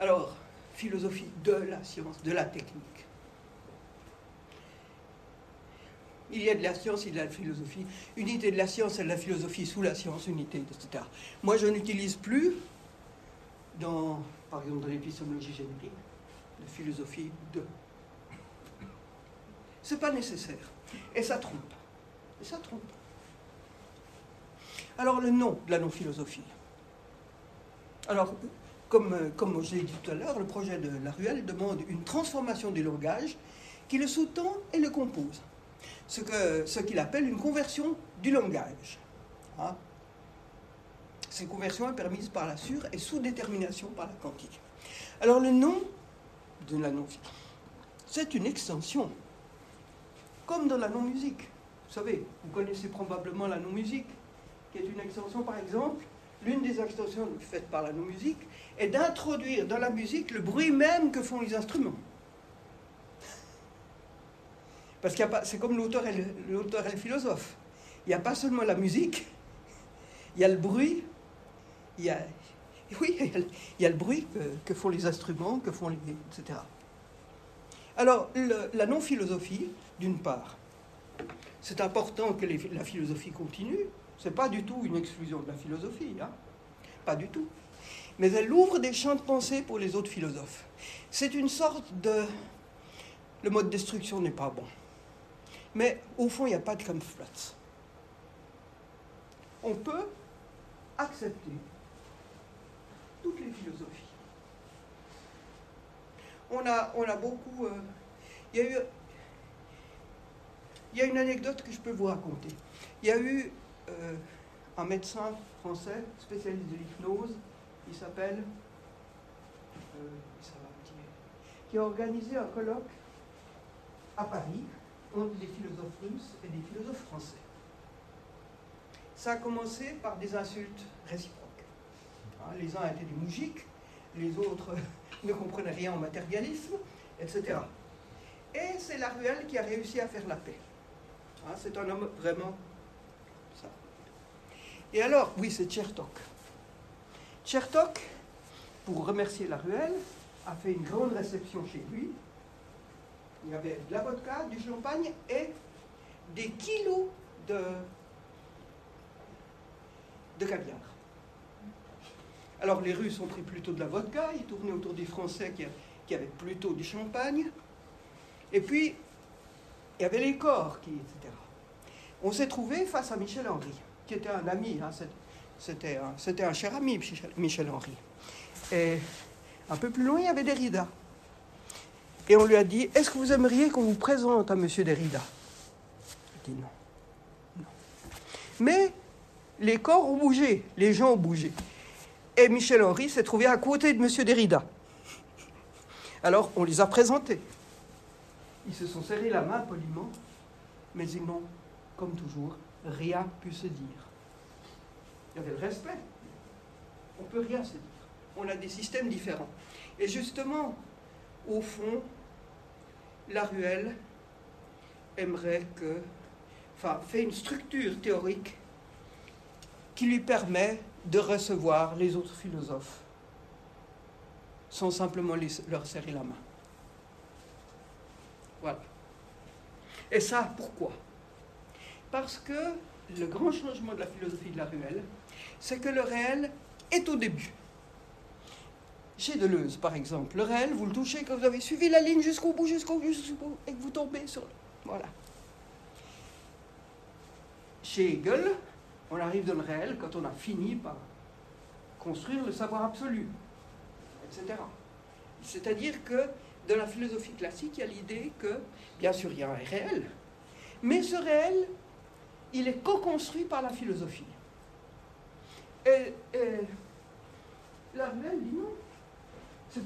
Alors, philosophie de la science, de la technique. Il y a de la science, il y a de la philosophie. Unité de la science et de la philosophie sous la science, unité, etc. Moi, je n'utilise plus, dans, par exemple, dans l'épistémologie générique, philosophie de. C'est pas nécessaire. Et ça trompe. Et ça trompe. Alors le nom de la non-philosophie. Alors, comme, comme je l'ai dit tout à l'heure, le projet de la ruelle demande une transformation du langage qui le sous-tend et le compose. Ce qu'il ce appelle une conversion du langage. Hein. Cette conversion est permise par la sur et sous détermination par la quantique. Alors le nom la non C'est une extension, comme dans la non-musique. Vous savez, vous connaissez probablement la non-musique, qui est une extension, par exemple, l'une des extensions faites par la non-musique est d'introduire dans la musique le bruit même que font les instruments. Parce que c'est comme l'auteur et, l'auteur et le philosophe. Il n'y a pas seulement la musique, il y a le bruit, il y a, oui, il y a le bruit que, font les instruments, que font les. etc. Alors, la non-philosophie, d'une part, c'est important que la philosophie continue. Ce n'est pas du tout une exclusion de la philosophie, hein pas du tout. mais elle ouvre des champs de pensée pour les autres philosophes. C'est une sorte de... Le mode destruction n'est pas bon. Mais au fond, il n'y a pas de camouflage. On peut accepter les philosophies. On a, beaucoup... euh, il, y a une anecdote que je peux vous raconter. Il y a eu euh, un médecin français spécialiste de l'hypnose, il s'appelle... euh, me dire, qui a organisé un colloque à Paris entre des philosophes russes et des philosophes français. Ça a commencé par des insultes réciproques. Hein, les uns étaient des moujiks, les autres ne comprenaient rien au matérialisme, etc. Et c'est Laruelle qui a réussi à faire la paix. Hein, c'est un homme vraiment ça. Et alors, oui, c'est Tchertok. Tchertok, pour remercier Laruelle, a fait une grande réception chez lui. Il y avait de la vodka, du champagne et des kilos de caviar. Alors les Russes ont pris plutôt de la vodka, ils tournaient autour des Français qui, avaient plutôt du champagne. Et puis, il y avait les corps, qui, etc. On s'est trouvé face à Michel Henry, qui était un ami, hein, c'était un, cher ami, Michel, Henry. Et un peu plus loin, il y avait Derrida. Et on lui a dit, est-ce que vous aimeriez qu'on vous présente à Monsieur Derrida? Il dit non. Mais les corps ont bougé, les gens ont bougé. Et Michel Henry s'est trouvé à côté de Monsieur Derrida. Alors, on les a présentés. Ils se sont serrés la main poliment, mais ils n'ont, comme toujours, rien pu se dire. Il y avait le respect. On ne peut rien se dire. On a des systèmes différents. Et justement, au fond, la ruelle aimerait que, enfin, fait une structure théorique qui lui permet de recevoir les autres philosophes sans simplement leur serrer la main. Voilà. Et ça, pourquoi? Parce que le grand changement de la philosophie de la ruelle, c'est que le réel est au début. Chez Deleuze, par exemple, le réel, vous le touchez quand vous avez suivi la ligne jusqu'au bout, jusqu'au bout, jusqu'au bout, et que vous tombez sur. Voilà. Chez Hegel, on arrive dans le réel quand on a fini par construire le savoir absolu, etc. C'est-à-dire que dans la philosophie classique, il y a l'idée que, bien sûr, il y a un réel, mais ce réel, il est co-construit par la philosophie. Et, la ruelle dit non.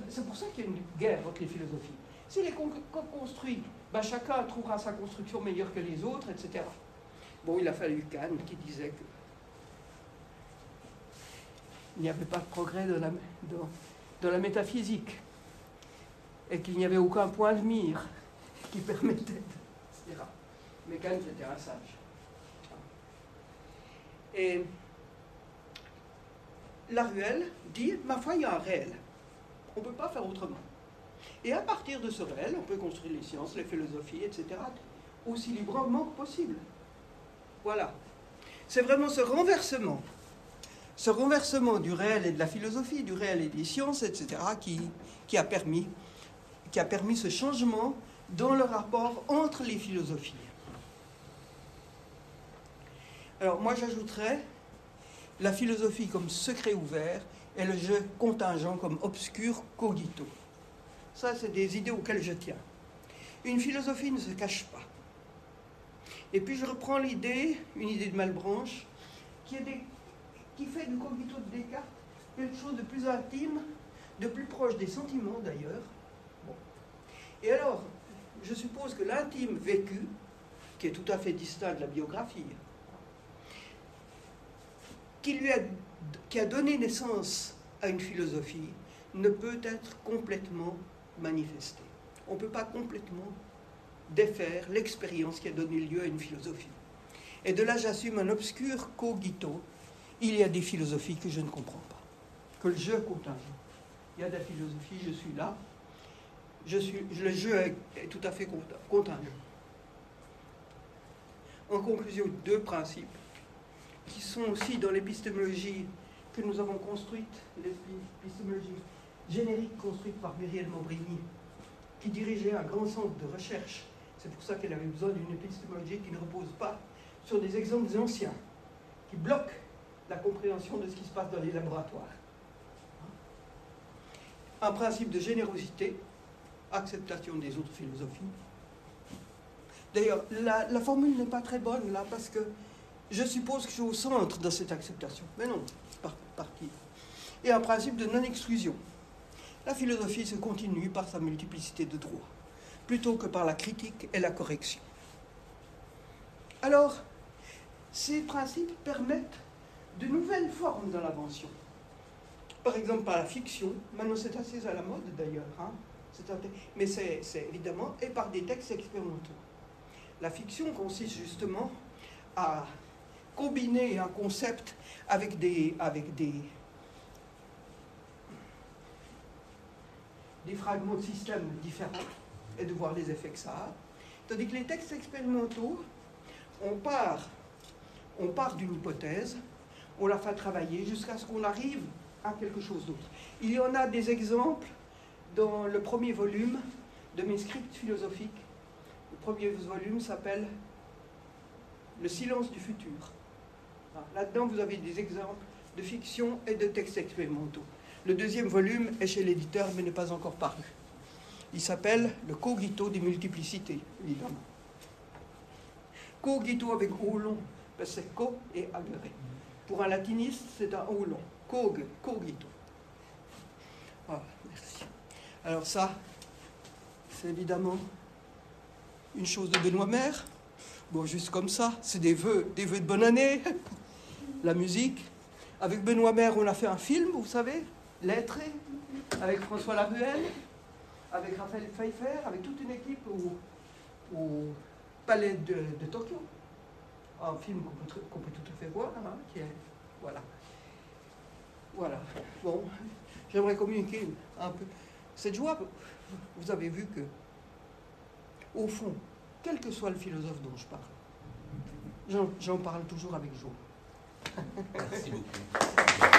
C'est pour ça qu'il y a une guerre entre les philosophies. S'il est co- co-construit, ben chacun trouvera sa construction meilleure que les autres, etc. Bon, il a fallu Kant qui disait que il n'y avait pas de progrès dans la, métaphysique et qu'il n'y avait aucun point de mire qui permettait, de- etc. Mais Kant était un sage. Et la ruelle dit, ma foi, il y a un réel. On ne peut pas faire autrement. Et à partir de ce réel, on peut construire les sciences, les philosophies, etc., aussi librement que possible. Voilà. C'est vraiment ce renversement, ce renversement du réel et de la philosophie, du réel et des sciences, etc., qui, qui, a, permis, qui a permis ce changement dans le rapport entre les philosophies. Alors moi j'ajouterais la philosophie comme secret ouvert et le jeu contingent comme obscur cogito. Ça, c'est des idées auxquelles je tiens. Une philosophie ne se cache pas. Et puis je reprends l'idée, une idée de Malbranche, qui, est des- qui fait du cogito de Descartes quelque chose de plus intime, de plus proche des sentiments d'ailleurs. Et alors, je suppose que l'intime vécu, qui est tout à fait distinct de la biographie, qui, lui a, qui a donné naissance à une philosophie, ne peut être complètement manifesté. On ne peut pas complètement défaire l'expérience qui a donné lieu à une philosophie. Et de là, j'assume un obscur cogito. Il y a des philosophies que je ne comprends pas, que le jeu contingent. Il y a des philosophies, je suis là, je suis, le jeu est, est tout à fait contingent. contingent. En conclusion, deux principes qui sont aussi dans l'épistémologie que nous avons construite, l'épistémologie générique construite par Muriel Montbrigny, qui dirigeait un grand centre de recherche. C'est pour ça qu'elle avait besoin d'une épistémologie qui ne repose pas sur des exemples anciens, qui bloquent la compréhension de ce qui se passe dans les laboratoires. Un principe de générosité, acceptation des autres philosophies. D'ailleurs, la, formule n'est pas très bonne là, parce que je suppose que je suis au centre de cette acceptation. Mais non, par, par qui Et un principe de non-exclusion. La philosophie se continue par sa multiplicité de droits, plutôt que par la critique et la correction. Alors, ces principes permettent de nouvelles formes de l'invention. Par exemple, par la fiction, maintenant c'est assez à la mode d'ailleurs, hein, mais c'est évidemment, et par des textes expérimentaux. La fiction consiste justement à combiner un concept avec des, avec des, des fragments de systèmes différents et de voir les effets que ça a. Tandis que les textes expérimentaux, on part, on part d'une hypothèse, on la fait travailler jusqu'à ce qu'on arrive à quelque chose d'autre. Il y en a des exemples dans le premier volume de mes scripts philosophiques. Le premier volume s'appelle Le silence du futur. Là-dedans, vous avez des exemples de fiction et de textes expérimentaux. Le deuxième volume est chez l'éditeur, mais n'est pas encore paru. Il s'appelle Le cogito des multiplicités, évidemment. Cogito avec O parce que c'est co et agere. Pour un latiniste, c'est un O long. Cog, cogito. Voilà, merci. Alors ça, c'est évidemment une chose de Benoît Mère. Bon, juste comme ça, c'est des vœux, des vœux de bonne année. La musique. Avec Benoît Mère, on a fait un film, vous savez, Lettré, avec François Laruelle, avec Raphaël Pfeiffer, avec toute une équipe au, Palais de, Tokyo. Un film qu'on peut, peut, tout à fait voir, hein, qui est. Voilà. Voilà. Bon, j'aimerais communiquer un peu cette joie. Vous avez vu que, au fond, quel que soit le philosophe dont je parle, j'en parle toujours avec joie. Merci beaucoup.